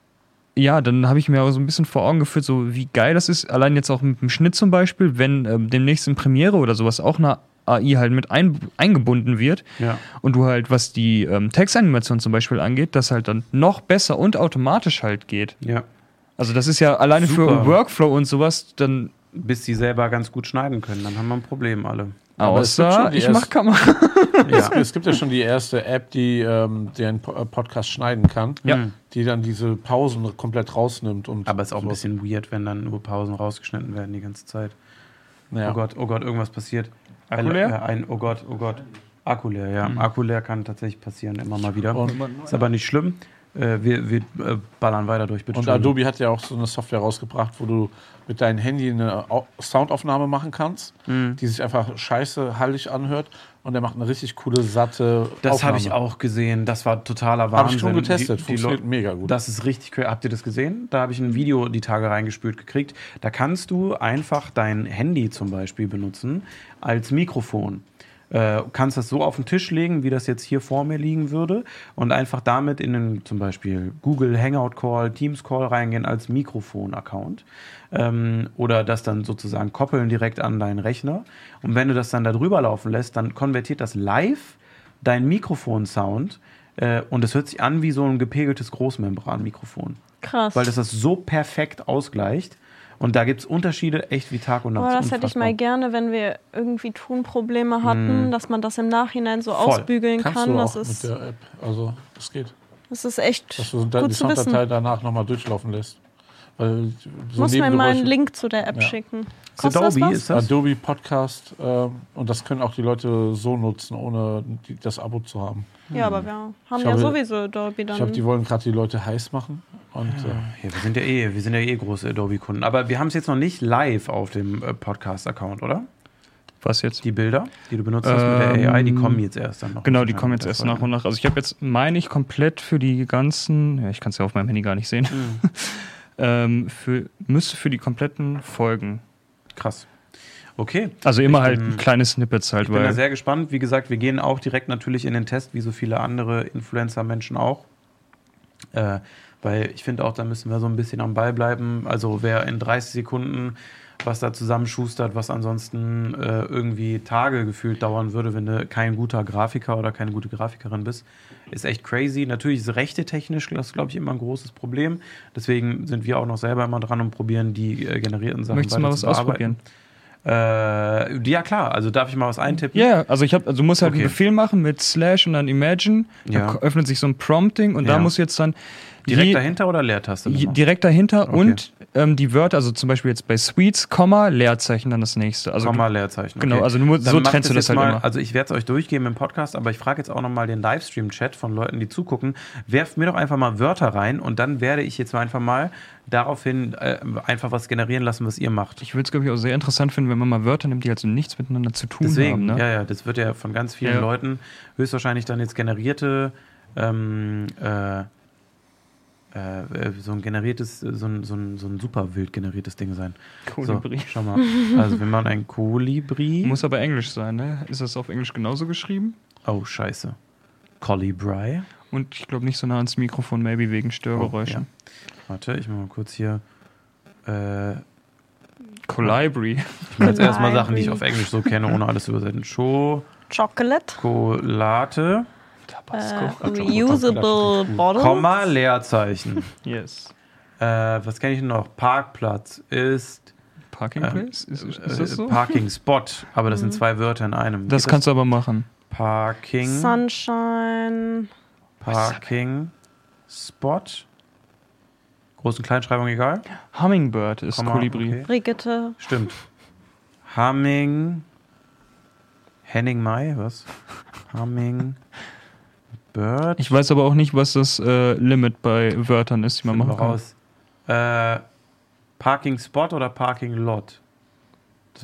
ja, dann habe ich mir auch so ein bisschen vor Augen geführt, so wie geil das ist. Allein jetzt auch mit dem Schnitt zum Beispiel, wenn ähm, demnächst in Premiere oder sowas auch eine AI halt mit ein, eingebunden wird, Ja. und du halt, was die ähm, Textanimation zum Beispiel angeht, das halt dann noch besser und automatisch halt geht. Ja. Also das ist ja alleine Super. für Workflow und sowas dann Bis die selber ganz gut schneiden können, dann haben wir ein Problem alle. Aber es gibt außer schon die ich mach erst- Kamera. Es, es gibt ja schon die erste App, die ähm, den äh, Podcast schneiden kann, Ja. Mhm. die dann diese Pausen komplett rausnimmt. Und Aber es ist auch ein so. bisschen weird, wenn dann nur Pausen rausgeschnitten werden die ganze Zeit. Ja. Oh Gott, oh Gott, irgendwas passiert. Akku ein, leer? äh, ein, oh Gott, oh Gott. Akku leer, ja. Akku leer kann tatsächlich passieren, immer mal wieder. Und, ist aber nicht schlimm. Äh, wir wir äh, ballern weiter durch, bitte. und. Adobe hat ja auch so eine Software rausgebracht, wo du mit deinem Handy eine Au- Soundaufnahme machen kannst, Mhm. die sich einfach scheiße hallig anhört. Und der macht eine richtig coole, satte Das habe ich auch gesehen. Das war totaler Wahnsinn. Habe ich schon getestet. Die, die Funktioniert Leute- mega gut. Das ist richtig cool. Habt ihr das gesehen? Da habe ich ein Video die Tage reingespült gekriegt. Da kannst du einfach dein Handy zum Beispiel benutzen als Mikrofon. Äh, kannst das so auf den Tisch legen, wie das jetzt hier vor mir liegen würde, und einfach damit in den zum Beispiel Google Hangout Call, Teams Call reingehen als Mikrofon-Account. Ähm, oder das dann sozusagen koppeln direkt an deinen Rechner. Und wenn du das dann da drüber laufen lässt, dann konvertiert das live dein Mikrofon-Sound äh, und es hört sich an wie so ein gepegeltes Großmembran-Mikrofon. Krass. Weil das das so perfekt ausgleicht. Und da gibt es Unterschiede echt wie Tag und Nacht. Boah, das ist hätte ich unfassbar. mal gerne, wenn wir irgendwie Tonprobleme hatten, dass man das im Nachhinein so Voll. ausbügeln Kannst kann. du Das auch mit ist, der App. Also, das geht. das ist echt Dass du gut die zu wissen. Sounddatei danach nochmal durchlaufen lässt. Weil so Muss mir mal einen Link zu der App Ja. schicken. Kostet das Adobe, was? ist das? Adobe Podcast ähm, und das können auch die Leute so nutzen, ohne die, das Abo zu haben. Ja, aber wir haben Ich ja habe- sowieso Adobe Ich glaube, die dann. wollen gerade die Leute heiß machen. Und äh, Ja, wir sind ja eh, wir sind ja eh große Adobe-Kunden. Aber wir haben es jetzt noch nicht live auf dem äh, Podcast-Account, oder? Was jetzt? Die Bilder, die du benutzt hast mit der Ähm, AI, die kommen jetzt erst dann noch. Genau, die kommen jetzt erst nach und nach. Also ich habe jetzt, meine ich, komplett für die ganzen, ja, ich kann es ja auf meinem Handy gar nicht sehen, Mhm. ähm, für, müsste für die kompletten Folgen. Krass. Okay. Also immer Ich halt bin- kleine Snippets halt, Ich bin da sehr gespannt. Wie gesagt, wir gehen auch direkt natürlich in den Test, wie so viele andere Influencer-Menschen auch. Äh, weil ich finde auch, da müssen wir so ein bisschen am Ball bleiben. Also wer in 30 Sekunden was da zusammenschustert, was ansonsten äh, irgendwie Tage gefühlt dauern würde, wenn du kein guter Grafiker oder keine gute Grafikerin bist, ist echt crazy. Natürlich ist rechte technisch, das glaube ich, immer ein großes Problem. Deswegen sind wir auch noch selber immer dran und probieren die äh, generierten Sachen möchtest du mal was ausprobieren? Äh, ja, klar. Also darf ich mal was eintippen? Ja, also ich habe, also du musst halt Okay. einen Befehl machen mit Slash und dann Imagine. Ja. Dann öffnet sich so ein Prompting und Ja. da musst du jetzt dann Direkt je- dahinter oder Leertaste? je- nochmal? direkt dahinter Okay. und ähm, die Wörter, also zum Beispiel jetzt bei Sweets, Komma, Leerzeichen dann das nächste. Also Komma, Leerzeichen. genau, okay. also du, musst- Dann so trennst du das halt mal, immer. Also ich werde es euch durchgeben im Podcast, aber ich frage jetzt auch nochmal den Livestream-Chat von Leuten, die zugucken. Werft mir doch einfach mal Wörter rein und dann werde ich jetzt einfach mal daraufhin äh, einfach was generieren lassen, was ihr macht. Ich würde es, glaube ich, auch sehr interessant finden, wenn man mal Wörter nimmt, die halt so nichts miteinander zu tun Deswegen, haben. Ne? ja, ja, das wird ja von ganz vielen Ja. Leuten höchstwahrscheinlich dann jetzt generierte, ähm, äh, äh, so ein generiertes, so ein, so ein, so ein super wild generiertes Ding sein. Kolibri. So, schau mal. Also wir machen ein Kolibri. Muss aber Englisch sein, ne? Ist das auf Englisch genauso geschrieben? Oh, scheiße. Colibri. Und ich glaube nicht so nah ans Mikrofon, maybe wegen Störgeräuschen. Oh, Warte, ich mach mal kurz hier. Äh, ich Colibri. mache jetzt erstmal Sachen, die ich auf Englisch so kenne, ohne alles zu übersetzen. Chocolate. Schokolade, Äh, reusable Bottle. Komma, Leerzeichen. Yes. Äh, was kenne ich noch? Parkplatz ist, Parking Ähm, Place? Ist, ist äh, das so? Parking Spot, aber das sind zwei Wörter in einem. Das Geht kannst du aber machen. Parking, Sunshine. Parking Spot. Groß- und Kleinschreibung egal. Hummingbird ist Komma, Kolibri. okay. Brigitte. Stimmt. Humming. Henning Mai, was? Humming. Bird. Ich weiß aber auch nicht, was das äh, Limit bei Wörtern ist, die man machen kann. raus. Äh, Parking Spot oder Parking Lot?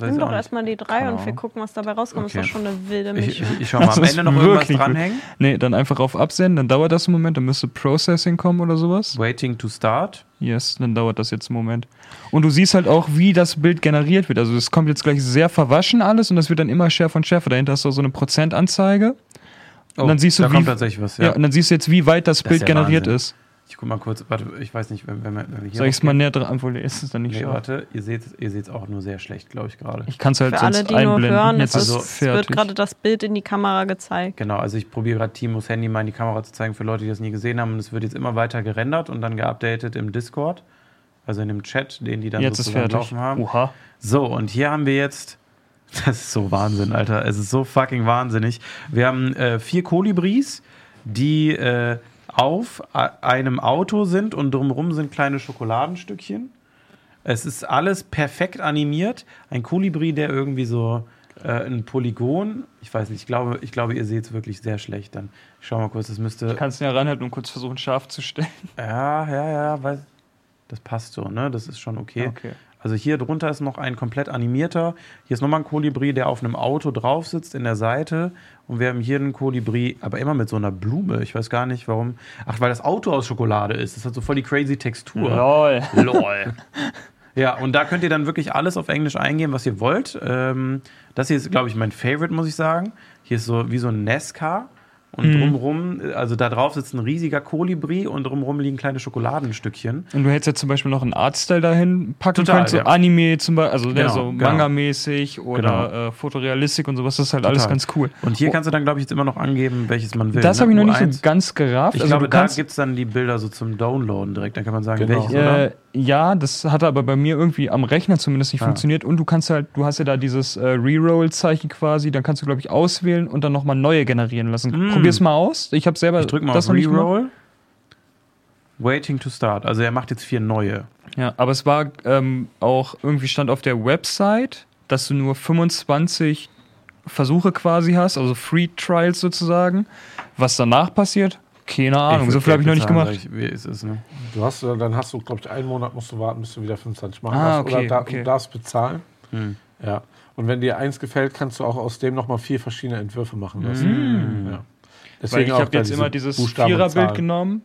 Nimm ich doch auch erstmal die drei Keine und wir gucken, was dabei rauskommt. Okay. Das ist doch schon eine wilde Ich, Mischung. ich, ich schau mal, Das am Ende noch irgendwas wirklich gut. dranhängen. Nee, dann einfach auf Absenden, dann dauert das einen Moment, dann müsste Processing kommen oder sowas. Waiting to start. Yes, dann dauert das jetzt einen Moment. Und du siehst halt auch, wie das Bild generiert wird. Also es kommt jetzt gleich sehr verwaschen alles und das wird dann immer schärfer und schärfer. Dahinter hast du so eine Prozentanzeige. Und dann siehst du, Oh, da wie- kommt tatsächlich was. Ja. Ja. und dann siehst du jetzt, wie weit das, Das Bild ist ja generiert Wahnsinn. ist. Ich guck mal kurz. Warte, ich weiß nicht, wenn, wenn, wir- wenn wir hier. Soll ich es mal näher dran, obwohl ist es dann nicht Nee, scharf. warte, ihr seht ihr seht's auch nur sehr schlecht, glaube ich, gerade. Ich kann es halt Für alle, sonst die nur einblenden. hören, jetzt es, Also, es es wird gerade das Bild in die Kamera gezeigt. Genau, also ich probiere gerade Timos Handy mal in die Kamera zu zeigen für Leute, die das nie gesehen haben. Und es wird jetzt immer weiter gerendert und dann geupdatet im Discord. Also in dem Chat, den die dann jetzt ist sozusagen fertig. laufen haben. Oha. So, und hier haben wir jetzt. Das ist so Wahnsinn, Alter. Es ist so fucking wahnsinnig. Wir haben äh, vier Kolibris, die äh, auf einem Auto sind und drumherum sind kleine Schokoladenstückchen. Es ist alles perfekt animiert. Ein Kolibri, der irgendwie so äh, ein Polygon. Ich weiß nicht, ich glaube, ich glaube ihr seht es wirklich sehr schlecht dann. Ich schau mal kurz, das müsste. Kannst du ja ranhalten und kurz versuchen, scharf zu stellen. Ja, ja, ja, weiß. Das passt so, ne? Das ist schon okay. Okay. Also hier drunter ist noch ein komplett animierter. Hier ist nochmal ein Kolibri, der auf einem Auto drauf sitzt in der Seite. Und wir haben hier einen Kolibri, aber immer mit so einer Blume. Ich weiß gar nicht warum. Ach, weil das Auto aus Schokolade ist. Das hat so voll die crazy Textur. Lol. Lol. Ja, und da könnt ihr dann wirklich alles auf Englisch eingeben, was ihr wollt. Ähm, das hier ist, glaube ich, mein Favorite, muss ich sagen. Hier ist so wie so ein Nesca. Und Mhm. drumrum, also da drauf sitzt ein riesiger Kolibri und drumrum liegen kleine Schokoladenstückchen. Und du hättest jetzt zum Beispiel noch einen Artstyle dahin packen Total, können, so ja. Anime zum Beispiel, also ne, Genau, so genau. Manga-mäßig oder äh, Fotorealistik und sowas, das ist halt alles Total. ganz cool. Und hier Oh. kannst du dann, glaube ich, jetzt immer noch angeben, welches man will. Das ne? habe ich noch nicht U1. so ganz gerafft. Ich also glaube, du da kannst, gibt es dann die Bilder so zum Downloaden direkt. Dann kann man sagen, Genau. welches oder? Ja, das hat aber bei mir irgendwie am Rechner zumindest nicht Ah. funktioniert. Und du kannst halt, du hast ja da dieses äh, Reroll-Zeichen quasi, dann kannst du, glaube ich, auswählen und dann nochmal neue generieren lassen. Mm. Probier's mal aus. Ich habe selber Ich drück mal das auf. Reroll. Waiting to start. Also er macht jetzt vier neue. Ja, aber es war ähm, auch irgendwie stand auf der Website, dass du nur 25 Versuche quasi hast, also Free Trials sozusagen. Was danach passiert, keine Ahnung. So viel habe ich noch nicht gemacht. Ich, wie ist es, ne? Du hast, äh, dann hast du, glaube ich, einen Monat musst du warten, bis du wieder 25 machen Ah, darfst. okay, oder da, okay. du darfst bezahlen. Hm. Ja. Und wenn dir eins gefällt, kannst du auch aus dem nochmal vier verschiedene Entwürfe machen lassen. Ja. Weil Deswegen ich auch habe jetzt immer dieses Viererbild genommen,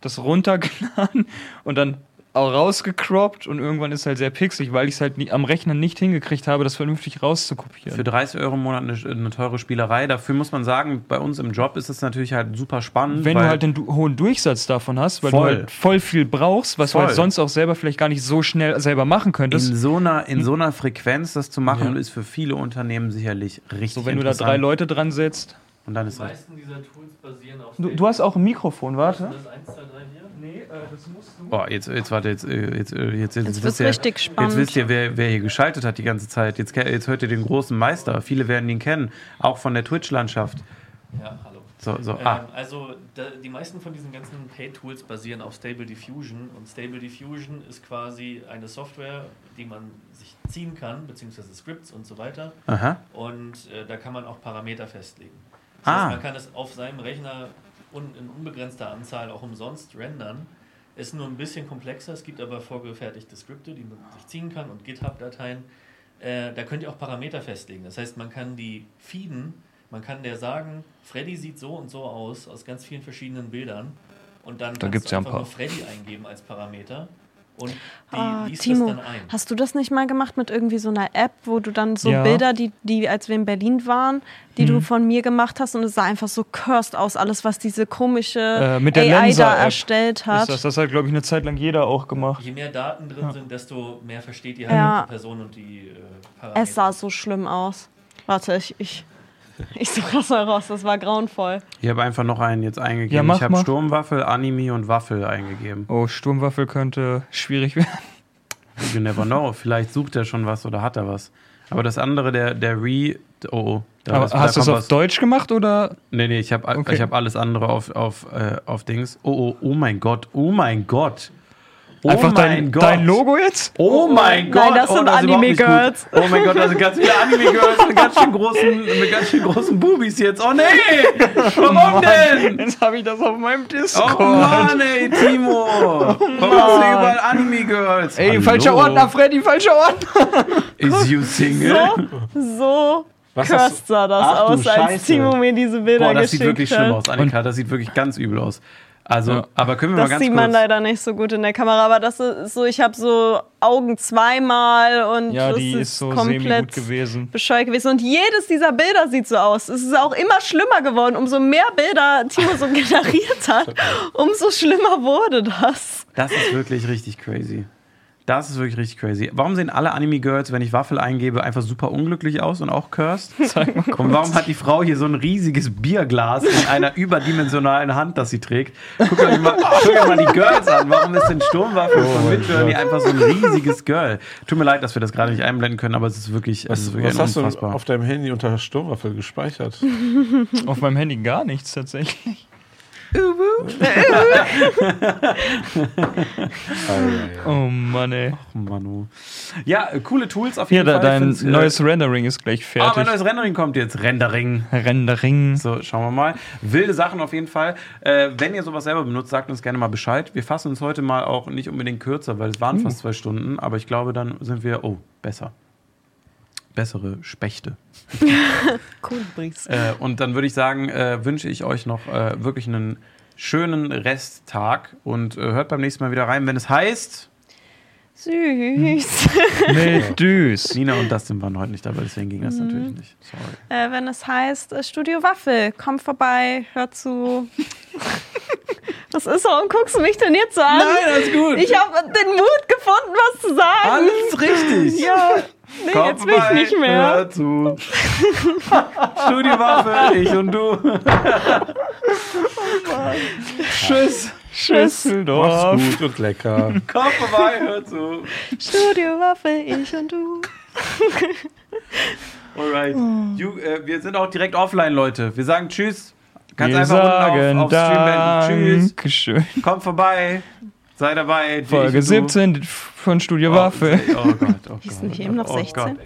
das runtergeladen und dann auch rausgecroppt und irgendwann ist halt sehr pixelig, weil ich es halt nie, am Rechner nicht hingekriegt habe, das vernünftig rauszukopieren. Für 30 Euro im Monat eine, eine teure Spielerei. Dafür muss man sagen, bei uns im Job ist es natürlich halt super spannend. Wenn weil du halt den du hohen Durchsatz davon hast, weil Voll. du halt voll viel brauchst, was Voll. du halt sonst auch selber vielleicht gar nicht so schnell selber machen in könntest. so, einer, in so einer Frequenz das zu machen, Ja. ist für viele Unternehmen sicherlich richtig So, wenn du da drei Leute dran setzt. Und dann Die ist das. meisten dieser Tools basieren auf. Du, du hast auch ein Mikrofon, warte. Das 1, 2, 3, 4? Nee, das musst du. Oh, jetzt, jetzt warte, jetzt, äh, jetzt, äh, jetzt, jetzt, Jetzt wisst wird's ihr, richtig spannend. Jetzt wisst ihr, wer, wer hier geschaltet hat die ganze Zeit. Jetzt, jetzt hört ihr den großen Meister. Viele werden ihn kennen, auch von der Twitch-Landschaft. Ja, hallo. So, so, Ähm, ah, also da, die meisten von diesen ganzen Pay-Tools basieren auf Stable Diffusion und Stable Diffusion ist quasi eine Software, die man sich ziehen kann, beziehungsweise Scripts und so weiter. aha. Und äh, da kann man auch Parameter festlegen. Das Ah. heißt, man kann es auf seinem Rechner un in unbegrenzter Anzahl auch umsonst rendern. Ist nur ein bisschen komplexer, es gibt aber vorgefertigte Skripte, die man sich ziehen kann und GitHub-Dateien. Äh, da könnt ihr auch Parameter festlegen. Das heißt, man kann die feeden, man kann der sagen, Freddy sieht so und so aus, aus ganz vielen verschiedenen Bildern. Und dann kannst gibt's du ja ein einfach paar. nur Freddy eingeben als Parameter. Und die Ah, liest Timo, das dann ein. hast du das nicht mal gemacht mit irgendwie so einer App, wo du dann so Ja. Bilder, die, die als wir in Berlin waren, die Mhm. du von mir gemacht hast und es sah einfach so cursed aus, alles was diese komische Äh, mit der AI da Lensa-App erstellt hat. Ist das, das hat, glaube ich, eine Zeit lang jeder auch gemacht. Je mehr Daten drin sind, desto mehr versteht ihr halt Ja. die Person und die äh, Parameter. Es sah so schlimm aus. Warte, ich, ich, ich suche das mal raus, das war grauenvoll. Ich habe einfach noch einen jetzt eingegeben. Ja, mach ich habe. Sturmwaffel, Anime und Waffel eingegeben. Oh, Sturmwaffel könnte schwierig werden. You never know. Vielleicht sucht er schon was oder hat er was. Aber das andere, der, der Re. Oh, oh. Da Aber ist- da hast du es auf was. Deutsch gemacht oder? Nee, nee, ich habe Okay. ich hab alles andere auf, auf, äh, auf Dings. Oh, oh, oh mein Gott. Oh mein Gott. Oh Einfach mein dein, Gott. dein Logo jetzt? Oh mein Gott. Nein, das oh, sind nicht Anime-Girls. gut. Oh mein Gott, da sind ganz viele Anime-Girls mit ganz schön großen, mit ganz schön großen Bubis jetzt. Oh nee! Warum denn? Jetzt habe ich das auf meinem Discord. Oh Mann, ey, Timo! Warum hast du überall Anime-Girls? Ey, Hallo? falscher Ordner, Freddy, falscher Ordner. Is you single? So Was cursed hast du- sah das Ach, aus, als. Timo mir diese Bilder Boah, das geschickt sieht wirklich hat. schlimm aus, Annika. Das sieht wirklich ganz übel aus. Also, Ja. aber können wir mal Das ganz sieht kurz... man leider nicht so gut in der Kamera, aber das ist so, ich habe so Augen zweimal und Ja, das die ist, ist so komplett gewesen. bescheuert gewesen. Und jedes dieser Bilder sieht so aus. Es ist auch immer schlimmer geworden. Umso mehr Bilder Timo so generiert hat, umso schlimmer wurde das. Das ist wirklich richtig crazy. Das ist wirklich richtig crazy. Warum sehen alle Anime-Girls, wenn ich Waffel eingebe, einfach super unglücklich aus und auch cursed? Und warum hat die Frau hier so ein riesiges Bierglas in einer überdimensionalen Hand, das sie trägt? Guck euch mal, guck euch mal die Girls an. Warum ist denn Sturmwaffel von mein Midjourney einfach so ein riesiges Girl? Tut mir leid, dass wir das gerade nicht einblenden können, aber es ist wirklich, es ist wirklich Was hast du unfassbar. auf deinem Handy unter Sturmwaffel gespeichert? Auf meinem Handy gar nichts tatsächlich. Oh Mann, ey. Manu. Ja, äh, coole Tools auf jeden da, Fall. dein Find's, äh, neues Rendering ist gleich Ah, mein fertig. neues Rendering kommt jetzt. Rendering. Rendering. So, schauen wir mal. Wilde Sachen auf jeden Fall. Äh, wenn ihr sowas selber benutzt, sagt uns gerne mal Bescheid. Wir fassen uns heute mal auch nicht unbedingt kürzer, weil es waren fast zwei Stunden, aber ich glaube, dann sind wir, oh, besser. Bessere Spechte. Cool, Bries. Äh, und dann würde ich sagen, äh, wünsche ich euch noch äh, wirklich einen schönen Resttag und äh, hört beim nächsten Mal wieder rein, wenn es heißt, Süß. Mit Düs. Nina und Dustin waren heute nicht dabei, deswegen ging das natürlich nicht. Sorry. Äh, wenn es heißt äh, Studio Waffel, komm vorbei, hör zu. Was ist, warum guckst du mich denn jetzt so an? alles gut. Ich habe den Mut gefunden, was zu sagen. Alles richtig. Ja, nee, Komm jetzt will ich vorbei, nicht mehr. Hör zu. Studiowaffe, ich und du. Tschüss. Schüsseldorf. Mach's gut und lecker. Komm vorbei, hör zu. Studio Waffe, ich und du. Alright. You, äh, wir sind auch direkt offline, Leute. Wir sagen Tschüss. Ganz Wir einfach sagen unten auf, auf Stream. Tschüss. Dankeschön. Kommt vorbei. Sei dabei. Folge Ich und du. 17 von Studio Oh, Waffe. Oh Gott, oh Gott. Hießen wir eben noch oh 16? Gott.